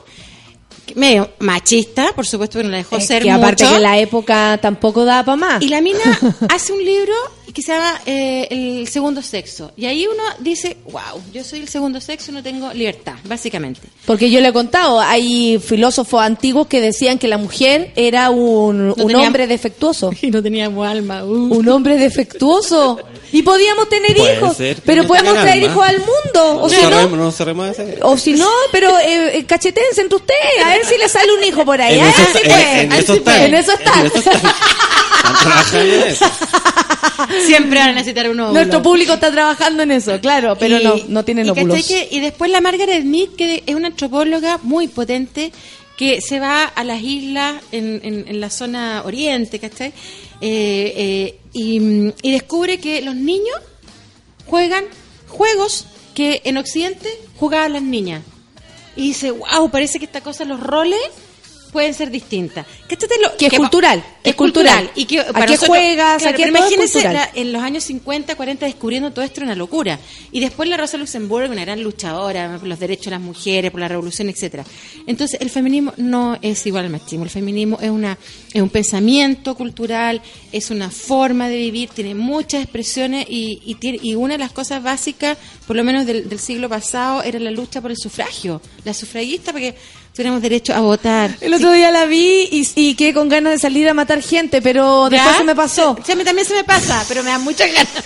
medio machista, por supuesto que no la dejó Es ser que aparte mucho. que la época tampoco da para más. Y la mina *laughs* hace un libro que se llama eh, El segundo sexo. Y ahí uno dice, wow, yo soy el segundo sexo y no tengo libertad, básicamente. Porque yo le he contado, hay filósofos antiguos que decían que la mujer era un, un tenía- hombre *laughs* defectuoso. Y no teníamos alma. uh. Un hombre defectuoso. Y podíamos tener Puede hijos. ser, pero no podemos traer alma. hijos al mundo. O No si cerremos- no, no cerremos ese. o si no, pero eh, eh, cachetense entre ustedes. A ver si le sale un hijo por ahí. En Ah, eso en- en eso está. puede. En eso está. En eso está. *laughs* Están trabajando en eso. Siempre van a necesitar un óvulo. Nuestro público está trabajando en eso, claro, pero Y- no, no tienen y, óvulos. ¿cachai que- y después la Margaret Mead, que es una antropóloga muy potente, que se va a las islas en, en- en la zona oriente, ¿cachai? Eh, eh, y, y descubre que los niños juegan juegos que en Occidente jugaban las niñas. Y dice, wow, parece que esta cosa, los roles pueden ser distintas. ¿Cachate lo- Que es cultural, que es cultural. Y que ¿A qué nosotros- juegas? ¿A claro, qué pero imagínense cultural? la- en los años 50, 40 descubriendo todo esto era una locura. Y después la Rosa Luxemburgo, una gran luchadora por los derechos de las mujeres, por la revolución, etcétera. Entonces, el feminismo no es igual al machismo. El feminismo es una es un pensamiento cultural, es una forma de vivir, tiene muchas expresiones y, y, tiene- y una de las cosas básicas, por lo menos del, del siglo pasado, era la lucha por el sufragio. La sufragista, porque tuviéramos derecho a votar. El otro día la vi y, y quedé con ganas de salir a matar gente, pero después se me pasó. Sí, a mí también se me pasa, pero me da muchas ganas. *laughs*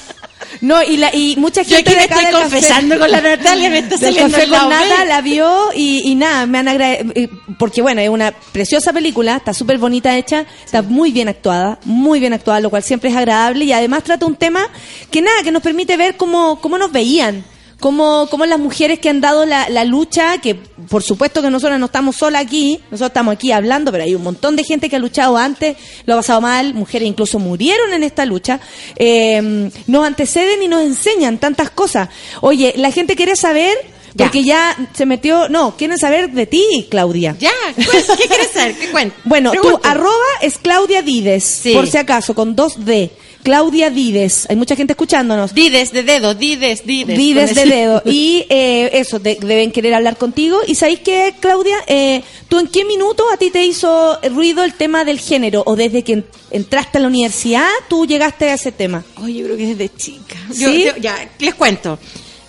No, y, la, y mucha Yo gente aquí me de acá estoy café- confesando con la Natalia, me está *laughs* saliendo café con nada la vio y, y nada, me han agradecido, porque bueno, es una preciosa película, está súper bonita hecha, está muy bien actuada, muy bien actuada, lo cual siempre es agradable y además trata un tema que nada, que nos permite ver cómo, cómo nos veían. Cómo, cómo las mujeres que han dado la, la lucha, que por supuesto que nosotros no estamos solas aquí, nosotros estamos aquí hablando, pero hay un montón de gente que ha luchado antes, lo ha pasado mal, mujeres incluso murieron en esta lucha, eh, nos anteceden y nos enseñan tantas cosas. Oye, la gente quiere saber, Ya. porque ya se metió, no, quieren saber de ti, Claudia. Ya, pues, ¿qué quieres saber? ¿Qué cuento? Bueno, tu arroba es Claudia Dides, Sí. por si acaso, con dos D. Claudia Dides. Hay mucha gente escuchándonos. Dides de dedo, dides, dides. Dides de dedo. *laughs* Y eh, eso, de- deben querer hablar contigo. ¿Y sabéis qué, Claudia? Eh, ¿Tú en qué minuto a ti te hizo ruido el tema del género? ¿O desde que en- entraste a la universidad tú llegaste a ese tema? Oye, yo creo que desde chica. Yo, ¿Sí? yo- ya, les cuento.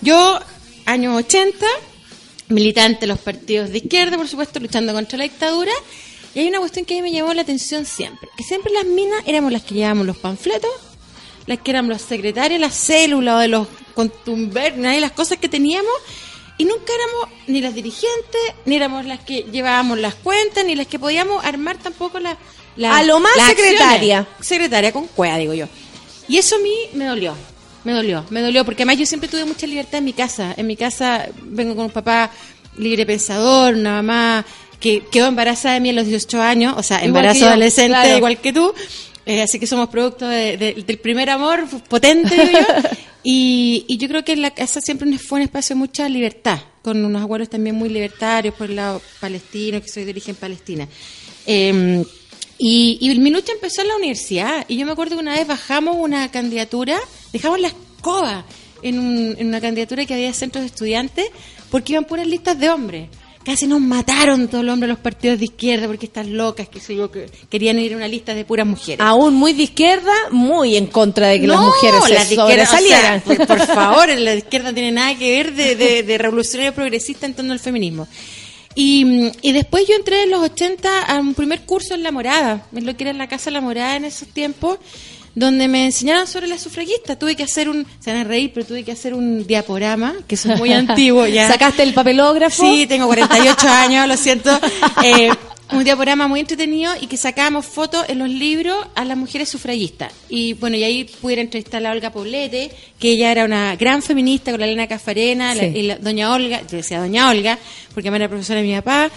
Yo, años 80, militante de los partidos de izquierda, por supuesto, luchando contra la dictadura. Y hay una cuestión que a mí me llamó la atención siempre. Que siempre las minas éramos las que llevábamos los panfletos, las que éramos los secretarios, las células de los contumbernas y las cosas que teníamos. Y nunca éramos ni las dirigentes, ni éramos las que llevábamos las cuentas, ni las que podíamos armar tampoco la, la- A lo más las secretaria. acciones. Secretaria con cueva, digo yo. Y eso a mí me dolió. Me dolió, me dolió, porque además yo siempre tuve mucha libertad en mi casa. En mi casa vengo con un papá libre pensador, una mamá que quedó embarazada de mí a los 18 años, o sea, Igual embarazo yo, adolescente claro. igual que tú. Eh, así que somos producto de- de- del primer amor potente, digo yo. *laughs* Y, y yo creo que la casa siempre fue un espacio de mucha libertad, con unos abuelos también muy libertarios por el lado palestino, que soy de origen palestina. Eh, y, y el Minucha empezó en la universidad. Y yo me acuerdo que una vez bajamos una candidatura, dejamos la escoba en, un- en una candidatura que había centros de estudiantes, porque iban puras listas de hombres. Casi nos mataron todos los hombres de los partidos de izquierda porque estas locas que, yo, que querían ir a una lista de puras mujeres. Aún muy de izquierda, muy en contra de que las mujeres se las izquierda, o sea, sobresalieran. por, por *laughs* favor, la izquierda tiene nada que ver de, de, de revolucionario progresista en torno al feminismo. Y, y después yo entré en los 80 a un primer curso en La Morada, en lo que era la Casa La Morada en esos tiempos, donde me enseñaron sobre las sufragistas. Tuve que hacer un, se van a reír, pero tuve que hacer un diaporama, que eso es muy *laughs* antiguo ya. ¿Sacaste el papelógrafo? Sí, tengo 48 *laughs* años, lo siento. Eh, un diaporama muy entretenido y que sacábamos fotos en los libros a las mujeres sufragistas. Y bueno, y ahí pudiera entrevistar a la Olga Poblete, que ella era una gran feminista con la Elena Cafarena, la- y la doña Olga, yo decía doña Olga, porque me era profesora de mi papá.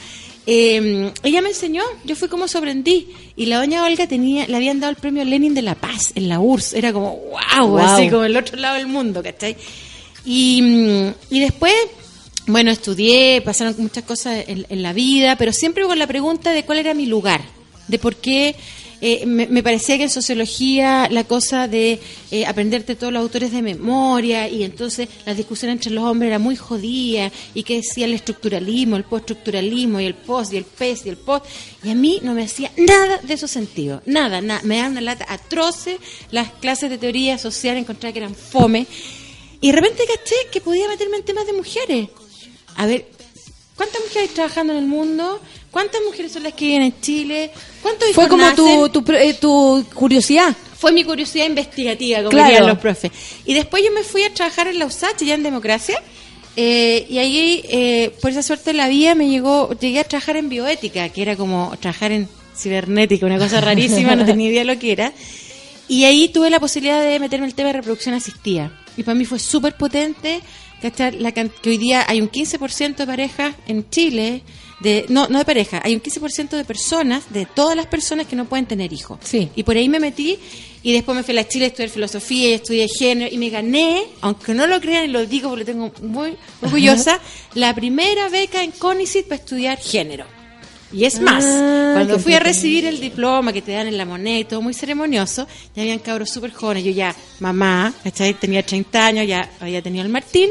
Eh, ella me enseñó, yo fui como sorprendí. Y la doña Olga tenía, le habían dado el premio Lenin de la Paz en la URSS. Era como, wow, Wow. así como el otro lado del mundo, ¿cachai? Y, y después, bueno, estudié, pasaron muchas cosas en, en la vida, pero siempre con la pregunta de cuál era mi lugar, de por qué eh, me, parecía que en sociología la cosa de eh, aprenderte todos los autores de memoria y entonces la discusión entre los hombres era muy jodida y que decía el estructuralismo, el postestructuralismo y el post y el pes y el post y a mí no me hacía nada de esos sentidos, nada, nada, me daban una lata atroce las clases de teoría social, encontraba que eran fome y de repente caché que podía meterme en temas de mujeres. A ver, ¿cuántas mujeres hay trabajando en el mundo? ¿Cuántas mujeres son las que viven en Chile? ¿Cuántos Fue como tu, tu, eh, tu curiosidad. Fue mi curiosidad investigativa, como Claro. dirían los profes. Y después yo me fui a trabajar en la USACH, ya en democracia. eh, y ahí, eh, por esa suerte de la vida, me llegó, llegué a trabajar en bioética, que era como trabajar en cibernética, una cosa rarísima, no tenía idea lo que era. Y ahí tuve la posibilidad de meterme en el tema de reproducción asistida. Y para mí fue súper potente, que hoy día hay un 15% de parejas en Chile, de, no, no de pareja, hay un 15% de personas, de todas las personas que no pueden tener hijos. Sí. Y por ahí me metí y después me fui a la Chile a estudiar filosofía y estudié género y me gané, aunque no lo crean y lo digo porque lo tengo muy orgullosa, la primera beca en CONICIT para estudiar género. Y es más, Ah, cuando qué fui a recibir el diploma que te dan en la moneda y todo muy ceremonioso, ya habían cabros súper jóvenes. Yo ya, mamá, ¿cachai? Tenía 30 años, ya había tenido el Martín.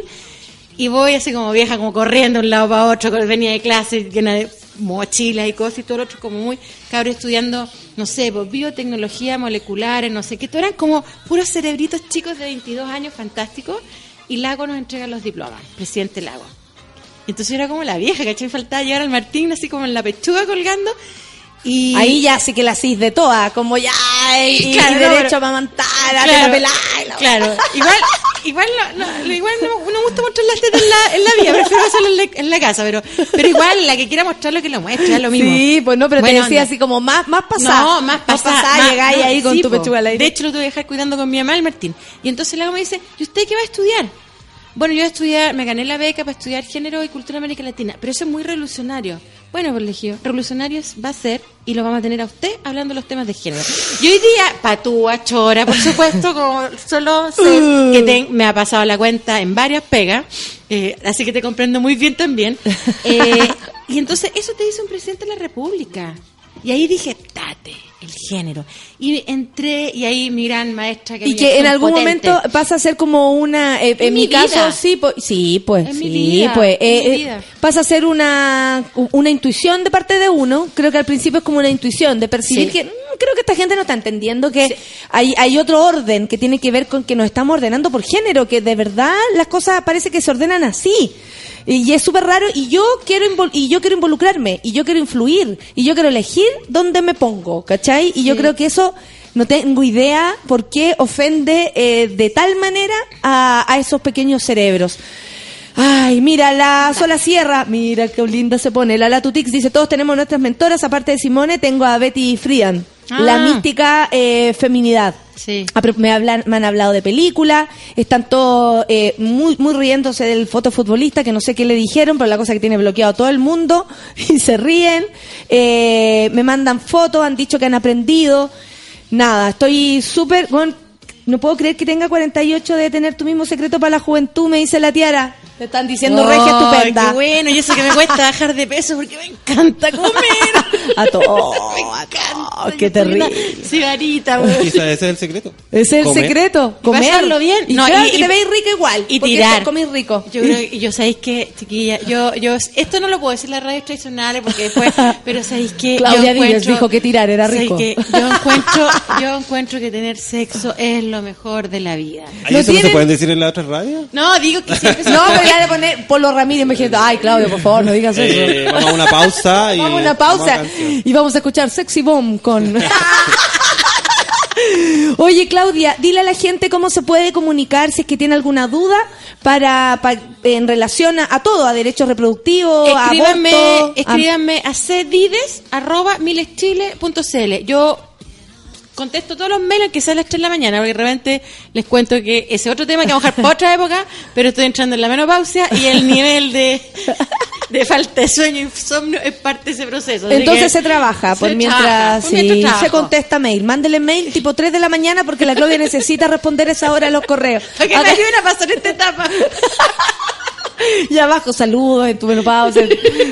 Y voy así como vieja, como corriendo de un lado para otro, venía de clase llena de mochilas y cosas y todo lo otro como muy cabros estudiando, no sé, pues, biotecnología molecular, no sé qué, todo eran como puros cerebritos chicos de 22 años fantásticos y Lago nos entrega los diplomas, presidente Lago. Entonces era como la vieja, ¿cachai? Faltaba llegar al Martín así como en la pechuga colgando y... Ahí ya sí que la cis de toda, como ya, y, Claro, derecho a amamantar, a Claro, teta pelada, la- claro. Igual, igual, no, no, igual no, no me gusta mostrar las tetas en la, en la vida, prefiero hacerlo en la, en la casa, pero, pero igual la que quiera mostrarlo que lo muestre, es lo mismo. Sí, pues no, pero Buena te decía onda. así como más, más pasada. No, más pasada. llegáis ahí con sí, tu pechuga al aire. De hecho, lo tuve que dejar cuidando con mi mamá, el Martín. Y entonces Lago me dice, ¿y usted qué va a estudiar? Bueno, yo estudiar, me gané la beca para estudiar género y cultura América Latina, pero eso es muy revolucionario. Bueno, pues le dije, yo, revolucionario es- va a ser y lo vamos a tener a usted hablando de los temas de género. Y hoy día, patúa, chora, por supuesto, como solo sé que me ha pasado la cuenta en varias pegas, eh, así que te comprendo muy bien también. Eh, y entonces eso te dice un presidente de la República. Y ahí dije, tate, el género. Y entré, y ahí mi gran maestra que Y que en algún potente. momento pasa a ser como una, eh, en, mi, mi caso sí, pues, sí, pues, En mi sí, vida, pues, en eh, mi eh, vida. pasa a ser una, una intuición de parte de uno. Creo que al principio es como una intuición de percibir Sí. que mm, creo que esta gente no está entendiendo que hay, hay otro orden que tiene que ver con que nos estamos ordenando por género, que de verdad las cosas parece que se ordenan así. Y es súper raro y yo quiero y yo quiero involucrarme y yo quiero influir y yo quiero elegir dónde me pongo, ¿cachai? Y yo creo que eso no tengo idea por qué ofende eh, de tal manera a, a esos pequeños cerebros. Ay, mira, la Sola Sierra, mira qué linda se pone. La Latutix dice, todos tenemos nuestras mentoras, aparte de Simone, tengo a Betty Friedan, Ah. la mística eh, feminidad. Sí. Ah, Me, hablan, me han hablado de película, están todos eh, muy, muy riéndose del fotofutbolista, que no sé qué le dijeron, pero la cosa que tiene bloqueado todo el mundo, *laughs* y se ríen, eh, me mandan fotos, han dicho que han aprendido, nada, estoy súper, bueno, No puedo creer que tenga 48 de tener tu mismo secreto para la juventud, me dice la tiara. Te están diciendo Oh, regia estupenda. Qué bueno, y eso que me cuesta *laughs* bajar de peso porque me encanta comer. A todo, *laughs* me encanta. Yo Qué terrible. Cigarita, güey. Quizás ese es el secreto. Ese es el Comer. secreto. Y Comer. pasarlo bien. Y No, claro y- que y- te veis rica igual. y tirar. comís rico. Yo creo que, yo sabéis que, chiquilla, yo, yo, esto no lo puedo decir en las radios tradicionales porque después, *laughs* pero sabéis que Claudia Díaz dijo que tirar era rico. que yo encuentro, yo encuentro que tener sexo es lo mejor de la vida. ¿Ahí ¿No eso no tienen- se pueden decir en la otra radio? No, digo que siempre se No, pero ya le poner Polo Ramírez me diciendo, ay Claudio, por favor, no digas eso. Eh, vamos a una pausa y... Vamos a una vamos pausa y vamos a escuchar Sexy Bomb con... *laughs* Oye, Claudia, dile a la gente cómo se puede comunicar si es que tiene alguna duda para, pa- en relación a, a todo, a derechos reproductivos, a escríbanme, aborto, a- escríbanme a cdides arroba mileschile.cl. Yo contesto todos los mails que sale a las 3 de la mañana, porque de repente les cuento que ese otro tema que vamos a dejar para otra época, pero estoy entrando en la menopausia y el nivel de, de falta de sueño, insomnio, es parte de ese proceso. Entonces se trabaja, se pues mientras, trabaja, mientras se contesta mail. Mándele mail tipo 3 de la mañana porque la Claudia necesita responder esa hora a los correos. *laughs* Para que me ayuden a pasar esta etapa. *laughs* *laughs* Y abajo, saludos en tu menopausia,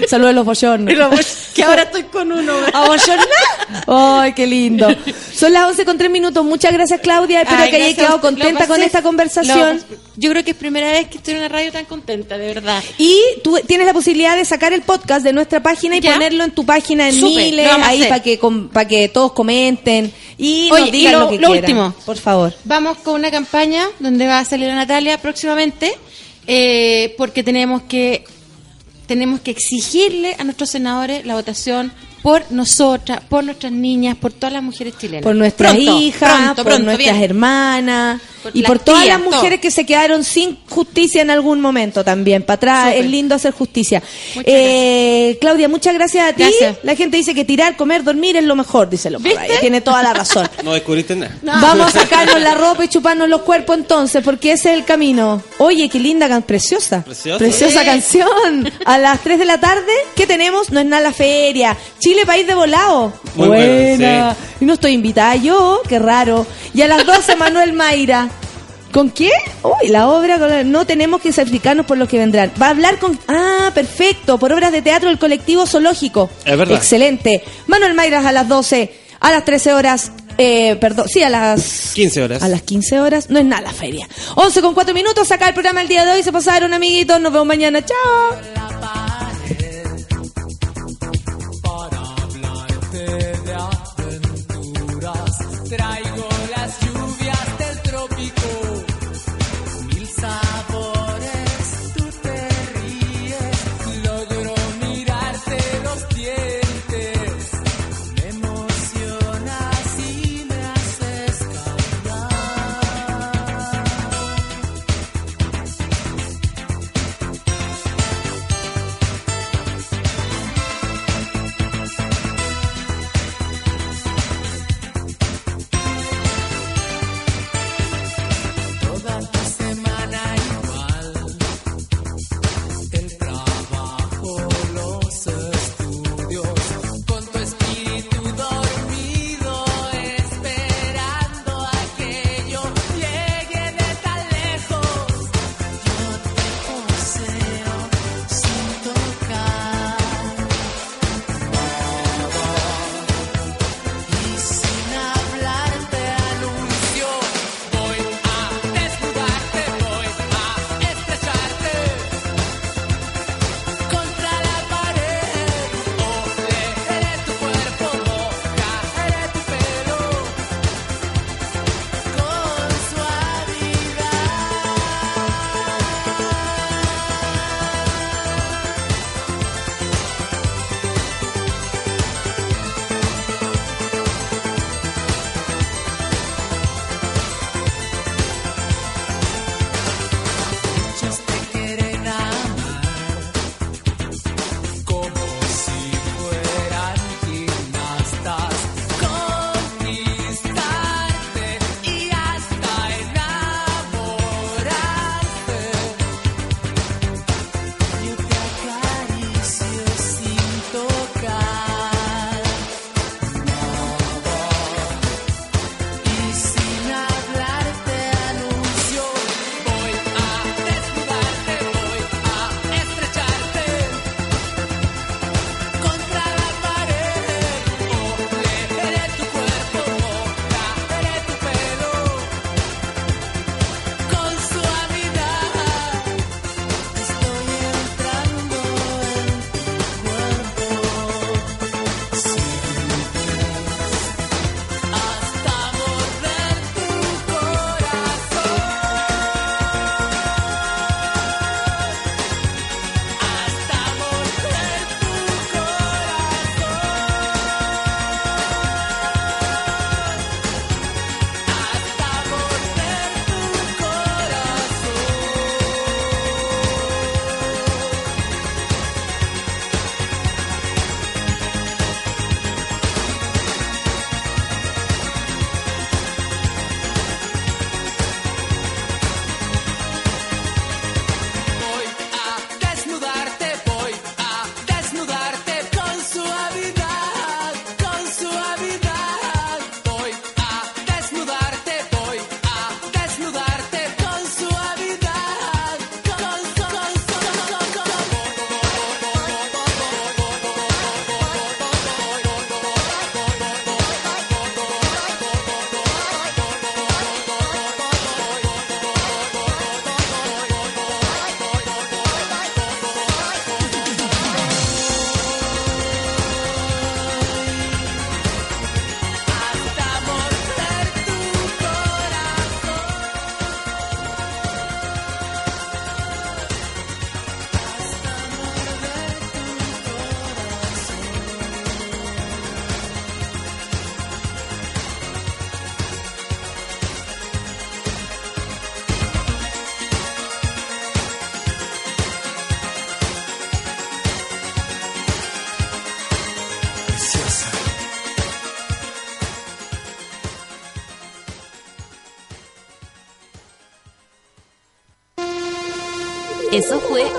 saludos a los bollones. *laughs* Que ahora estoy con uno. ¿A bollonar? *laughs* ¡Ay, qué lindo! Son las 11 con 3 minutos. Muchas gracias, Claudia. Espero Ay, que hayas a quedado contenta con esta conversación. lo- yo creo que es primera vez que estoy en una radio tan contenta, de verdad. Y tú tienes la posibilidad de sacar el podcast de nuestra página y ¿Ya? ponerlo en tu página en Súper, Miles, a ahí para que, com- pa' que todos comenten y Oye, nos y digan lo- lo, que lo quieran. último. Por favor. Vamos con una campaña donde va a salir Natalia próximamente, eh, porque tenemos que tenemos que exigirle a nuestros senadores la votación por nosotras, por nuestras niñas, por todas las mujeres chilenas. Por nuestras Pronto, hijas, pronto, por pronto, nuestras bien. hermanas Por y por todas tías, las mujeres todo. que se quedaron sin justicia en algún momento también. Para atrás es lindo hacer justicia. Muchas Eh, Claudia, muchas gracias a ti. Gracias. La gente dice que tirar, comer, dormir es lo mejor, dice lo. Tiene toda la razón. *laughs* No descubriste nada. Vamos a sacarnos la ropa y chuparnos los cuerpos entonces, porque ese es el camino. Oye, qué linda, can preciosa. Preciosa. Canción. A las 3 de la tarde, ¿qué tenemos? No es nada la feria. Chile, país de volado. Muy Buena. bueno, Y no estoy invitada yo, qué raro. Y a las 12, *laughs* Manuel Mayra. ¿Con qué? Uy, la obra, con la- no tenemos que sacrificarnos por los que vendrán. Va a hablar con... Ah, perfecto, por obras de teatro del colectivo zoológico. Es verdad. Excelente. Manuel Mayras a las 12, a las 13 horas, eh, perdón, sí, a las... 15 horas. A las 15 horas, no es nada la feria. 11 con 4 minutos, saca el programa el día de hoy, se pasaron amiguitos, nos vemos mañana, chao. Aventuras, traigo